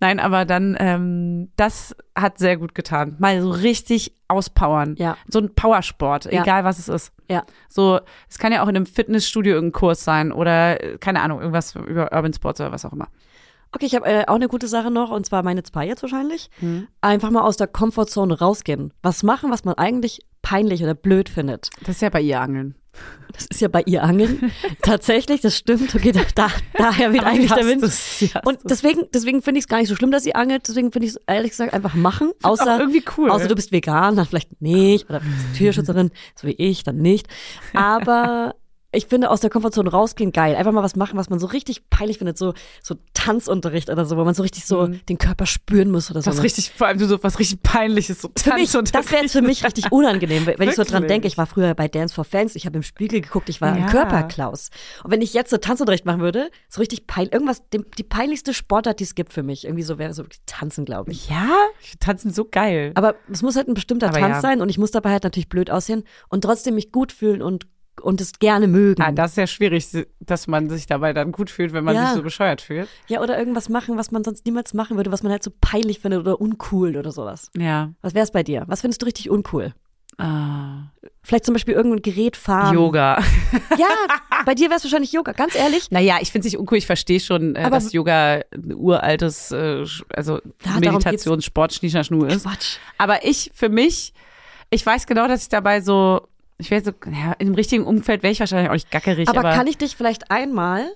Speaker 2: Nein, aber dann, ähm, das hat sehr gut getan. Mal so richtig auspowern.
Speaker 1: Ja.
Speaker 2: So ein Powersport, egal was es ist.
Speaker 1: Ja.
Speaker 2: So, es kann ja auch in einem Fitnessstudio irgendein Kurs sein oder, äh, keine Ahnung, irgendwas über Urban Sports oder was auch immer.
Speaker 1: Okay, ich habe äh, auch eine gute Sache noch, und zwar meine zwei jetzt wahrscheinlich.
Speaker 2: Mhm.
Speaker 1: Einfach mal aus der Komfortzone rausgehen. Was machen, was man eigentlich peinlich oder blöd findet.
Speaker 2: Das ist ja bei ihr Angeln.
Speaker 1: Das ist ja bei ihr Angeln. (laughs) Tatsächlich, das stimmt. Okay, da, da, daher weht (laughs) eigentlich der Wind. Und
Speaker 2: es.
Speaker 1: deswegen, deswegen finde ich es gar nicht so schlimm, dass sie angelt. Deswegen finde ich es ehrlich gesagt einfach machen. Außer,
Speaker 2: irgendwie cool.
Speaker 1: außer du bist vegan, dann vielleicht nicht. Oder du bist Tierschützerin, so wie ich, dann nicht. Aber ich finde, aus der Komfortzone rausgehen geil. Einfach mal was machen, was man so richtig peinlich findet. So, so Tanzunterricht oder so, wo man so richtig so den Körper spüren muss oder so.
Speaker 2: was richtig, vor allem so was richtig peinliches, so
Speaker 1: mich, das wäre jetzt für mich richtig unangenehm, wenn ich so dran
Speaker 2: Wirklich?
Speaker 1: denke. Ich war früher bei Dance for Fans, ich habe im Spiegel geguckt, ich war ein
Speaker 2: Ja.
Speaker 1: Körperklaus. Und wenn ich jetzt so Tanzunterricht machen würde, so richtig peinlich, irgendwas, die, die peinlichste Sportart, die es gibt für mich, irgendwie so wäre so wirklich Tanzen, glaube ich.
Speaker 2: Ja, ich tanzen so geil.
Speaker 1: Aber es muss halt ein bestimmter
Speaker 2: Aber
Speaker 1: Tanz
Speaker 2: ja.
Speaker 1: sein und ich muss dabei halt natürlich blöd aussehen und trotzdem mich gut fühlen und, und es gerne mögen.
Speaker 2: Ah, das ist ja schwierig, dass man sich dabei dann gut fühlt, wenn man
Speaker 1: Ja.
Speaker 2: sich so bescheuert fühlt.
Speaker 1: ja, oder irgendwas machen, was man sonst niemals machen würde, was man halt so peinlich findet oder uncool oder sowas.
Speaker 2: Ja.
Speaker 1: Was wär's bei dir? Was findest du richtig uncool?
Speaker 2: Ah,
Speaker 1: Vielleicht zum Beispiel irgendein Gerät fahren.
Speaker 2: Yoga. (laughs)
Speaker 1: Ja, bei dir wäre es wahrscheinlich Yoga, ganz ehrlich.
Speaker 2: Naja, ich finde es nicht uncool. Ich verstehe schon, äh, dass Yoga ein uraltes, äh, also
Speaker 1: geht's.
Speaker 2: Meditationssport, Schnieschnaschnu ist.
Speaker 1: Quatsch.
Speaker 2: Aber ich, für mich, ich weiß genau, dass ich dabei so, ich wäre so, ja, im richtigen Umfeld wäre ich wahrscheinlich auch nicht gackerig,
Speaker 1: Aber,
Speaker 2: aber,
Speaker 1: kann ich dich vielleicht einmal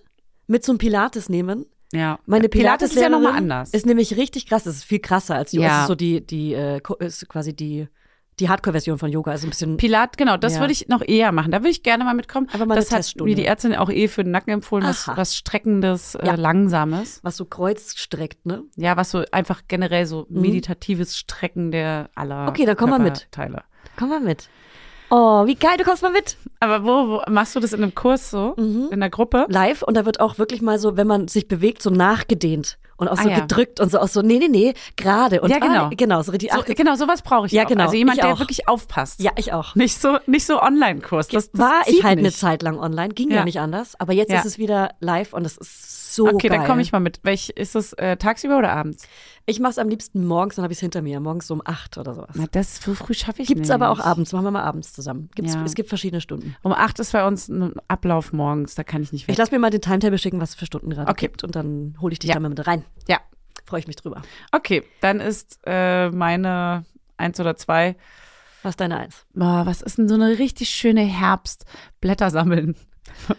Speaker 1: mit zum Pilates nehmen?
Speaker 2: ja.
Speaker 1: Meine
Speaker 2: Pilates
Speaker 1: Pilates,
Speaker 2: ist ja nochmal anders.
Speaker 1: Ist nämlich richtig krass. Das ist viel krasser als Yoga.
Speaker 2: Ja.
Speaker 1: Das ist so die, die, äh, ist quasi die Die Hardcore-Version von Yoga, also ein bisschen.
Speaker 2: Pilat, genau, das
Speaker 1: Ja.
Speaker 2: würde ich noch eher machen. Da würde ich gerne mal mitkommen.
Speaker 1: Aber mal
Speaker 2: das hat mir die Ärztin auch eh für den Nacken empfohlen, was, was Streckendes, äh,
Speaker 1: Ja.
Speaker 2: Langsames.
Speaker 1: was so Kreuz streckt, ne?
Speaker 2: Ja, was so einfach generell so meditatives Strecken der aller
Speaker 1: Mhm. Okay, dann komm mal mit.
Speaker 2: Körperteile.
Speaker 1: Komm mal mit. Oh, wie geil, du kommst mal mit.
Speaker 2: Aber wo, wo machst du das in einem Kurs so?
Speaker 1: Mhm.
Speaker 2: In der Gruppe?
Speaker 1: Live und da wird auch wirklich mal so, wenn man sich bewegt, so nachgedehnt und auch
Speaker 2: Ah,
Speaker 1: so
Speaker 2: ja.
Speaker 1: gedrückt und so aus so, nee, nee, nee, gerade. Und
Speaker 2: Ja, genau.
Speaker 1: Ah, genau, so richtig.
Speaker 2: So, genau, sowas brauche ich
Speaker 1: Ja,
Speaker 2: auch.
Speaker 1: genau,
Speaker 2: Also jemand, der
Speaker 1: auch.
Speaker 2: wirklich aufpasst.
Speaker 1: ja, ich auch.
Speaker 2: Nicht so, nicht so Online-Kurs. Das, das
Speaker 1: War ich halt eine
Speaker 2: nicht.
Speaker 1: Zeit lang online, ging ja,
Speaker 2: Ja.
Speaker 1: nicht anders. Aber jetzt ist es wieder live und es ist so
Speaker 2: Okay,
Speaker 1: geil.
Speaker 2: dann komme ich mal mit. Welch, ist das äh, tagsüber oder abends?
Speaker 1: Ich mache es am liebsten morgens, dann habe ich es hinter mir. Morgens so um acht oder sowas.
Speaker 2: Na, das so früh schaffe ich
Speaker 1: Gibt's
Speaker 2: nicht.
Speaker 1: aber auch abends, machen wir mal abends zusammen. Gibt's,
Speaker 2: Ja.
Speaker 1: Es gibt verschiedene Stunden.
Speaker 2: Um acht ist bei uns ein Ablauf morgens, da kann ich nicht weg.
Speaker 1: Ich lasse mir mal den Timetable schicken, was es für Stunden gerade
Speaker 2: Okay.
Speaker 1: gibt und dann hole ich dich
Speaker 2: Ja.
Speaker 1: da mal mit rein.
Speaker 2: ja,
Speaker 1: Freue ich mich drüber.
Speaker 2: okay, dann ist äh, meine eins oder zwei.
Speaker 1: Was ist deine Eins?
Speaker 2: Boah, was ist denn so eine richtig schöne Herbstblätter sammeln?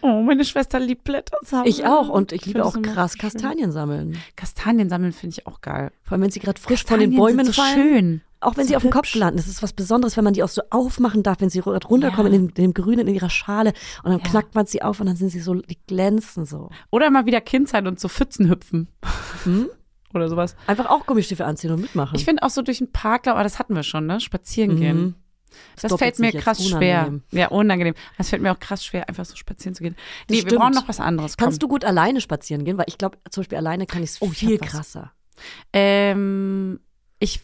Speaker 2: Oh, meine Schwester liebt Blätter sammeln.
Speaker 1: Ich auch und ich
Speaker 2: Ich
Speaker 1: liebe auch krass. Kastanien sammeln.
Speaker 2: Kastanien sammeln finde ich auch geil.
Speaker 1: Vor allem, wenn sie gerade frisch von den
Speaker 2: Kastanien
Speaker 1: Bäumen
Speaker 2: sind so
Speaker 1: fallen.
Speaker 2: schön.
Speaker 1: Auch wenn
Speaker 2: So
Speaker 1: sie auf dem Kopf landen. Das ist was Besonderes, wenn man die auch so aufmachen darf, wenn sie ru- runterkommen
Speaker 2: Ja.
Speaker 1: in, dem, in dem Grünen, in ihrer Schale. Und dann
Speaker 2: Ja.
Speaker 1: knackt man sie auf und dann sind sie so, die glänzen so.
Speaker 2: Oder mal wieder Kind sein und so Pfützen hüpfen.
Speaker 1: Hm? (laughs)
Speaker 2: Oder sowas.
Speaker 1: Einfach auch Gummistiefel anziehen und mitmachen.
Speaker 2: Ich finde auch so durch den Park, aber das hatten wir schon, ne? Spazieren
Speaker 1: Mhm.
Speaker 2: Das fällt mir krass schwer.
Speaker 1: Unangenehm.
Speaker 2: Ja, unangenehm. Das fällt mir auch krass schwer, einfach so spazieren zu gehen. Nee, wir
Speaker 1: stimmt.
Speaker 2: brauchen noch was anderes. Komm.
Speaker 1: Kannst du gut alleine spazieren gehen? Weil ich glaube, zum Beispiel alleine kann ich es
Speaker 2: Oh,
Speaker 1: viel krasser.
Speaker 2: Ähm, ich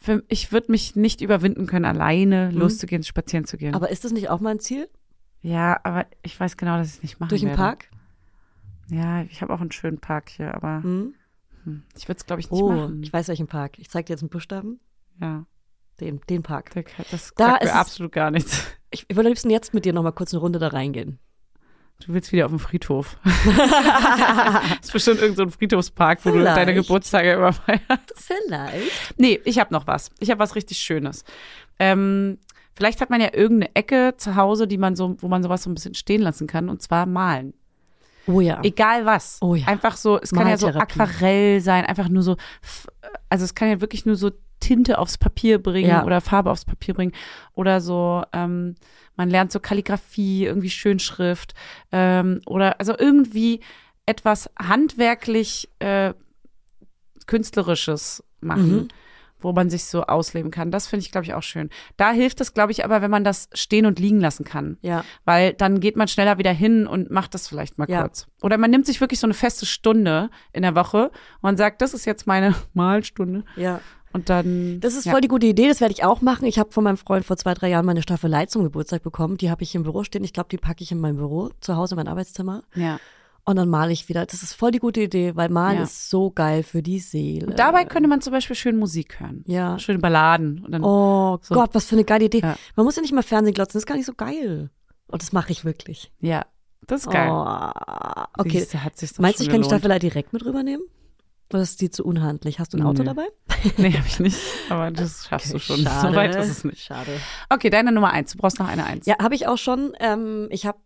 Speaker 2: für- ich würde mich nicht überwinden können, alleine
Speaker 1: Mhm.
Speaker 2: loszugehen, spazieren zu gehen.
Speaker 1: Aber ist das nicht auch mein Ziel?
Speaker 2: ja, aber ich weiß genau, dass ich es nicht machen
Speaker 1: Durch den
Speaker 2: werde.
Speaker 1: Park?
Speaker 2: Ja, ich habe auch einen schönen Park hier, aber
Speaker 1: Hm?
Speaker 2: hm, ich würde es, glaube ich, nicht
Speaker 1: Oh,
Speaker 2: machen.
Speaker 1: ich weiß welchen Park. Ich zeige dir jetzt einen Buchstaben.
Speaker 2: ja,
Speaker 1: Den, den Park.
Speaker 2: der- das
Speaker 1: Da
Speaker 2: sagt
Speaker 1: ist
Speaker 2: mir absolut gar nichts.
Speaker 1: Ich, ich würde am liebsten jetzt mit dir noch mal kurz eine Runde da reingehen.
Speaker 2: Du willst wieder auf den Friedhof. (laughs) das ist bestimmt irgendein so ein Friedhofspark, wo du
Speaker 1: Vielleicht.
Speaker 2: deine Geburtstage immer feierst.
Speaker 1: Vielleicht.
Speaker 2: Nee, ich habe noch was. Ich habe was richtig Schönes. Ähm, vielleicht hat man ja irgendeine Ecke zu Hause, die man so, wo man sowas so ein bisschen stehen lassen kann, und zwar malen.
Speaker 1: Oh ja.
Speaker 2: Egal was.
Speaker 1: Oh ja.
Speaker 2: Einfach so, es kann ja so. Aquarell sein, einfach nur so, also es kann ja wirklich nur so Tinte aufs Papier bringen
Speaker 1: Ja.
Speaker 2: oder Farbe aufs Papier bringen oder so, ähm, man lernt so Kalligrafie, irgendwie Schönschrift ähm, oder also irgendwie etwas handwerklich äh, künstlerisches machen.
Speaker 1: Mhm.
Speaker 2: Wo man sich so ausleben kann. Das finde ich, glaube ich, auch schön. Da hilft es, glaube ich, aber, wenn man das stehen und liegen lassen kann.
Speaker 1: Ja.
Speaker 2: Weil dann geht man schneller wieder hin und macht das vielleicht mal
Speaker 1: Ja.
Speaker 2: kurz. Oder man nimmt sich wirklich so eine feste Stunde in der Woche und sagt, das ist jetzt meine (laughs) Malstunde.
Speaker 1: Ja.
Speaker 2: Und dann.
Speaker 1: Das ist
Speaker 2: ja.
Speaker 1: voll die gute Idee, das werde ich auch machen. Ich habe von meinem Freund vor zwei, drei Jahren meine Staffelei zum Geburtstag bekommen. Die habe ich im Büro stehen. Ich glaube, die packe ich in mein Büro, zu Hause, in mein Arbeitszimmer.
Speaker 2: Ja.
Speaker 1: Und dann male ich wieder. Das ist voll die gute Idee, weil Malen
Speaker 2: Ja.
Speaker 1: ist so geil für die Seele.
Speaker 2: Und dabei könnte man zum Beispiel schön Musik hören.
Speaker 1: Ja.
Speaker 2: Schöne Balladen. Und dann,
Speaker 1: Oh
Speaker 2: So.
Speaker 1: Gott, was für eine geile Idee.
Speaker 2: Ja.
Speaker 1: Man muss ja nicht mal Fernsehen glotzen, das ist gar nicht so geil. Und das mache ich wirklich.
Speaker 2: Ja. Das ist geil.
Speaker 1: Oh, okay.
Speaker 2: Siehste, hat sich
Speaker 1: Meinst du, ich kann die
Speaker 2: Staffel?
Speaker 1: Staffelei direkt mit rübernehmen? Oder ist die zu unhandlich? Hast du ein Auto
Speaker 2: Nö.
Speaker 1: dabei? (laughs)
Speaker 2: Nee, habe ich nicht. Aber das (laughs) schaffst du schon.
Speaker 1: Schade.
Speaker 2: So weit ist es nicht.
Speaker 1: Schade.
Speaker 2: Okay, deine Nummer eins. Du brauchst noch eine eins.
Speaker 1: Ja, habe ich auch schon. Ähm, ich habe,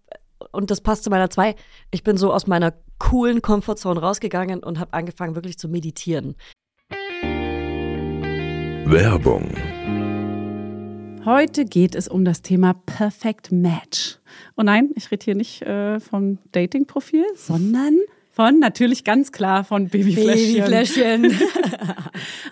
Speaker 1: und das passt zu meiner zwei, ich bin so aus meiner coolen Comfortzone rausgegangen und habe angefangen, wirklich zu meditieren.
Speaker 3: Werbung,
Speaker 2: Heute geht es um das Thema Perfect Match. Und nein, ich rede hier nicht äh, vom Dating-Profil, sondern von natürlich ganz klar von Babyfläschchen.
Speaker 1: Babyfläschchen. (laughs)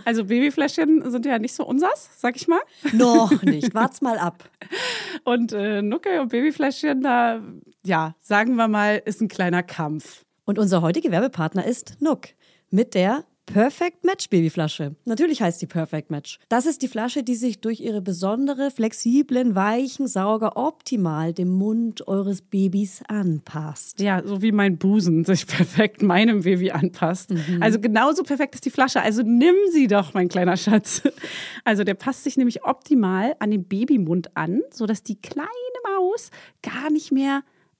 Speaker 2: Also Babyfläschchen sind ja nicht so unsers, sag ich mal.
Speaker 1: Noch nicht. Wart's mal ab. (laughs)
Speaker 2: Und äh, Nucke und Babyfläschchen, da, ja, sagen wir mal, ist ein kleiner Kampf.
Speaker 1: Und unser heutiger Werbepartner ist Nook mit der Perfect Match Babyflasche. Natürlich heißt die Perfect Match. Das ist die Flasche, die sich durch ihre besondere, flexiblen, weichen Sauger optimal dem Mund eures Babys anpasst.
Speaker 2: Ja, so wie mein Busen sich perfekt meinem Baby anpasst. Also genauso perfekt ist die Flasche. Also nimm sie doch, mein kleiner Schatz. Also der passt sich nämlich optimal an den Babymund an, sodass die kleine Maus gar nicht mehr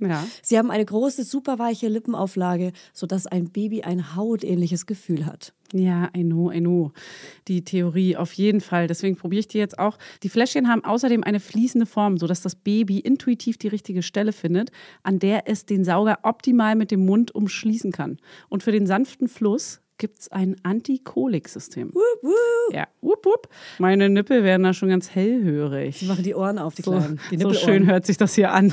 Speaker 2: Ja.
Speaker 1: Sie haben eine große, superweiche Lippenauflage, sodass ein Baby ein hautähnliches Gefühl hat.
Speaker 2: Ja, I know, I know. Die Theorie auf jeden Fall. Deswegen probiere ich die jetzt auch. Die Fläschchen haben außerdem eine fließende Form, sodass das Baby intuitiv die richtige Stelle findet, an der es den Sauger optimal mit dem Mund umschließen kann. Und für den sanften Fluss gibt es ein Antikolik-System.
Speaker 1: Wup, wup.
Speaker 2: Ja, wupp, wupp. Meine Nippel werden da schon ganz hellhörig.
Speaker 1: Sie machen die Ohren auf, die
Speaker 2: So,
Speaker 1: Kleinen. Die
Speaker 2: so schön hört sich das hier an.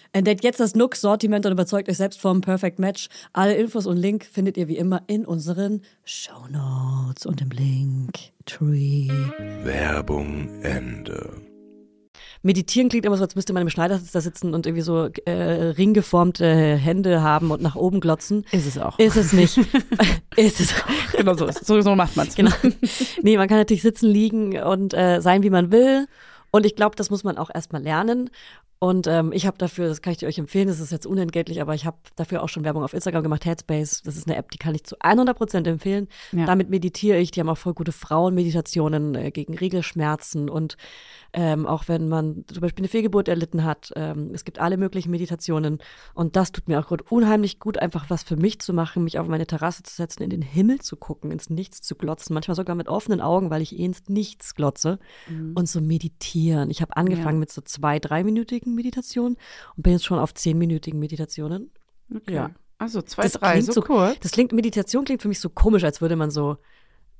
Speaker 1: entdeckt jetzt das Nook-Sortiment und überzeugt euch selbst vom Perfect Match. Alle Infos und Link findet ihr wie immer in unseren Shownotes und im Link Tree.
Speaker 3: Werbung Ende.
Speaker 1: Meditieren klingt immer so, als müsste man im Schneidersitz da sitzen und irgendwie so äh, ringgeformte Hände haben und nach oben glotzen.
Speaker 2: Ist es auch.
Speaker 1: Ist es nicht. (laughs) ist es auch.
Speaker 2: genau so. ist- So, so macht man's.
Speaker 1: Genau. Nee, man kann natürlich sitzen, liegen und äh, sein, wie man will. Und ich glaube, das muss man auch erstmal lernen. Und ähm, ich habe dafür, das kann ich dir euch empfehlen, das ist jetzt unentgeltlich, aber ich habe dafür auch schon Werbung auf Instagram gemacht, Headspace. Das ist eine App, die kann ich zu 100 Prozent empfehlen.
Speaker 2: Ja.
Speaker 1: Damit meditiere ich. Die haben auch voll gute Frauenmeditationen äh, gegen Regelschmerzen und ähm, auch wenn man zum Beispiel eine Fehlgeburt erlitten hat. Ähm, es gibt alle möglichen Meditationen und das tut mir auch gut, unheimlich gut, einfach was für mich zu machen, mich auf meine Terrasse zu setzen, in den Himmel zu gucken, ins Nichts zu glotzen, manchmal sogar mit offenen Augen, weil ich eh ins Nichts glotze und so meditieren. Ich habe angefangen
Speaker 2: Ja.
Speaker 1: mit so zwei, dreiminütigen Meditationen und bin jetzt schon auf zehnminütigen Meditationen.
Speaker 2: Okay.
Speaker 1: Ja.
Speaker 2: Also zwei,
Speaker 1: Das
Speaker 2: drei, so,
Speaker 1: so-
Speaker 2: kurz.
Speaker 1: Das klingt, Meditation klingt für mich so komisch, als würde man so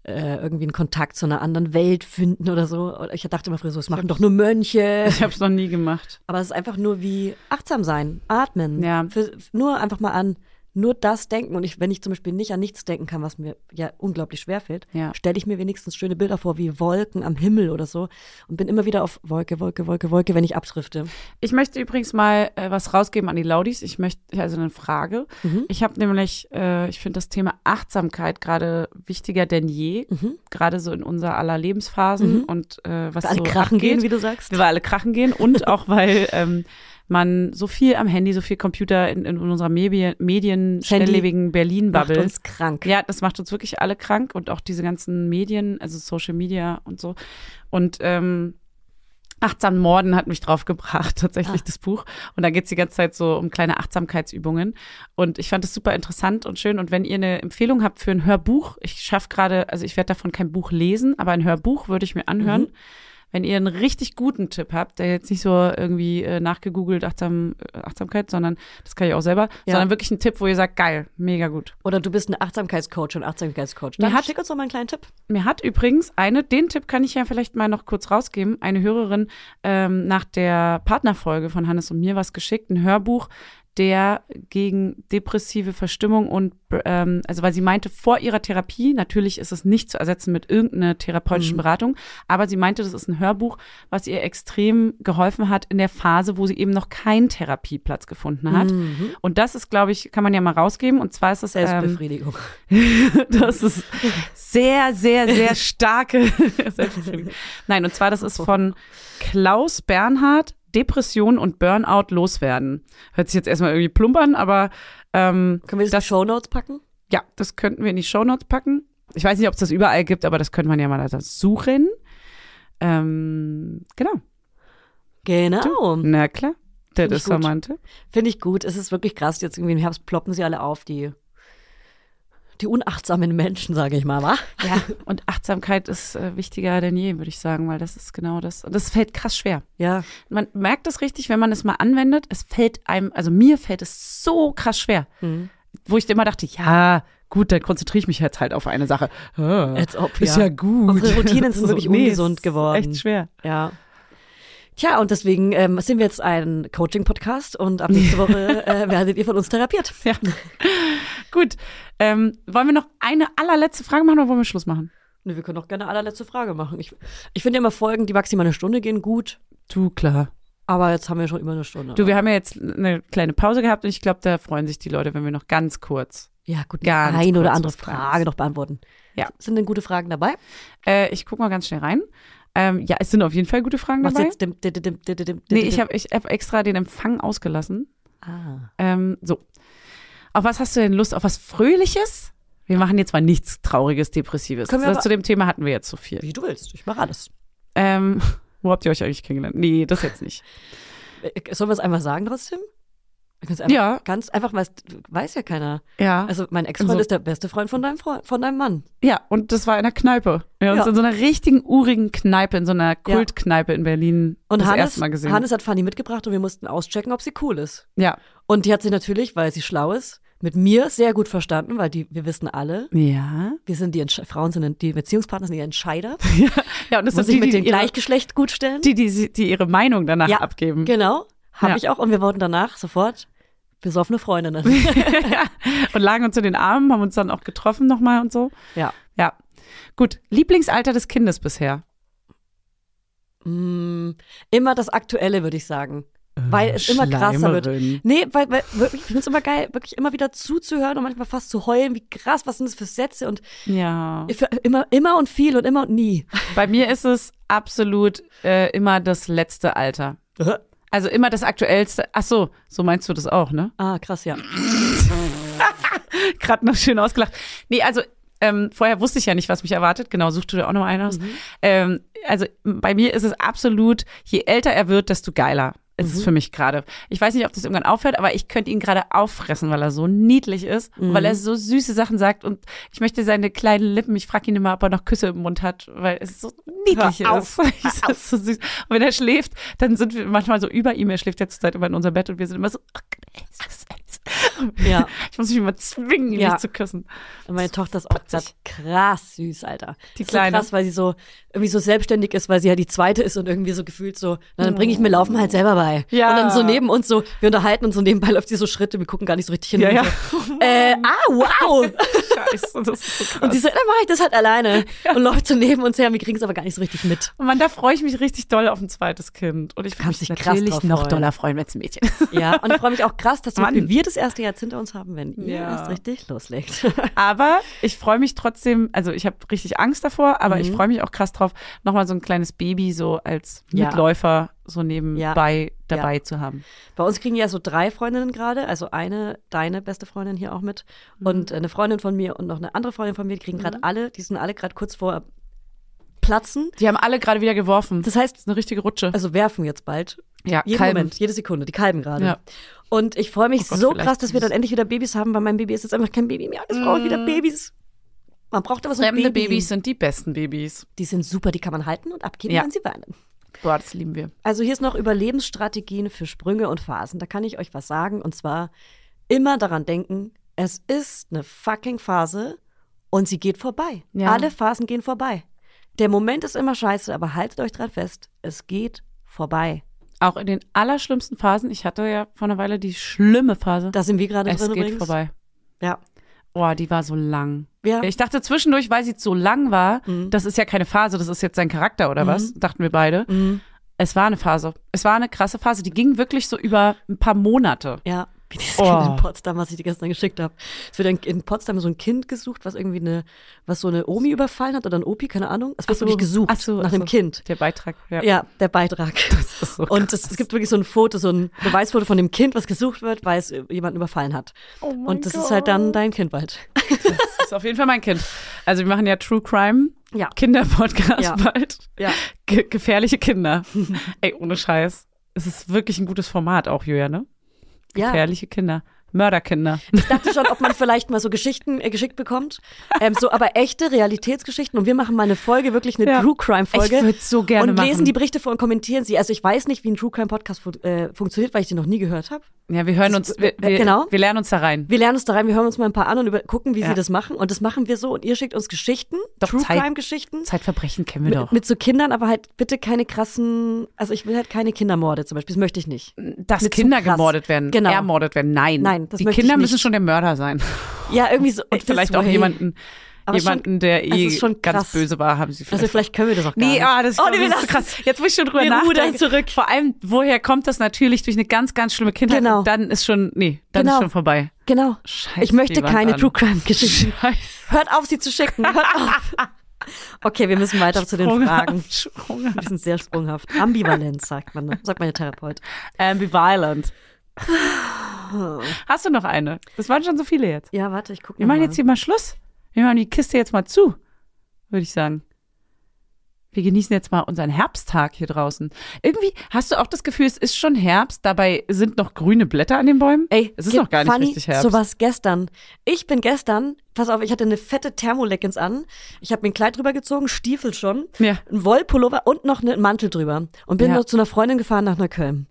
Speaker 1: irgendwie einen Kontakt zu einer anderen Welt finden oder so. Ich dachte immer früher so, das machen doch nur Mönche.
Speaker 2: Ich habe es noch nie gemacht.
Speaker 1: Aber es ist einfach nur wie achtsam sein, atmen.
Speaker 2: Ja.
Speaker 1: Für, nur einfach mal an, nur das denken. Und ich, wenn ich zum Beispiel nicht an nichts denken kann, was mir ja unglaublich schwer fällt,
Speaker 2: Ja.
Speaker 1: stelle ich mir wenigstens schöne Bilder vor, wie Wolken am Himmel oder so. Und bin immer wieder auf Wolke, Wolke, Wolke, Wolke, wenn ich abdrifte.
Speaker 2: Ich möchte übrigens mal äh, was rausgeben an die Laudis. Ich möchte, also eine Frage.
Speaker 1: Mhm.
Speaker 2: Ich habe nämlich, äh, ich finde das Thema Achtsamkeit gerade wichtiger denn je,
Speaker 1: Mhm.
Speaker 2: gerade so in unser aller Lebensphasen und äh, was
Speaker 1: Alle
Speaker 2: so
Speaker 1: krachen
Speaker 2: abgeht.
Speaker 1: gehen, wie du sagst.
Speaker 2: Wir alle krachen gehen und (laughs) auch weil ähm, man so viel am Handy, so viel Computer in, in unserer Medien, Medien schnelllebigen
Speaker 1: Macht
Speaker 2: Berlin-Bubble.
Speaker 1: uns krank.
Speaker 2: Ja, das macht uns wirklich alle krank und auch diese ganzen Medien, also Social Media und so. Und ähm, Achtsam Morden hat mich draufgebracht, (laughs) tatsächlich
Speaker 1: Ah.
Speaker 2: das Buch. Und da geht's die ganze Zeit so um kleine Achtsamkeitsübungen. Und ich fand es super interessant und schön. Und wenn ihr eine Empfehlung habt für ein Hörbuch, ich schaffe gerade, also ich werde davon kein Buch lesen, aber ein Hörbuch würde ich mir anhören.
Speaker 1: Mhm.
Speaker 2: Wenn ihr einen richtig guten Tipp habt, der jetzt nicht so irgendwie äh, nachgegoogelt Achtsam, äh, Achtsamkeit, sondern das kann ich auch selber,
Speaker 1: Ja.
Speaker 2: sondern wirklich ein Tipp, wo ihr sagt, geil, mega gut.
Speaker 1: Oder du bist ein Achtsamkeitscoach und Achtsamkeitscoach.
Speaker 2: Mir
Speaker 1: Dann
Speaker 2: hat-
Speaker 1: schick uns doch mal einen kleinen Tipp.
Speaker 2: Mir hat übrigens eine, den Tipp kann ich ja vielleicht mal noch kurz rausgeben, eine Hörerin ähm, nach der Partnerfolge von Hannes und mir was geschickt, ein Hörbuch, der gegen depressive Verstimmung und ähm, also weil sie meinte vor ihrer Therapie, natürlich ist es nicht zu ersetzen mit irgendeiner therapeutischen Beratung, aber sie meinte, das ist ein Hörbuch, was ihr extrem geholfen hat in der Phase, wo sie eben noch keinen Therapieplatz gefunden hat. Und das ist, glaube ich, kann man ja mal rausgeben. Und zwar ist es ähm,
Speaker 1: Selbstbefriedigung. (laughs)
Speaker 2: das ist sehr, sehr, sehr starke (laughs) Selbstbefriedigung. Nein, und zwar das ist von Klaus Bernhard, Depression und Burnout loswerden. Hört sich jetzt erstmal irgendwie plump an, aber ähm,
Speaker 1: Können wir das, in die Shownotes packen?
Speaker 2: ja, das könnten wir in die Shownotes packen. Ich weiß nicht, ob es das überall gibt, aber das könnte man ja mal da suchen. Ähm, genau.
Speaker 1: Genau.
Speaker 2: Na klar. Das
Speaker 1: ich
Speaker 2: ist.
Speaker 1: Finde ich gut. Es ist wirklich krass. Jetzt irgendwie im Herbst ploppen sie alle auf, die, die unachtsamen Menschen, sage ich mal, wa?
Speaker 2: Ja, und Achtsamkeit ist äh, wichtiger denn je, würde ich sagen, weil das ist genau das. Und das fällt krass schwer.
Speaker 1: Ja.
Speaker 2: man merkt es richtig, wenn man es mal anwendet. Es fällt einem, also mir fällt es so krass schwer,
Speaker 1: Mhm.
Speaker 2: wo ich immer dachte, ja, gut, dann konzentriere ich mich jetzt halt auf eine Sache. Ah,
Speaker 1: Als ob,
Speaker 2: ist
Speaker 1: ja.
Speaker 2: ja gut.
Speaker 1: Unsere Routinen sind (laughs) wirklich
Speaker 2: nee,
Speaker 1: ungesund geworden.
Speaker 2: Echt schwer.
Speaker 1: Ja. Tja, und deswegen ähm, sind wir jetzt ein Coaching-Podcast und ab nächste (laughs) Woche äh, werdet ihr von uns therapiert.
Speaker 2: Ja. (laughs) gut. Ähm, wollen wir noch eine allerletzte Frage machen oder wollen wir Schluss machen?
Speaker 1: Nee, wir können auch gerne eine allerletzte Frage machen. Ich, ich finde immer Folgen, die maximal eine Stunde gehen, gut.
Speaker 2: Du, klar.
Speaker 1: Aber jetzt haben wir schon über eine Stunde.
Speaker 2: Du, wir haben ja jetzt eine kleine Pause gehabt und ich glaube, da freuen sich die Leute, wenn wir noch ganz kurz.
Speaker 1: ja, gut,
Speaker 2: ganz
Speaker 1: eine oder andere Frage noch beantworten.
Speaker 2: Ja.
Speaker 1: Sind denn gute Fragen dabei?
Speaker 2: Äh, ich guck mal ganz schnell rein. Ähm, ja, es sind auf jeden Fall gute Fragen
Speaker 1: Was
Speaker 2: dabei.
Speaker 1: jetzt? Dim, dim, dim, dim, dim,
Speaker 2: Nee, ich habe ich hab extra den Empfang ausgelassen.
Speaker 1: Ah.
Speaker 2: Ähm, so. Auf was hast du denn Lust? Auf was Fröhliches? Wir machen jetzt mal nichts Trauriges, Depressives.
Speaker 1: Können wir
Speaker 2: das,
Speaker 1: aber-
Speaker 2: zu dem Thema hatten wir jetzt so viel.
Speaker 1: Wie du willst. Ich mache alles.
Speaker 2: Ähm, (laughs) wo habt ihr euch eigentlich kennengelernt? Nee, das jetzt nicht.
Speaker 1: Äh, Sollen wir es einfach sagen trotzdem? Einfach,
Speaker 2: Ja.
Speaker 1: Ganz einfach, weiß, weiß ja keiner.
Speaker 2: Ja.
Speaker 1: Also mein Ex-Freund
Speaker 2: Also-
Speaker 1: ist der beste Freund von deinem Freund, von deinem Mann.
Speaker 2: ja, und das war in einer Kneipe. Wir haben
Speaker 1: Ja.
Speaker 2: uns in so einer richtigen urigen Kneipe, in so einer Kultkneipe in Berlin
Speaker 1: Und
Speaker 2: das
Speaker 1: Hannes,
Speaker 2: erste Mal gesehen.
Speaker 1: Hannes hat Fanny mitgebracht und wir mussten auschecken, ob sie cool ist.
Speaker 2: ja.
Speaker 1: Und die hat sie natürlich, weil sie schlau ist, mit mir sehr gut verstanden, weil die, wir wissen alle,
Speaker 2: Ja.
Speaker 1: wir sind die Entsch Frauen sind die Beziehungspartner sind die Entscheider. (laughs)
Speaker 2: Ja, und das
Speaker 1: Muss
Speaker 2: sind
Speaker 1: ich
Speaker 2: die,
Speaker 1: mit dem Gleichgeschlecht gut stellen?
Speaker 2: die, die, die ihre Meinung danach
Speaker 1: Ja,
Speaker 2: abgeben.
Speaker 1: Genau, habe
Speaker 2: Ja.
Speaker 1: ich auch. Und wir wurden danach sofort besoffene Freundinnen. (laughs) (laughs)
Speaker 2: und lagen uns in den Armen, haben uns dann auch getroffen nochmal und so.
Speaker 1: ja.
Speaker 2: Ja. Gut. Lieblingsalter des Kindes bisher?
Speaker 1: Mm, immer das Aktuelle, würde ich sagen. Weil es immer krasser wird. Nee, weil, weil wirklich, ich finde es immer geil, wirklich immer wieder zuzuhören und manchmal fast zu heulen, wie krass, was sind das für Sätze und
Speaker 2: Ja.
Speaker 1: für immer, immer und viel und immer und nie.
Speaker 2: Bei mir ist es absolut äh, immer das letzte Alter. Also immer das aktuellste. Ach so, so meinst du das auch, ne?
Speaker 1: ah, krass, ja. (laughs)
Speaker 2: Gerade noch schön ausgelacht. Nee, also ähm, vorher wusste ich ja nicht, was mich erwartet. Genau, such du dir auch noch einen aus. Ähm, also bei mir ist es absolut, je älter er wird, desto geiler. Ist es für mich gerade. Ich weiß nicht, ob das irgendwann aufhört, aber ich könnte ihn gerade auffressen, weil er so niedlich ist und weil er so süße Sachen sagt und ich möchte seine kleinen Lippen, ich frage ihn immer, ob er noch Küsse im Mund hat, weil es so niedlich
Speaker 1: Hör
Speaker 2: ist. (laughs) Es ist so süß. Und wenn er schläft, dann sind wir manchmal so über ihm. Er schläft ja zurzeit immer in unserem Bett und wir sind immer so, ach, (laughs)
Speaker 1: Ja.
Speaker 2: ich muss mich immer zwingen, ihn
Speaker 1: Ja.
Speaker 2: nicht zu küssen.
Speaker 1: Und meine Tochter ist auch grad krass süß, Alter.
Speaker 2: Die Kleine.
Speaker 1: So krass, weil sie so irgendwie so selbstständig ist, weil sie ja die zweite ist und irgendwie so gefühlt so, na, dann bringe ich mir Laufen halt selber bei.
Speaker 2: Ja.
Speaker 1: Und dann so neben uns so, wir unterhalten uns so nebenbei läuft sie so Schritte, wir gucken gar nicht so richtig hin.
Speaker 2: Ja,
Speaker 1: und
Speaker 2: ja.
Speaker 1: So, äh, ah, wow. (laughs)
Speaker 2: Scheiße, das ist so krass.
Speaker 1: Und sie so, dann mache ich das halt alleine. Und läuft so neben uns her, und wir kriegen es aber gar nicht so richtig mit.
Speaker 2: Und man, da freue ich mich richtig doll auf ein zweites Kind. Und ich
Speaker 1: Kannst
Speaker 2: mich natürlich noch doller freuen, wenn es ein Mädchen ist.
Speaker 1: Ja, und ich freue mich auch krass, dass. Beispiel wir das erste Jahr jetzt hinter uns haben, wenn ihr
Speaker 2: Ja.
Speaker 1: erst richtig loslegt. (laughs)
Speaker 2: Aber ich freue mich trotzdem, also ich habe richtig Angst davor, aber
Speaker 1: Mhm.
Speaker 2: ich freue mich auch krass drauf, nochmal so ein kleines Baby so als
Speaker 1: Ja.
Speaker 2: Mitläufer so nebenbei dabei zu haben.
Speaker 1: Bei uns kriegen ja so drei Freundinnen gerade, also eine, deine beste Freundin hier auch mit und eine Freundin von mir und noch eine andere Freundin von mir, die kriegen gerade alle, die sind alle gerade kurz vor Platzen.
Speaker 2: Die haben alle gerade wieder geworfen.
Speaker 1: Das heißt,
Speaker 2: ist eine richtige Rutsche.
Speaker 1: also werfen jetzt bald.
Speaker 2: ja,
Speaker 1: Jeden
Speaker 2: Kalben.
Speaker 1: Moment, jede Sekunde, die kalben gerade.
Speaker 2: Ja.
Speaker 1: Und ich freue mich
Speaker 2: Oh Gott,
Speaker 1: so krass, dass wir dann endlich wieder Babys haben, weil mein Baby ist jetzt einfach kein Baby mehr. Jetzt brauche ich wieder Babys. Man braucht aber so ein
Speaker 2: Mm.
Speaker 1: Baby.
Speaker 2: Babys sind die besten Babys.
Speaker 1: Die sind super, die kann man halten und abgeben,
Speaker 2: Ja.
Speaker 1: wenn sie weinen.
Speaker 2: Boah, das lieben wir.
Speaker 1: Also hier ist noch Überlebensstrategien für Sprünge und Phasen. Da kann ich euch was sagen. Und zwar immer daran denken, es ist eine fucking Phase und sie geht vorbei.
Speaker 2: Ja.
Speaker 1: Alle Phasen gehen vorbei. Der Moment ist immer scheiße, aber haltet euch dran fest. Es geht vorbei.
Speaker 2: Auch in den allerschlimmsten Phasen. Ich hatte ja vor einer Weile die schlimme Phase.
Speaker 1: Da sind wir gerade
Speaker 2: es
Speaker 1: drin
Speaker 2: geht
Speaker 1: übrigens.
Speaker 2: vorbei.
Speaker 1: Ja.
Speaker 2: Oh, die war so lang.
Speaker 1: Ja.
Speaker 2: Ich dachte zwischendurch, weil sie so lang war,
Speaker 1: Mhm.
Speaker 2: das ist ja keine Phase, das ist jetzt sein Charakter oder was, dachten wir beide.
Speaker 1: Mhm.
Speaker 2: Es war eine Phase. Es war eine krasse Phase. Die ging wirklich so über ein paar Monate.
Speaker 1: Ja. Wie dieses
Speaker 2: Oh.
Speaker 1: Kind in Potsdam, was ich dir gestern geschickt habe. Es wird in- Potsdam so ein Kind gesucht, was irgendwie eine, was so eine Omi überfallen hat oder ein Opi, keine Ahnung. Es wird
Speaker 2: so.
Speaker 1: wirklich gesucht
Speaker 2: Ach so,
Speaker 1: nach
Speaker 2: ach
Speaker 1: dem
Speaker 2: so.
Speaker 1: Kind.
Speaker 2: Der Beitrag. Ja.
Speaker 1: Ja, der Beitrag. (laughs)
Speaker 2: Das ist so
Speaker 1: Und es, es gibt wirklich so ein Foto, so ein Beweisfoto von dem Kind, was gesucht wird, weil es jemanden überfallen hat.
Speaker 2: Oh mein
Speaker 1: Und das ist halt dann dein Kind bald.
Speaker 2: Das ist auf jeden Fall mein Kind. Also wir machen ja True Crime.
Speaker 1: Ja.
Speaker 2: Kinderpodcast
Speaker 1: Ja.
Speaker 2: bald.
Speaker 1: Ja.
Speaker 2: Ge gefährliche Kinder. Ey, ohne Scheiß. Es ist wirklich ein gutes Format auch, Julia, ne?
Speaker 1: Ja.
Speaker 2: Gefährliche Kinder. Mörderkinder.
Speaker 1: Ich dachte schon, ob man vielleicht mal so Geschichten äh, geschickt bekommt. Ähm, so, aber echte Realitätsgeschichten. Und wir machen mal eine Folge, wirklich eine
Speaker 2: Ja.
Speaker 1: True Crime Folge.
Speaker 2: Ich würde so gerne
Speaker 1: und
Speaker 2: machen.
Speaker 1: lesen die Berichte vor und kommentieren sie. Also ich weiß nicht, wie ein True Crime Podcast fu äh, funktioniert, weil ich den noch nie gehört habe.
Speaker 2: Ja, wir hören
Speaker 1: Das-
Speaker 2: uns, wir,
Speaker 1: äh,
Speaker 2: wir,
Speaker 1: genau.
Speaker 2: wir lernen uns da rein.
Speaker 1: Wir lernen uns da rein, wir hören uns mal ein paar an und über gucken, wie
Speaker 2: Ja.
Speaker 1: sie das machen. Und das machen wir so. Und ihr schickt uns Geschichten,
Speaker 2: Doch,
Speaker 1: True
Speaker 2: Zeit-
Speaker 1: Crime Geschichten.
Speaker 2: Zeitverbrechen kennen wir
Speaker 1: Mit,
Speaker 2: doch.
Speaker 1: mit so Kindern, aber halt bitte keine krassen, also ich will halt keine Kindermorde zum Beispiel, das möchte ich nicht.
Speaker 2: Dass
Speaker 1: mit so
Speaker 2: Kinder
Speaker 1: krass.
Speaker 2: gemordet werden,
Speaker 1: Genau.
Speaker 2: ermordet werden. Nein.
Speaker 1: Nein, das
Speaker 2: Die Kinder müssen schon der Mörder sein.
Speaker 1: Ja, irgendwie (laughs) so. und
Speaker 2: Vielleicht auch jemanden,
Speaker 1: Aber
Speaker 2: jemanden, der
Speaker 1: es
Speaker 2: eh
Speaker 1: ist schon
Speaker 2: ganz
Speaker 1: krass.
Speaker 2: böse war, haben sie vielleicht.
Speaker 1: Also vielleicht können wir das auch gar
Speaker 2: Nee,
Speaker 1: nicht.
Speaker 2: ah, das,
Speaker 1: oh,
Speaker 2: oh,
Speaker 1: nee, wir
Speaker 2: das ist so krass. Jetzt muss ich schon drüber
Speaker 1: Wir
Speaker 2: nachdenken.
Speaker 1: zurück.
Speaker 2: Vor allem, woher kommt das natürlich durch eine ganz, ganz schlimme Kindheit?
Speaker 1: Genau.
Speaker 2: Und dann ist schon, nee, dann
Speaker 1: Genau.
Speaker 2: ist schon vorbei.
Speaker 1: Genau.
Speaker 2: Scheiße,
Speaker 1: ich möchte keine
Speaker 2: an.
Speaker 1: True Crime Geschichten.
Speaker 2: Scheiße.
Speaker 1: Hört auf, sie zu schicken. Hört auf. (laughs) Okay, wir müssen weiter zu den Fragen.
Speaker 2: Sprunghaft.
Speaker 1: Die sind sehr sprunghaft. Ambivalenz, sagt man. Sagt meine Therapeut.
Speaker 2: Ambivalent. (laughs) Hast du noch eine? Das waren schon so viele jetzt.
Speaker 1: Ja, warte, ich gucke
Speaker 2: Wir machen jetzt hier mal Schluss. Wir machen die Kiste jetzt mal zu, würde ich sagen. Wir genießen jetzt mal unseren Herbsttag hier draußen. Irgendwie hast du auch das Gefühl, es ist schon Herbst, dabei sind noch grüne Blätter an den Bäumen?
Speaker 1: Ey,
Speaker 2: es ist noch gar nicht
Speaker 1: funny,
Speaker 2: richtig Herbst.
Speaker 1: Sowas gestern. Ich bin gestern, pass auf, ich hatte eine fette Thermoleggings an. Ich habe mir ein Kleid drüber gezogen, Stiefel schon,
Speaker 2: Ja.
Speaker 1: ein Wollpullover und noch einen Mantel drüber. Und bin
Speaker 2: Ja.
Speaker 1: noch zu einer Freundin gefahren nach Neukölln.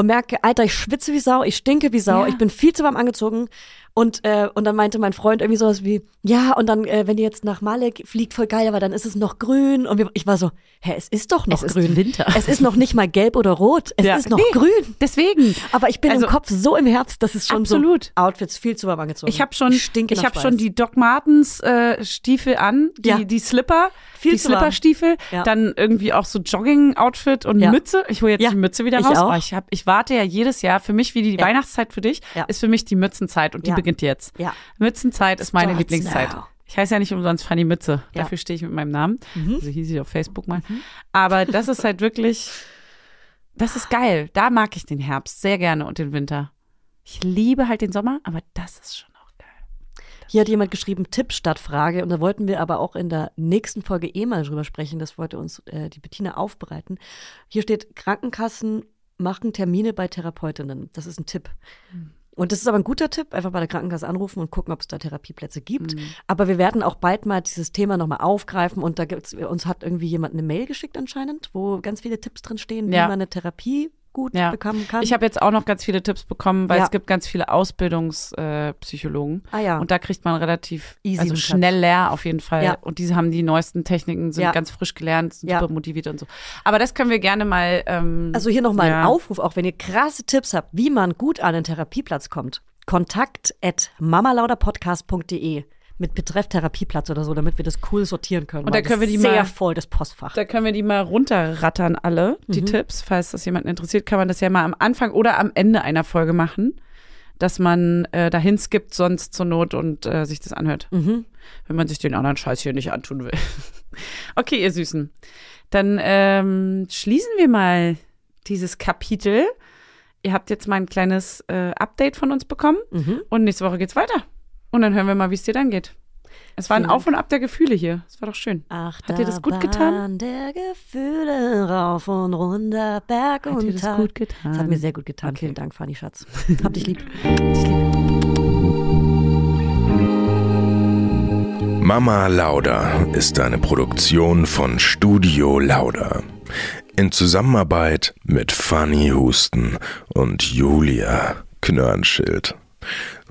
Speaker 1: Und merke, Alter, ich schwitze wie Sau, ich stinke wie Sau,
Speaker 2: Ja.
Speaker 1: ich bin viel zu warm angezogen. Und, äh, und dann meinte mein Freund irgendwie sowas wie, ja, und dann, äh, wenn ihr jetzt nach Malek fliegt, voll geil, aber dann ist es noch grün. Und wir, ich war so, hä, es ist doch noch
Speaker 2: Es ist
Speaker 1: grün.
Speaker 2: Winter.
Speaker 1: Es ist noch nicht mal gelb oder rot. Es
Speaker 2: Ja.
Speaker 1: ist noch
Speaker 2: Nee.
Speaker 1: grün.
Speaker 2: Deswegen.
Speaker 1: Aber ich bin
Speaker 2: Also-
Speaker 1: im Kopf so im Herbst, dass es schon
Speaker 2: Absolut.
Speaker 1: so Outfits viel zu warm angezogen.
Speaker 2: Ich habe schon, ich habe schon die Doc Martens äh, Stiefel an, die,
Speaker 1: Ja.
Speaker 2: die Slipper,
Speaker 1: Viel
Speaker 2: die. Slipperstiefel,
Speaker 1: Ja.
Speaker 2: dann irgendwie auch so Jogging-Outfit und
Speaker 1: Ja.
Speaker 2: Mütze. Ich hole jetzt
Speaker 1: Ja.
Speaker 2: die Mütze wieder
Speaker 1: Ich
Speaker 2: raus.
Speaker 1: auch.
Speaker 2: Oh, ich, hab, ich warte ja jedes Jahr, für mich wie die. Weihnachtszeit für dich,
Speaker 1: Ja.
Speaker 2: ist für mich die Mützenzeit und die beginnt jetzt.
Speaker 1: Ja.
Speaker 2: Mützenzeit ist meine
Speaker 1: Starts
Speaker 2: Lieblingszeit.
Speaker 1: now.
Speaker 2: Ich heiße ja nicht umsonst Fanny Mütze.
Speaker 1: Mhm.
Speaker 2: Dafür stehe ich mit meinem Namen. So hieß ich auf Facebook mal. Aber das ist halt wirklich, das ist geil. Da mag ich den Herbst sehr gerne und den Winter. Ich liebe halt den Sommer, aber das ist schon.
Speaker 1: Hier hat jemand geschrieben, Tipp statt Frage. Und da wollten wir aber auch in der nächsten Folge eh mal drüber sprechen. Das wollte uns äh, die Bettina aufbereiten. Hier steht, Krankenkassen machen Termine bei Therapeutinnen. Das ist ein Tipp. Und das ist aber ein guter Tipp, einfach bei der Krankenkasse anrufen und gucken, ob es da Therapieplätze gibt. Aber wir werden auch bald mal dieses Thema nochmal aufgreifen und da gibt's, uns hat irgendwie jemand eine Mail geschickt anscheinend, wo ganz viele Tipps drin stehen, wie
Speaker 2: Ja.
Speaker 1: man eine Therapie gut
Speaker 2: Ja.
Speaker 1: bekommen kann.
Speaker 2: Ich habe jetzt auch noch ganz viele Tipps bekommen, weil
Speaker 1: Ja.
Speaker 2: es gibt ganz viele Ausbildungspsychologen. Äh.
Speaker 1: Ah ja.
Speaker 2: Und da kriegt man relativ
Speaker 1: Easy
Speaker 2: also
Speaker 1: und
Speaker 2: schnell leer auf jeden Fall.
Speaker 1: Ja.
Speaker 2: Und diese haben die neuesten Techniken, sind ganz frisch gelernt, sind super motiviert und so. Aber das können wir gerne mal. Ähm,
Speaker 1: Also hier nochmal
Speaker 2: ja.
Speaker 1: ein Aufruf, auch wenn ihr krasse Tipps habt, wie man gut an den Therapieplatz kommt. Kontakt at mamalauderpodcast.de mit Betreff Therapieplatz oder so, damit wir das cool sortieren können.
Speaker 2: Und da können wir die
Speaker 1: sehr
Speaker 2: mal-
Speaker 1: voll, das Postfach.
Speaker 2: Da können wir die mal runterrattern, alle,
Speaker 1: Mhm.
Speaker 2: die Tipps. Falls das jemanden interessiert, kann man das ja mal am Anfang oder am Ende einer Folge machen, dass man äh, dahin skippt, sonst zur Not und äh, sich das anhört.
Speaker 1: Mhm.
Speaker 2: Wenn man sich den anderen Scheiß hier nicht antun will. (laughs) okay, ihr Süßen. Dann ähm, schließen wir mal dieses Kapitel. Ihr habt jetzt mal ein kleines äh, Update von uns bekommen
Speaker 1: Mhm.
Speaker 2: und nächste Woche geht's weiter. Und dann hören wir mal, wie es dir dann geht. Es war ein. Auf und Ab der Gefühle hier. Es war doch schön.
Speaker 1: Ach,
Speaker 2: Hat dir das gut getan?
Speaker 1: der Gefühle rauf und runter, Berg
Speaker 2: Hat
Speaker 1: und
Speaker 2: dir das gut getan?
Speaker 1: Das hat mir sehr gut getan.
Speaker 2: Okay.
Speaker 1: Vielen Dank, Fanny Schatz. (laughs) Hab dich lieb.
Speaker 3: Mama Lauda ist eine Produktion von Studio Lauda. In Zusammenarbeit mit Fanny Husten und Julia Knörnschild.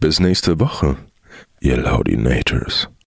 Speaker 3: Bis nächste Woche, ihr Laudinators.